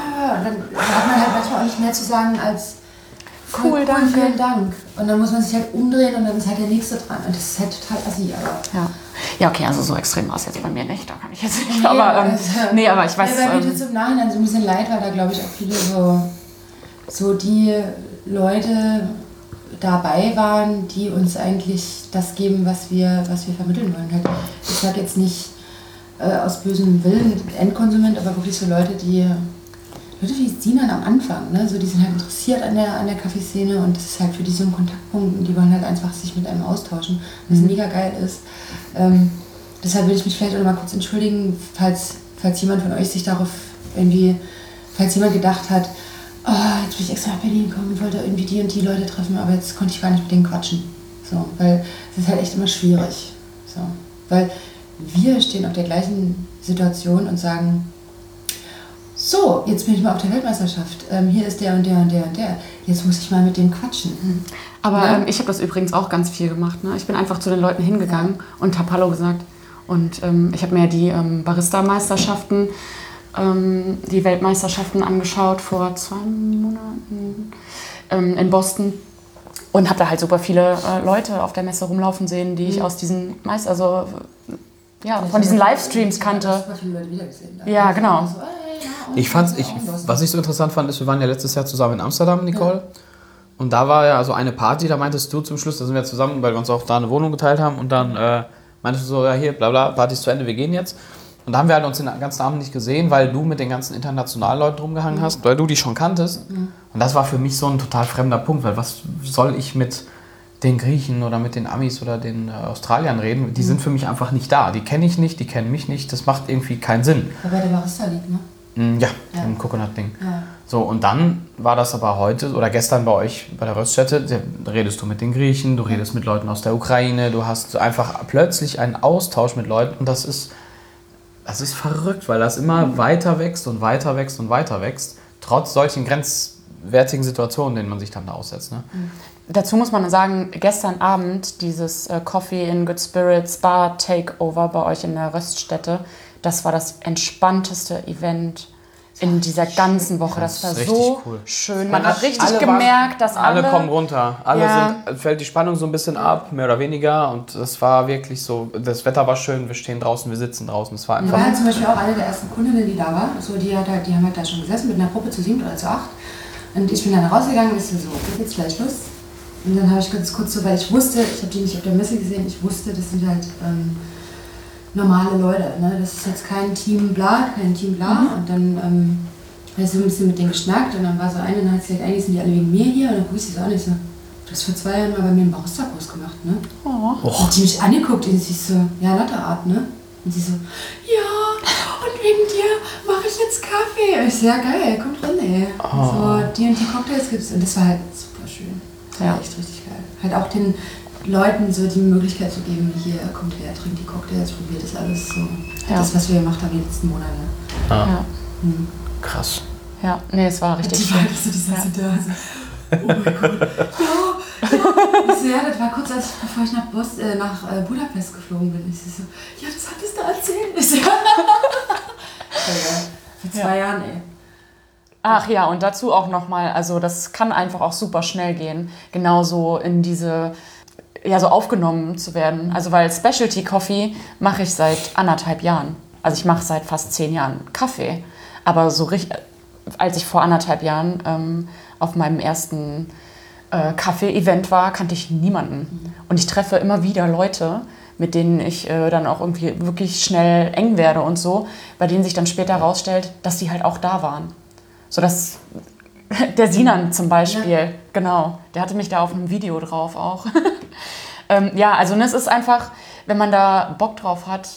dann hat man halt manchmal auch nicht mehr zu sagen als voll Cool, danke. vielen Dank. Und dann muss man sich halt umdrehen und dann ist halt der nächste dran. Und das ist halt total assi, aber. ja. Ja, okay, also so extrem war es jetzt bei mir nicht, da kann ich jetzt nicht. Nee, aber, ähm, also- nee, aber ich weiß. Ja, weil mir ähm, tut's im Nachhinein so ein bisschen leid, weil da glaube ich auch viele so, so die Leute dabei waren, die uns eigentlich das geben, was wir, was wir vermitteln wollen. Halt, ich sage jetzt nicht äh, aus bösem Willen Endkonsument, aber wirklich so Leute, die Leute wie Sinan am Anfang, ne? so, die sind halt interessiert an der, an der Kaffeeszene und das ist halt für die so ein Kontaktpunkt und die wollen halt einfach sich mit einem austauschen, was mega geil ist. Ähm, deshalb würde ich mich vielleicht auch noch mal kurz entschuldigen, falls, falls jemand von euch sich darauf irgendwie, falls jemand gedacht hat, oh, jetzt bin ich extra nach Berlin gekommen und wollte irgendwie die und die Leute treffen, aber jetzt konnte ich gar nicht mit denen quatschen. So, weil es ist halt echt immer schwierig. So, weil wir stehen auf der gleichen Situation und sagen, so, jetzt bin ich mal auf der Weltmeisterschaft. Ähm, hier ist der und der und der und der. Jetzt muss ich mal mit dem quatschen. Aber Ja. ähm, ich habe das übrigens auch ganz viel gemacht. Ne? Ich bin einfach zu den Leuten hingegangen und habe Hallo gesagt. Und ähm, ich habe mir die ähm, Barista-Meisterschaften, ähm, die Weltmeisterschaften angeschaut vor zwei Monaten ähm, in Boston. Und habe da halt super viele äh, Leute auf der Messe rumlaufen sehen, die ich aus diesen Meister, also ja, von diesen Livestreams kannte. Ja, genau. So, ey, ja, und Ich fand's, ich, was? ich so interessant fand, ist, wir waren ja letztes Jahr zusammen in Amsterdam, Nicole. Und da war ja so eine Party, da meintest du zum Schluss, da sind wir zusammen, weil wir uns auch da eine Wohnung geteilt haben. Und dann äh, meintest du so, ja hier, bla bla, Party ist zu Ende, wir gehen jetzt. Und da haben wir halt uns den ganzen Abend nicht gesehen, weil du mit den ganzen internationalen Leuten rumgehangen hast, weil du die schon kanntest. Und das war für mich so ein total fremder Punkt, weil was soll ich mit den Griechen oder mit den Amis oder den äh, Australiern reden? Die sind für mich einfach nicht da. Die kenne ich nicht, die kennen mich nicht. Das macht irgendwie keinen Sinn. Ja, bei der Barista liegt, ne? Mm, Ja, Ja. im Coconut-Ding. Ja. So, und dann war das aber heute oder gestern bei euch bei der Röststätte, da redest du mit den Griechen, du redest mit Leuten aus der Ukraine, du hast einfach plötzlich einen Austausch mit Leuten und das ist, das ist verrückt, weil das immer weiter wächst und weiter wächst und weiter wächst, trotz solchen grenzwertigen Situationen, denen man sich dann da aussetzt. Ne? Dazu muss man sagen, gestern Abend dieses äh, Coffee in Good Spirits Bar Takeover bei euch in der Röststätte, das war das entspannteste Event in dieser ganzen Woche. Das, war ist richtig so cool. schön. Man Man hat richtig alle gemerkt, dass alle, alle kommen runter. Alle Ja. sind, fällt die Spannung so ein bisschen ab, mehr oder weniger. Und das war wirklich so, das Wetter war schön, wir stehen draußen, wir sitzen draußen. Es war Wir einfach. waren zum Beispiel auch eine der ersten Kundinnen, die da war. So, die, hat halt, die haben halt da schon gesessen mit einer Gruppe zu sieben oder zu acht. Und ich bin dann rausgegangen und ich so, so, geht jetzt gleich los. Und dann habe ich ganz kurz so, weil ich wusste, ich habe die nicht auf der Messe gesehen, ich wusste, das sind halt ähm, normale Leute. Ne? Das ist jetzt kein Team bla, kein Team bla. Und dann ähm, habe ich so ein bisschen mit denen geschnackt und dann war so eine, dann hat sie gesagt, eigentlich sind die alle wegen mir hier. Und dann ich sie so an und ich so, du hast vor zwei Jahren mal bei mir einen Barista-Kurs gemacht, ne? Oh. Und die mich angeguckt und sie so, ja, Latteart, ne? Und sie so, ja, und wegen dir mache ich jetzt Kaffee. Und ich so, ja, geil, kommt drin, ey. So, die und die Cocktails gibt's. Und das war halt super schön. Das war Ja. echt richtig geil. Halt auch den Leuten so die Möglichkeit zu geben, hier, kommt her, trinkt die Cocktails, probiert das alles so. Ja. Das, was wir gemacht haben die letzten Monate. Ja. Krass. ja, nee, es war richtig Die war so, die saß da. So, oh mein Gott. Ja, ja. Ich so, ja, das war kurz, als, bevor ich nach, Bos, äh, nach äh, Budapest geflogen bin. Ich so, ja, das hattest du erzählt. Ich so, [LAUGHS] ja. Vor zwei Jahren, ey. Ach ja, und dazu auch nochmal, also das kann einfach auch super schnell gehen, genauso in diese, ja, so aufgenommen zu werden. Also weil Specialty Coffee mache ich seit anderthalb Jahren. Also ich mache seit fast zehn Jahren Kaffee. Aber so richtig, als ich vor anderthalb Jahren ähm, auf meinem ersten äh, Kaffee-Event war, kannte ich niemanden. Und ich treffe immer wieder Leute, mit denen ich äh, dann auch irgendwie wirklich schnell eng werde und so, bei denen sich dann später herausstellt, dass die halt auch da waren. So dass [LAUGHS] der Sinan zum Beispiel, genau, der hatte mich da auf einem Video drauf auch. [LAUGHS] ähm, ja, also ne, es ist einfach, wenn man da Bock drauf hat,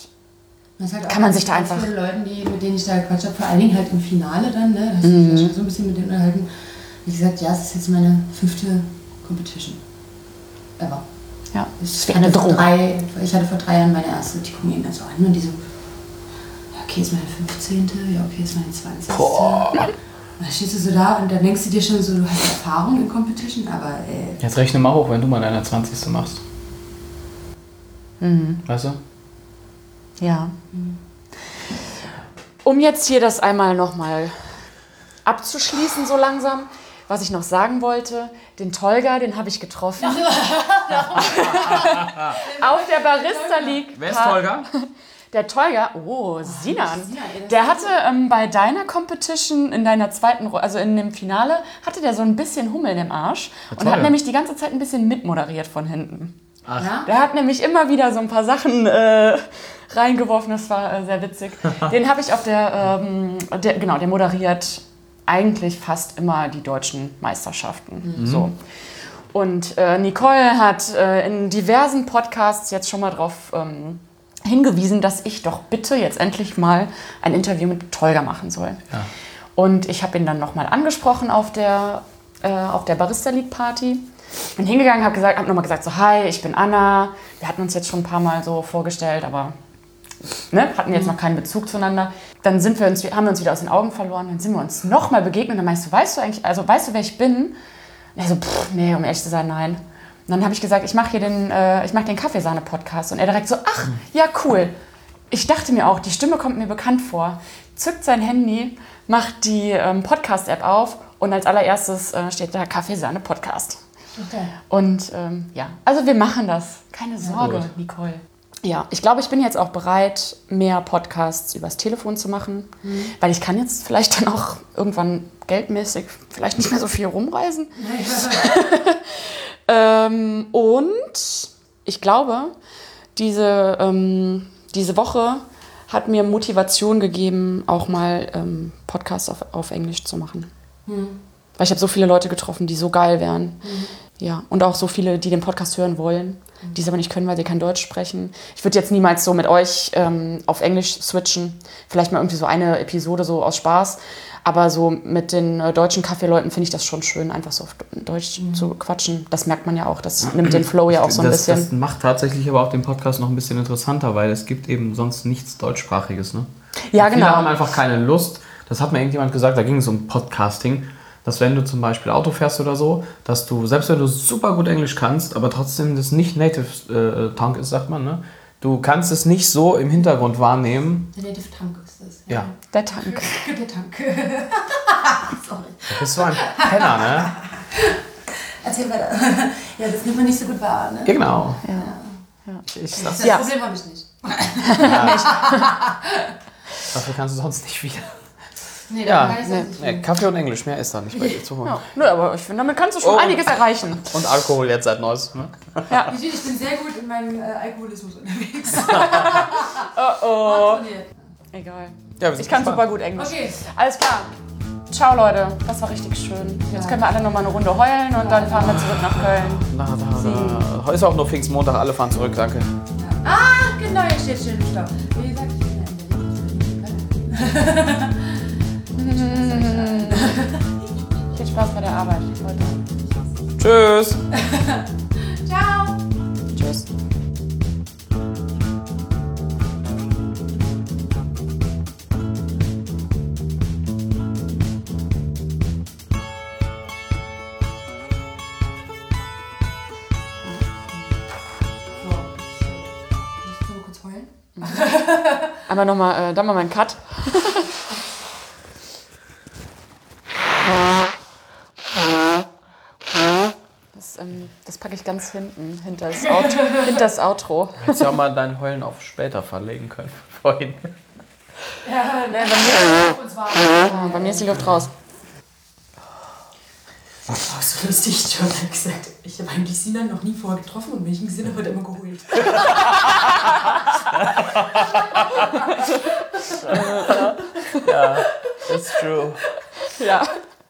Das halt Kann man sich da einfach- viele Leuten, die, mit denen ich da gequatscht habe, vor allen Dingen halt im Finale dann, ne? Da hast du ja schon so ein bisschen mit denen unterhalten. Wie gesagt, ja, es ist jetzt meine fünfte Competition. Ever. ja, Ich ist wie eine. Drei, ich hatte vor drei Jahren meine erste, die gucken dann so an und die so, ja, okay, ist meine 15., ja, okay, ist meine 20. Und dann stehst du so da und dann denkst du dir schon so, du hast Erfahrung in Competition, aber äh, Jetzt rechne mal hoch, wenn du mal deine 20. machst. Weißt du? Ja. Um jetzt hier das einmal nochmal abzuschließen, so langsam, was ich noch sagen wollte, den Tolga, den habe ich getroffen. [LAUGHS] Auf der Barista League. Wer ist Tolga? Der Tolga, oh, Sinan. Der hatte ähm, bei deiner Competition in deiner zweiten, also in dem Finale, hatte der so ein bisschen Hummel im Arsch und toll. hat nämlich die ganze Zeit ein bisschen mitmoderiert von hinten. ja, Der hat nämlich immer wieder so ein paar Sachen äh, reingeworfen, das war äh, sehr witzig. [LAUGHS] Den habe ich auf der, ähm, der, genau, der moderiert eigentlich fast immer die deutschen Meisterschaften. So. Und äh, Nicole hat äh, in diversen Podcasts jetzt schon mal darauf ähm, hingewiesen, dass ich doch bitte jetzt endlich mal ein Interview mit Tolga machen soll. Ja. Und ich habe ihn dann nochmal angesprochen auf der, äh, auf der Barista League Party. Ich bin hingegangen, habe gesagt, habe nochmal gesagt, so hi, ich bin Anna. Wir hatten uns jetzt schon ein paar Mal so vorgestellt, aber ne, hatten jetzt noch keinen Bezug zueinander. Dann sind wir uns, haben wir uns wieder aus den Augen verloren. Dann sind wir uns nochmal begegnet. Und dann meinst du, weißt du eigentlich, also weißt du, wer ich bin? Und er so, pff, nee, um ehrlich zu sein, nein. Und dann habe ich gesagt, ich mache hier den, äh, ich mache den Kaffeesahne-Podcast. Und er direkt so, ach, ja, cool. Ich dachte mir auch, die Stimme kommt mir bekannt vor. Zückt sein Handy, macht die ähm, Podcast-App auf und als allererstes äh, steht da Kaffeesahne-Podcast. okay. Und ähm, ja, also wir machen das. Keine Sorge, gut. Nicole. Ja, ich glaube, ich bin jetzt auch bereit, mehr Podcasts übers Telefon zu machen, weil ich kann jetzt vielleicht dann auch irgendwann geldmäßig vielleicht nicht mehr so viel rumreisen. [LAUGHS] Ähm, und ich glaube, diese, ähm, diese Woche hat mir Motivation gegeben, auch mal ähm, Podcasts auf, auf Englisch zu machen. Weil ich habe so viele Leute getroffen, die so geil wären. Ja, und auch so viele, die den Podcast hören wollen, die es aber nicht können, weil sie kein Deutsch sprechen. Ich würde jetzt niemals so mit euch ähm, auf Englisch switchen. Vielleicht mal irgendwie so eine Episode so aus Spaß. Aber so mit den äh, deutschen Kaffeeleuten finde ich das schon schön, einfach so auf Deutsch zu quatschen. Das merkt man ja auch. Das nimmt den [CLEARS THROAT] Flow ja auch so ein das, bisschen. das macht tatsächlich aber auch den Podcast noch ein bisschen interessanter, weil es gibt eben sonst nichts deutschsprachiges. Ne? Ja, Viele genau. haben einfach keine Lust. Das hat mir irgendjemand gesagt, da ging es um Podcasting, dass wenn du zum Beispiel Auto fährst oder so, dass du, selbst wenn du super gut Englisch kannst, aber trotzdem das nicht Native äh, Tongue ist, sagt man, ne? Du kannst es nicht so im Hintergrund wahrnehmen. Der Native Tank ist das. Ja. Der Tank. [LAUGHS] Der Tank. [LAUGHS] Sorry. Du bist so ein Penner, ne? [LAUGHS] Erzähl weiter. Ja, das nimmt man nicht so gut wahr, ne? Genau. Ja. Ich sag's, Das Ja. Problem habe ich nicht. dafür kannst du sonst nicht wieder. Nee, Ja. Nee. Nee, Kaffee und Englisch, mehr ist da nicht bei dir zu holen. Ja. Nö, aber ich finde, damit kannst du schon Oh. einiges erreichen. [LAUGHS] Und Alkohol jetzt seit neuestem. Ne? Ja. Ich, ich bin sehr gut in meinem äh, Alkoholismus unterwegs. [LAUGHS] Oh oh. Egal. Ja, Ich kann super gut Englisch. Okay. Alles klar. Ciao Leute, das war richtig schön. Jetzt können wir alle nochmal eine Runde heulen und dann fahren wir zurück nach Köln. Na, da, da. Heute ist auch nur Pfingstmontag, alle fahren zurück, danke. Ah, genau, hier steht schön im Stau. Wie gesagt, ich bin in Berlin. [LAUGHS] [LAUGHS] Viel Spaß bei der Arbeit heute. Tschüss. [LAUGHS] Ciao. Tschüss. Einmal nochmal, äh, dann mal meinen Cut. [LAUGHS] Das, ähm, das packe ich ganz hinten, hinter das, Out [LAUGHS] hinter das Outro. Hättest du auch mal dein Heulen auf später verlegen können. [LAUGHS] Vorhin. Ja, ne, bei mir war. Ah, bei mir ist die Luft raus. Oh, so lustig, John hat gesagt, ich habe eigentlich Sinan noch nie vorher getroffen und ich gesehen habe, hat er immer geheult. [LAUGHS] Ja, it's true. Ja.